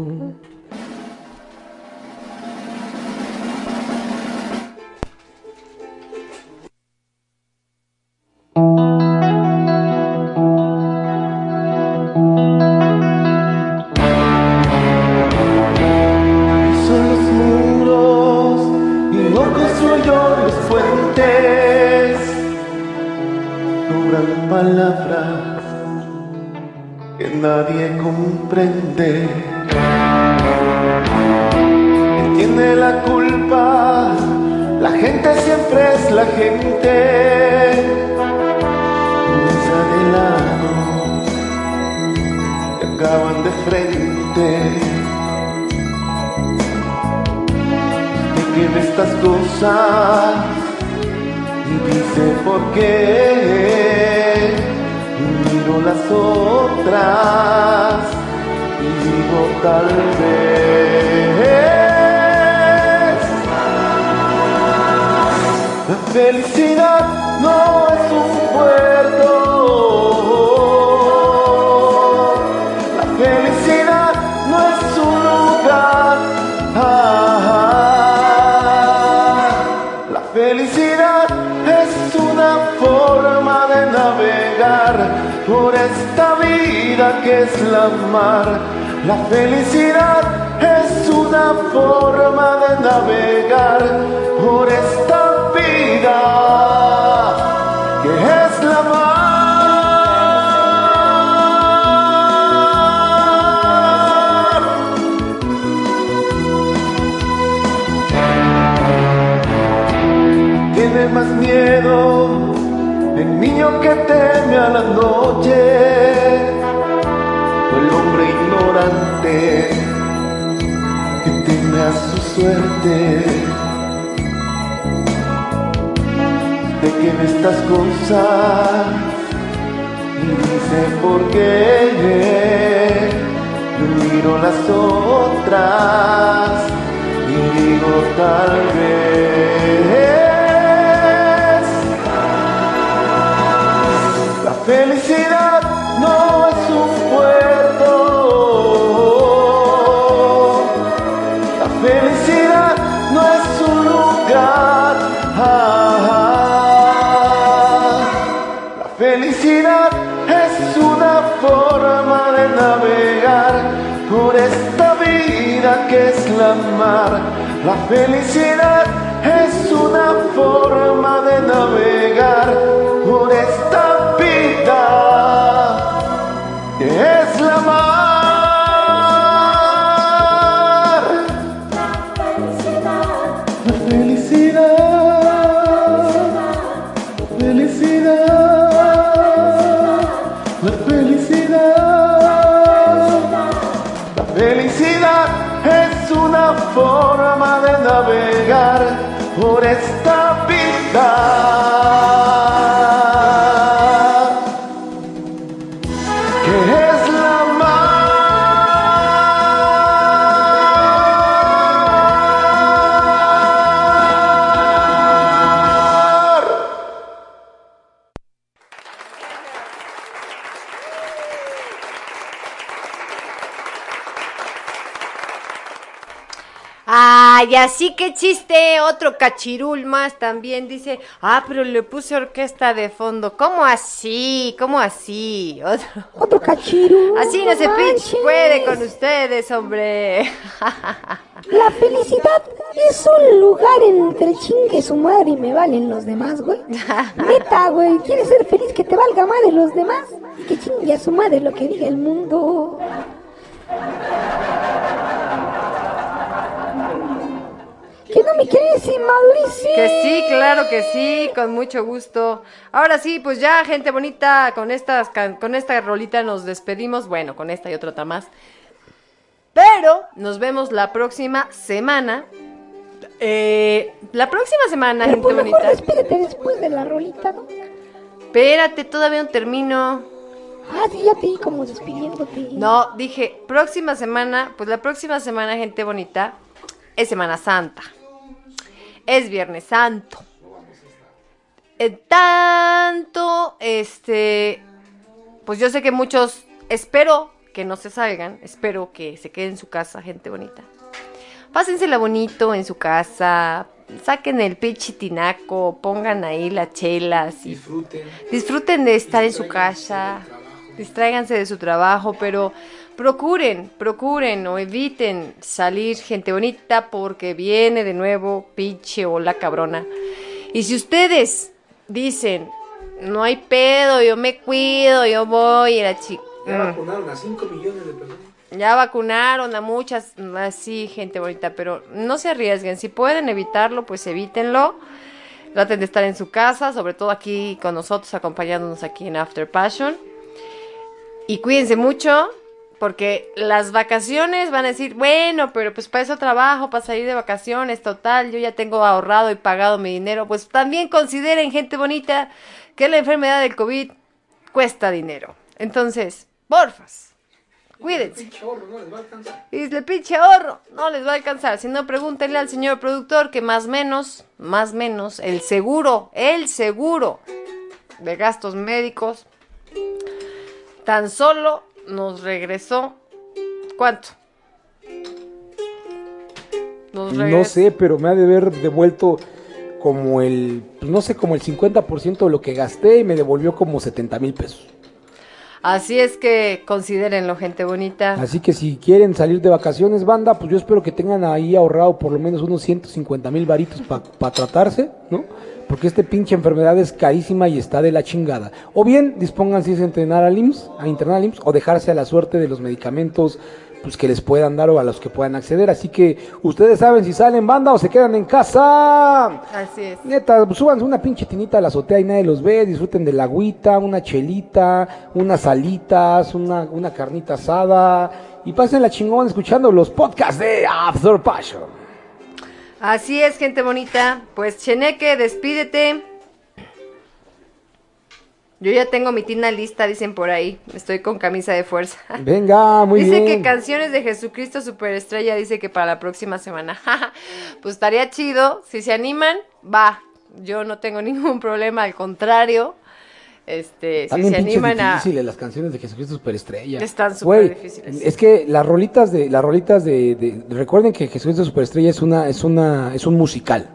Tiene más miedo el niño que teme a la noche o el hombre ignorante que teme a su suerte. De que estas cosas y dice por qué. Yo miro las otras y digo tal vez felicidad no es un puerto la felicidad no es un lugar la felicidad es una forma de navegar por esta vida que es la mar. La felicidad es una forma de navegar así que chiste, otro cachirul más también dice, ah, pero le puse orquesta de fondo, ¿cómo así? ¿Cómo así? Otro, Otro cachirul. así no se pinche puede con ustedes, hombre. La felicidad es un lugar entre chingue su madre y me valen los demás, güey. Neta, güey. ¿Quieres ser feliz que te valga madre los demás? Que chingue a su madre lo que diga el mundo. ¿Que no me quieres, Mauricio? Que sí, claro que sí, con mucho gusto. Ahora sí, pues ya, gente bonita, con estas con esta rolita nos despedimos. Bueno, con esta y otra más. Pero nos vemos la próxima semana. Eh, la próxima semana, Pero gente mejor bonita. despídete después de la rolita, ¿no? Espérate, todavía no termino. Ah, sí, ya te vi como despidiéndote. No, dije, próxima semana, pues la próxima semana, gente bonita, es Semana Santa. Es Viernes Santo. Eh, tanto, este, pues yo sé que muchos, espero que no se salgan, espero que se queden en su casa, gente bonita. Pásensela bonito en su casa, saquen el pinche tinaco, pongan ahí las chelas y Disfruten. disfruten de estar en su casa, distráiganse de su trabajo, pero procuren, procuren o eviten salir gente bonita porque viene de nuevo pinche ola cabrona. Y si ustedes dicen, no hay pedo, yo me cuido, yo voy, y la chica... Ya vacunaron a 5 millones de personas. Ya vacunaron a muchas, así, gente bonita, pero no se arriesguen. Si pueden evitarlo, pues evítenlo. Traten de estar en su casa, sobre todo aquí con nosotros, acompañándonos aquí en After Passion. Y cuídense mucho, porque las vacaciones van a decir, bueno, pero pues para eso trabajo, para salir de vacaciones, total, yo ya tengo ahorrado y pagado mi dinero. Pues también consideren, gente bonita, que la enfermedad del COVID cuesta dinero. Entonces, porfas. Cuídense. Y el pinche ahorro no les va a alcanzar. Si no, pregúntenle al señor productor que más menos, más menos, el seguro, el seguro de gastos médicos, tan solo nos regresó. ¿Cuánto? Nos No sé, pero me ha de haber devuelto como el, pues no sé, como el 50% de lo que gasté y me devolvió como 70 mil pesos. Así es que considérenlo, gente bonita. Así que si quieren salir de vacaciones, banda, pues yo espero que tengan ahí ahorrado por lo menos unos 150 mil varitos para tratarse, ¿no? Porque esta pinche enfermedad es carísima y está de la chingada. O bien dispónganse a entrenar al IMSS, a internar al IMSS, o dejarse a la suerte de los medicamentos pues que les puedan dar o a los que puedan acceder. Así que ustedes saben si salen banda o se quedan en casa. Así es. Neta, pues, súbanse una pinche tinita a la azotea y nadie los ve, disfruten de la agüita, una chelita, unas salitas, una, una carnita asada y pasen la chingón escuchando los podcasts de After Passion. Así es, gente bonita. Pues Cheneque, despídete. Yo ya tengo mi tina lista, dicen por ahí. Estoy con camisa de fuerza. Venga, muy dice bien. que canciones de Jesucristo Superestrella, dice que para la próxima semana. pues estaría chido. Si se animan, va. Yo no tengo ningún problema, al contrario. Este, si se animan a. difíciles las canciones de Jesucristo Superestrella. Están Güey, superdifíciles. Es que las rolitas de las rolitas de, de- recuerden que Jesucristo Superestrella es una es una es un musical.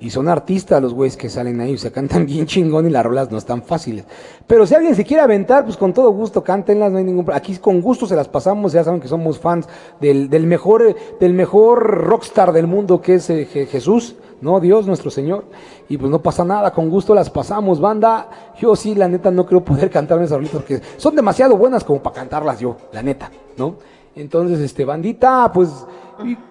Y son artistas los güeyes que salen ahí, o sea, cantan bien chingón y las rolas no están fáciles. Pero si alguien se quiere aventar, pues con todo gusto, cántenlas, no hay ningún Aquí con gusto se las pasamos, ya saben que somos fans del, del mejor, del mejor rockstar del mundo que es eh, Je- Jesús, ¿no? Dios nuestro Señor. Y pues no pasa nada, con gusto las pasamos, banda. Yo sí, la neta, no creo poder cantarme esas rolitas porque son demasiado buenas como para cantarlas yo, la neta, ¿no? Entonces, este, bandita, pues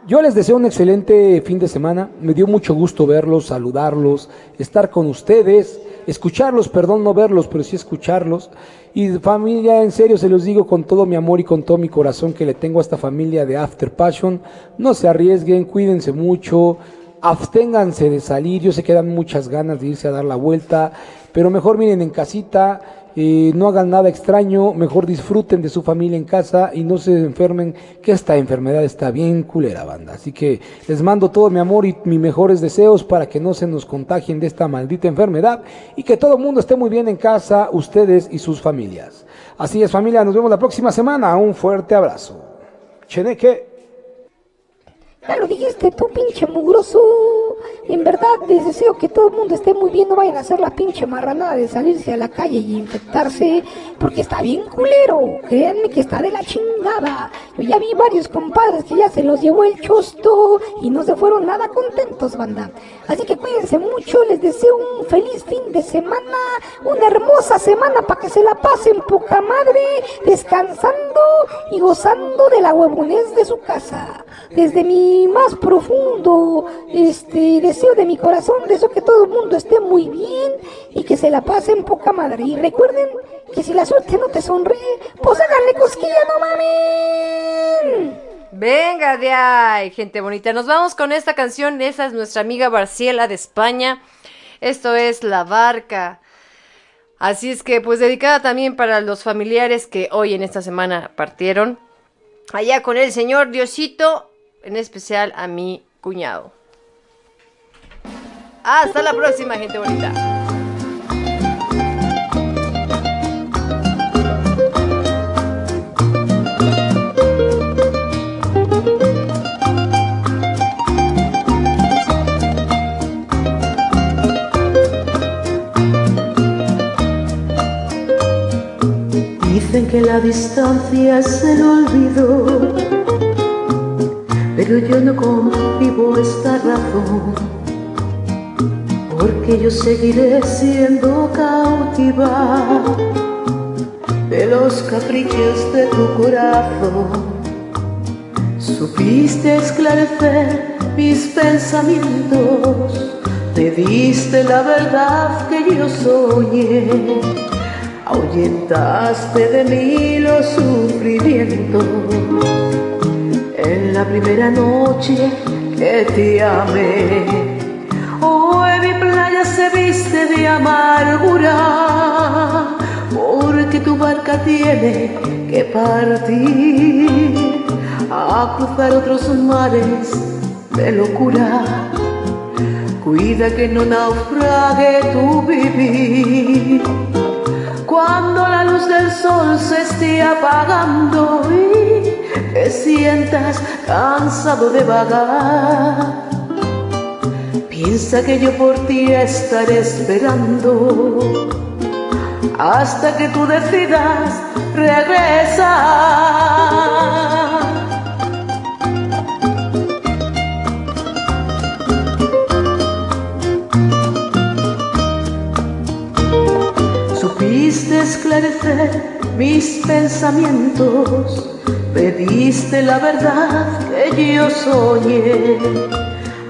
yo les deseo un excelente fin de semana. Me dio mucho gusto verlos, saludarlos, estar con ustedes, escucharlos, perdón, no verlos, pero sí escucharlos. Y familia, en serio se los digo con todo mi amor y con todo mi corazón que le tengo a esta familia de After Passion. No se arriesguen, cuídense mucho, absténganse de salir. Yo sé que dan muchas ganas de irse a dar la vuelta, pero mejor miren en casita. Eh, no hagan nada extraño, mejor disfruten de su familia en casa y no se enfermen, que esta enfermedad está bien culera, banda. Así que les mando todo mi amor y mis mejores deseos para que no se nos contagien de esta maldita enfermedad y que todo el mundo esté muy bien en casa, ustedes y sus familias. Así es, familia, nos vemos la próxima semana. Un fuerte abrazo. Cheneque. Ya lo dijiste tú, pinche mugroso. En verdad, les deseo que todo el mundo esté muy bien. No vayan a hacer la pinche marranada de salirse a la calle y infectarse. Porque está bien culero. Créanme que está de la chingada. Yo ya vi varios compadres que ya se los llevó el chosto y no se fueron nada contentos, banda. Así que cuídense mucho. Les deseo un feliz fin de semana. Una hermosa semana para que se la pasen poca madre. Descansando y gozando de la huevonez de su casa. Desde mi más profundo este deseo de mi corazón, deseo que todo el mundo esté muy bien y que se la pasen poca madre. Y recuerden que si la suerte no te sonríe, pues háganle cosquilla, no mamen. Venga de ahí, gente bonita. Nos vamos con esta canción. Esa es nuestra amiga Barciela de España. Esto es La Barca. Así es que, pues dedicada también para los familiares que hoy en esta semana partieron. Allá con el señor Diosito, en especial a mi cuñado. Hasta la próxima, gente bonita. Dicen que la distancia es el olvido, pero yo no concibo esta razón, porque yo seguiré siendo cautiva de los caprichos de tu corazón. Supiste esclarecer mis pensamientos, me diste la verdad que yo soñé. Ahuyentaste de mí los sufrimientos en la primera noche que te amé. Se viste de amargura porque tu barca tiene que partir a cruzar otros mares de locura. Cuida que no naufrague tu vivir cuando la luz del sol se esté apagando y te sientas cansado de vagar. Piensa que yo por ti estaré esperando hasta que tú decidas regresar. Supiste esclarecer mis pensamientos, me diste la verdad que yo soñé,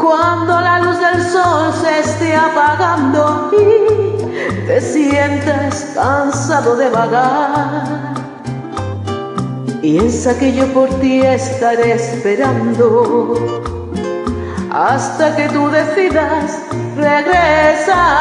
cuando la luz del sol se esté apagando y te sientas cansado de vagar. Piensa que yo por ti estaré esperando hasta que tú decidas regresar.